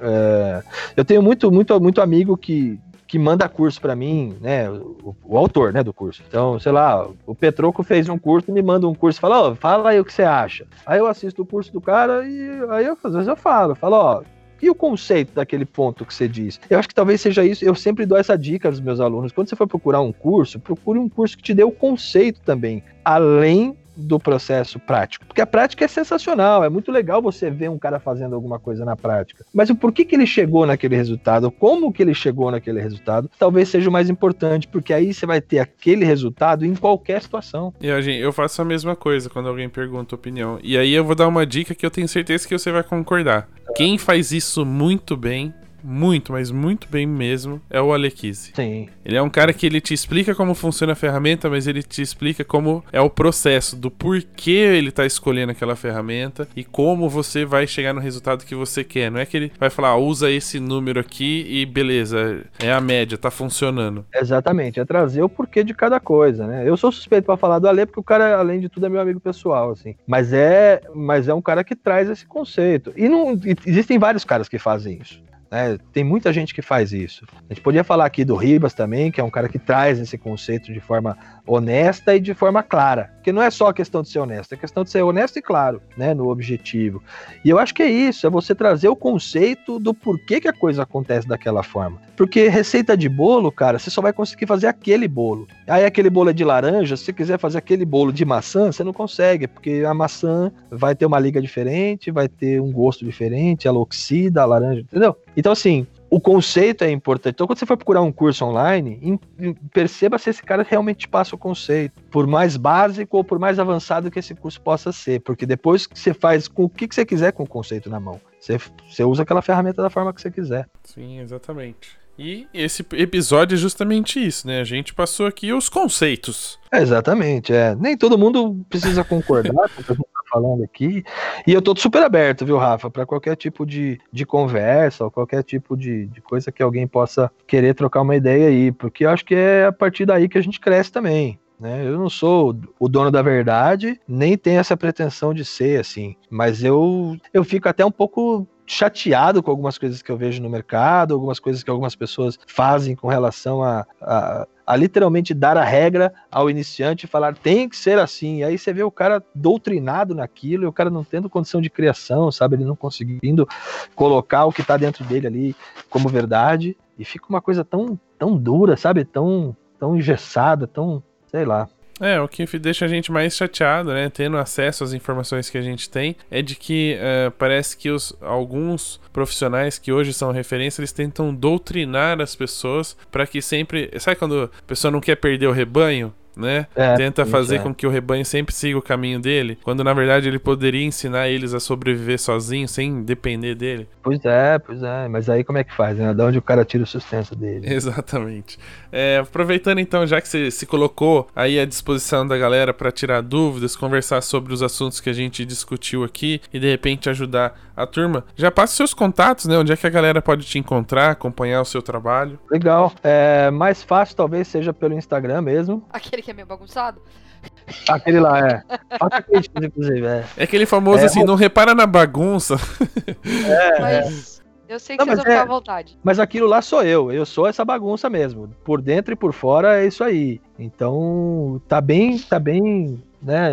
[SPEAKER 4] É, eu tenho muito, muito, muito amigo que, que manda curso para mim, né? O, o, autor, né, do curso. Então, sei lá, o Petroco fez um curso, me manda um curso, fala, ó, fala aí o que você acha. Aí eu assisto o curso do cara e aí eu, às vezes eu falo, falo, ó, e o conceito daquele ponto que você diz? Eu acho que talvez seja isso. Eu sempre dou essa dica aos meus alunos. Quando você for procurar um curso, procure um curso que te dê o conceito também, além do processo prático. Porque a prática é sensacional, é muito legal você ver um cara fazendo alguma coisa na prática. Mas o porquê que ele chegou naquele resultado, como que ele chegou naquele resultado, talvez seja o mais importante, porque aí você vai ter aquele resultado em qualquer situação.
[SPEAKER 2] E gente, eu faço a mesma coisa quando alguém pergunta opinião. E aí eu vou dar uma dica que eu tenho certeza que você vai concordar. Quem faz isso muito bem muito, mas muito bem mesmo, é o Alequise.
[SPEAKER 4] Sim.
[SPEAKER 2] Ele é um cara que ele te explica como funciona a ferramenta, mas ele te explica como é o processo do porquê ele tá escolhendo aquela ferramenta e como você vai chegar no resultado que você quer. Não é que ele vai falar, ah, usa esse número aqui e beleza, é a média, tá funcionando.
[SPEAKER 4] Exatamente, é trazer o porquê de cada coisa, né? Eu sou suspeito para falar do Ale porque o cara, além de tudo, é meu amigo pessoal, assim. Mas é, mas é um cara que traz esse conceito. E não existem vários caras que fazem isso. Né? Tem muita gente que faz isso. A gente podia falar aqui do Ribas também, que é um cara que traz esse conceito de forma honesta e de forma clara. Porque não é só a questão de ser honesto, é questão de ser honesto e claro, né, no objetivo. E eu acho que é isso, é você trazer o conceito do porquê que a coisa acontece daquela forma. Porque receita de bolo, cara, você só vai conseguir fazer aquele bolo. Aí aquele bolo é de laranja, se você quiser fazer aquele bolo de maçã, você não consegue, porque a maçã vai ter uma liga diferente, vai ter um gosto diferente, ela oxida a laranja, entendeu? Então, assim, o conceito é importante. Então, quando você for procurar um curso online, perceba se esse cara realmente te passa o conceito, por mais básico ou por mais avançado que esse curso possa ser, porque depois que você faz com o que, você quiser com o conceito na mão, você, você usa aquela ferramenta da forma que você quiser.
[SPEAKER 2] Sim, exatamente. E esse episódio é justamente isso, né? A gente passou aqui os conceitos.
[SPEAKER 4] É, exatamente, é. Nem todo mundo precisa concordar com o falando aqui. E eu tô super aberto, viu, Rafa, para qualquer tipo de, de conversa ou qualquer tipo de, de coisa que alguém possa querer trocar uma ideia aí, porque eu acho que é a partir daí que a gente cresce também. Né? Eu não sou o dono da verdade, nem tenho essa pretensão de ser assim, mas eu, eu fico até um pouco chateado com algumas coisas que eu vejo no mercado, algumas coisas que algumas pessoas fazem com relação a, a, a literalmente dar a regra ao iniciante e falar tem que ser assim. E aí você vê o cara doutrinado naquilo e o cara não tendo condição de criação, sabe? Ele não conseguindo colocar o que tá dentro dele ali como verdade. E fica uma coisa tão, tão dura, sabe? Tão, tão engessada, tão. sei lá.
[SPEAKER 2] É, o que deixa a gente mais chateado, né, tendo acesso às informações que a gente tem, é de que eh, parece que os, alguns profissionais que hoje são referência, eles tentam doutrinar as pessoas para que sempre. Sabe quando a pessoa não quer perder o rebanho? Né?
[SPEAKER 4] É,
[SPEAKER 2] Tenta fazer
[SPEAKER 4] é.
[SPEAKER 2] com que o rebanho sempre siga o caminho dele, quando na verdade ele poderia ensinar eles a sobreviver sozinho, sem depender dele.
[SPEAKER 4] Pois é, pois é. Mas aí como é que faz, né? Da onde o cara tira o sustento dele?
[SPEAKER 2] Exatamente. É, aproveitando então, já que você se colocou aí à disposição da galera para tirar dúvidas, conversar sobre os assuntos que a gente discutiu aqui e de repente ajudar a turma, já passa seus contatos, né? Onde é que a galera pode te encontrar, acompanhar o seu trabalho.
[SPEAKER 4] Legal. É, mais fácil talvez seja pelo Instagram mesmo.
[SPEAKER 5] Aquele que é meio bagunçado?
[SPEAKER 4] Aquele lá, é. Críticas, inclusive, é.
[SPEAKER 2] É aquele famoso
[SPEAKER 4] É,
[SPEAKER 2] assim, não repara na bagunça.
[SPEAKER 5] Mas eu sei que
[SPEAKER 4] Não,
[SPEAKER 5] vocês vão
[SPEAKER 4] é-
[SPEAKER 5] ficar à vontade.
[SPEAKER 4] Mas aquilo lá sou eu. Eu sou essa bagunça mesmo. Por dentro e por fora é isso aí. Então, tá bem, tá bem, né,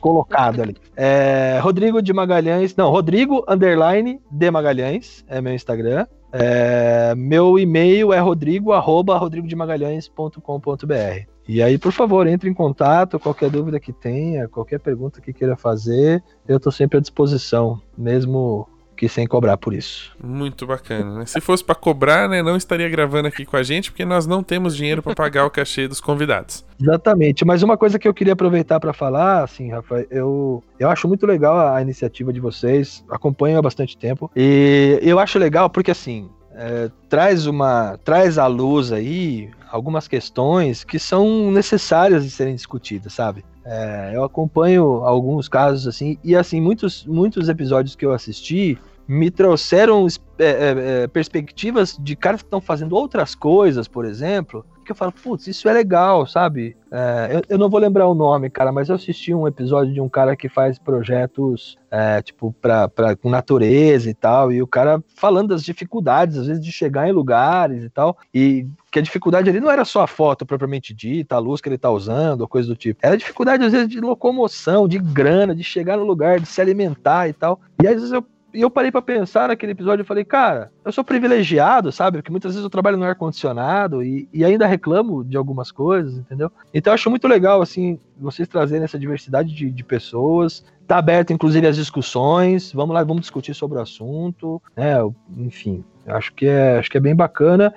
[SPEAKER 4] colocado ali. É, Rodrigo de Magalhães, não, Rodrigo underline de Magalhães é meu Instagram. É, meu e-mail é rodrigo arroba rodrigodemagalhães.com.br. E aí, por favor, entre em contato, qualquer dúvida que tenha, qualquer pergunta que queira fazer, eu tô sempre à disposição, mesmo que sem cobrar por isso.
[SPEAKER 2] Muito bacana, né? Se fosse pra cobrar, né, não estaria gravando aqui com a gente, porque nós não temos dinheiro pra pagar o cachê dos convidados.
[SPEAKER 4] Exatamente, mas uma coisa que eu queria aproveitar para falar, assim, Rafa, eu, eu acho muito legal a, a iniciativa de vocês, acompanho há bastante tempo, e eu acho legal porque, assim, é, traz uma traz à luz aí algumas questões que são necessárias de serem discutidas, sabe? É, eu acompanho alguns casos assim e assim muitos muitos episódios que eu assisti me trouxeram é, é, é, perspectivas de caras que estão fazendo outras coisas, por exemplo, que eu falo, putz, isso é legal, sabe? É, eu, eu não vou lembrar o nome, cara, mas eu assisti um episódio de um cara que faz projetos, é, tipo, pra, pra, com natureza e tal, e o cara falando das dificuldades, às vezes, de chegar em lugares e tal, e que a dificuldade ali não era só a foto propriamente dita, a luz que ele tá usando, ou coisa do tipo. Era dificuldade, às vezes, de locomoção, de grana, de chegar no lugar, de se alimentar e tal. E às vezes eu e eu parei pra pensar naquele episódio e falei, cara, eu sou privilegiado, sabe? Porque muitas vezes eu trabalho no ar-condicionado e, e ainda reclamo de algumas coisas, entendeu? Então eu acho muito legal, assim, vocês trazerem essa diversidade de, de pessoas. Tá aberto, inclusive, as discussões. Vamos lá, vamos discutir sobre o assunto, né? Enfim, acho que é, acho que é bem bacana.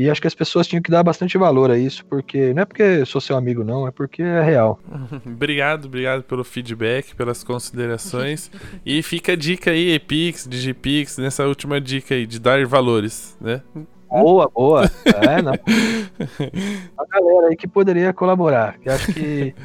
[SPEAKER 4] E acho que as pessoas tinham que dar bastante valor a isso, porque não é porque sou seu amigo, não, é porque é real.
[SPEAKER 2] obrigado, obrigado pelo feedback, pelas considerações. e fica a dica aí, Epix, Digipix, nessa última dica aí, de dar valores, né?
[SPEAKER 4] Boa, boa. É, não. A galera aí que poderia colaborar. Que acho que.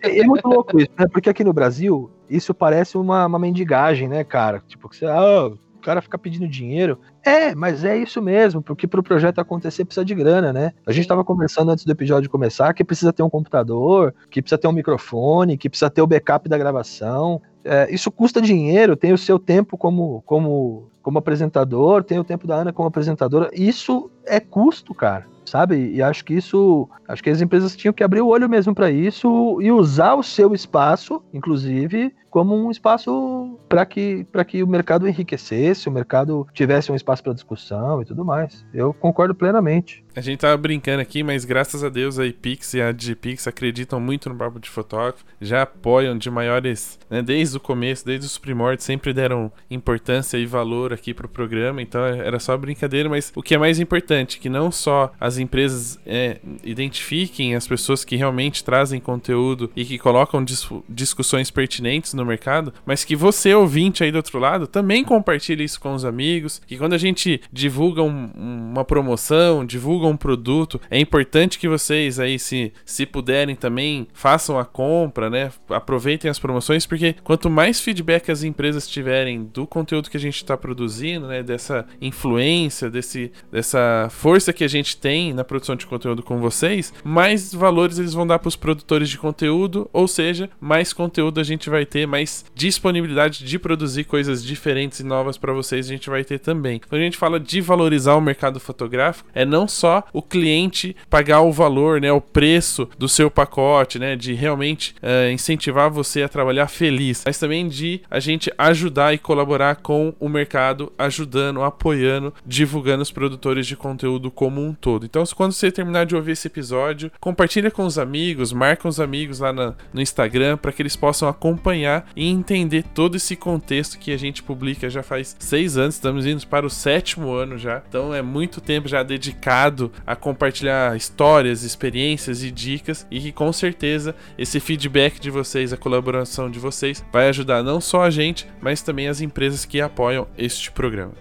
[SPEAKER 4] É, é muito louco isso, né? Porque aqui no Brasil, isso parece uma, uma mendigagem, né, cara? Tipo, que você. Ah, cara fica pedindo dinheiro. É, mas é isso mesmo, porque pro projeto acontecer precisa de grana, né? A gente tava conversando antes do episódio começar que precisa ter um computador, que precisa ter um microfone, que precisa ter o backup da gravação. É, isso custa dinheiro, tem o seu tempo como, como, como apresentador, tem o tempo da Ana como apresentadora. Isso é custo, cara. Sabe? E acho que isso. Acho que as empresas tinham que abrir o olho mesmo para isso e usar o seu espaço, inclusive, como um espaço para que, pra que o mercado enriquecesse, o mercado tivesse um espaço para discussão e tudo mais. Eu concordo plenamente.
[SPEAKER 2] A gente tava brincando aqui, mas graças a Deus a Epix e a Digipix acreditam muito no Papo de Fotógrafo, já apoiam de maiores, né, desde o começo, desde os primórdios, sempre deram importância e valor aqui pro programa, então era só brincadeira, mas o que é mais importante, que não só as empresas é, identifiquem as pessoas que realmente trazem conteúdo e que colocam dis discussões pertinentes no mercado, mas que você, ouvinte aí do outro lado, também compartilhe isso com os amigos, que quando a gente divulga um, uma promoção, divulga um produto, é importante que vocês aí, se, se puderem também, façam a compra, né? Aproveitem as promoções, porque quanto mais feedback as empresas tiverem do conteúdo que a gente está produzindo, né? Dessa influência, desse, dessa força que a gente tem na produção de conteúdo com vocês, mais valores eles vão dar para os produtores de conteúdo, ou seja, mais conteúdo a gente vai ter, mais disponibilidade de produzir coisas diferentes e novas para vocês a gente vai ter também. Quando a gente fala de valorizar o mercado fotográfico, é não só o cliente pagar o valor, né, o preço do seu pacote, né, de realmente uh, incentivar você a trabalhar feliz, mas também de a gente ajudar e colaborar com o mercado, ajudando, apoiando, divulgando os produtores de conteúdo como um todo. Então, quando você terminar de ouvir esse episódio, compartilha com os amigos, marca os amigos lá na, no Instagram para que eles possam acompanhar e entender todo esse contexto que a gente publica já faz seis anos, estamos indo para o sétimo ano já, então é muito tempo já dedicado a compartilhar histórias, experiências e dicas e que com certeza esse feedback de vocês, a colaboração de vocês vai ajudar não só a gente, mas também as empresas que apoiam este programa.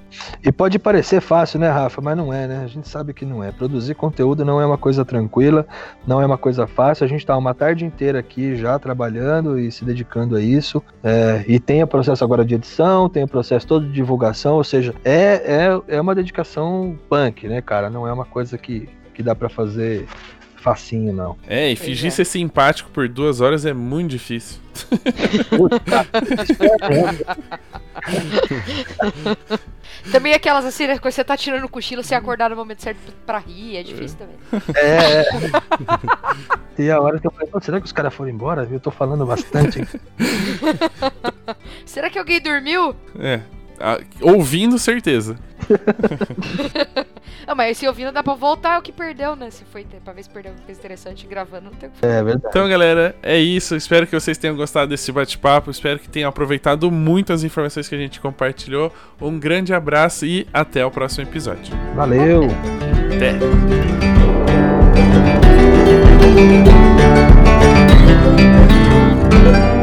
[SPEAKER 4] E pode parecer fácil, né, Rafa? Mas não é, né? A gente sabe que não é. Produzir conteúdo não é uma coisa tranquila, não é uma coisa fácil. A gente está uma tarde inteira aqui já trabalhando e se dedicando a isso. É, e tem o processo agora de edição, tem o processo todo de divulgação, ou seja, é, é, é uma dedicação punk, né, cara? Não é uma coisa que, que dá para fazer facinho, não.
[SPEAKER 2] É, e fingir é. ser simpático por duas horas é muito difícil.
[SPEAKER 5] também aquelas assim, né, quando você tá tirando o cochilo, você acordar no momento certo pra rir, é difícil também.
[SPEAKER 4] É. e a hora que eu falei, será que os caras foram embora? Eu tô falando bastante.
[SPEAKER 5] será que alguém dormiu?
[SPEAKER 2] É. ouvindo, certeza.
[SPEAKER 5] Ah, mas se ouvindo dá pra voltar, é o que perdeu, né? Se foi pra ver se perdeu alguma coisa interessante gravando, não tem o que
[SPEAKER 4] fazer. É verdade.
[SPEAKER 2] Então, galera, é isso. Espero que vocês tenham gostado desse bate-papo. Espero que tenham aproveitado muito as informações que a gente compartilhou. Um grande abraço e até o próximo episódio.
[SPEAKER 4] Valeu! Até!
[SPEAKER 2] até.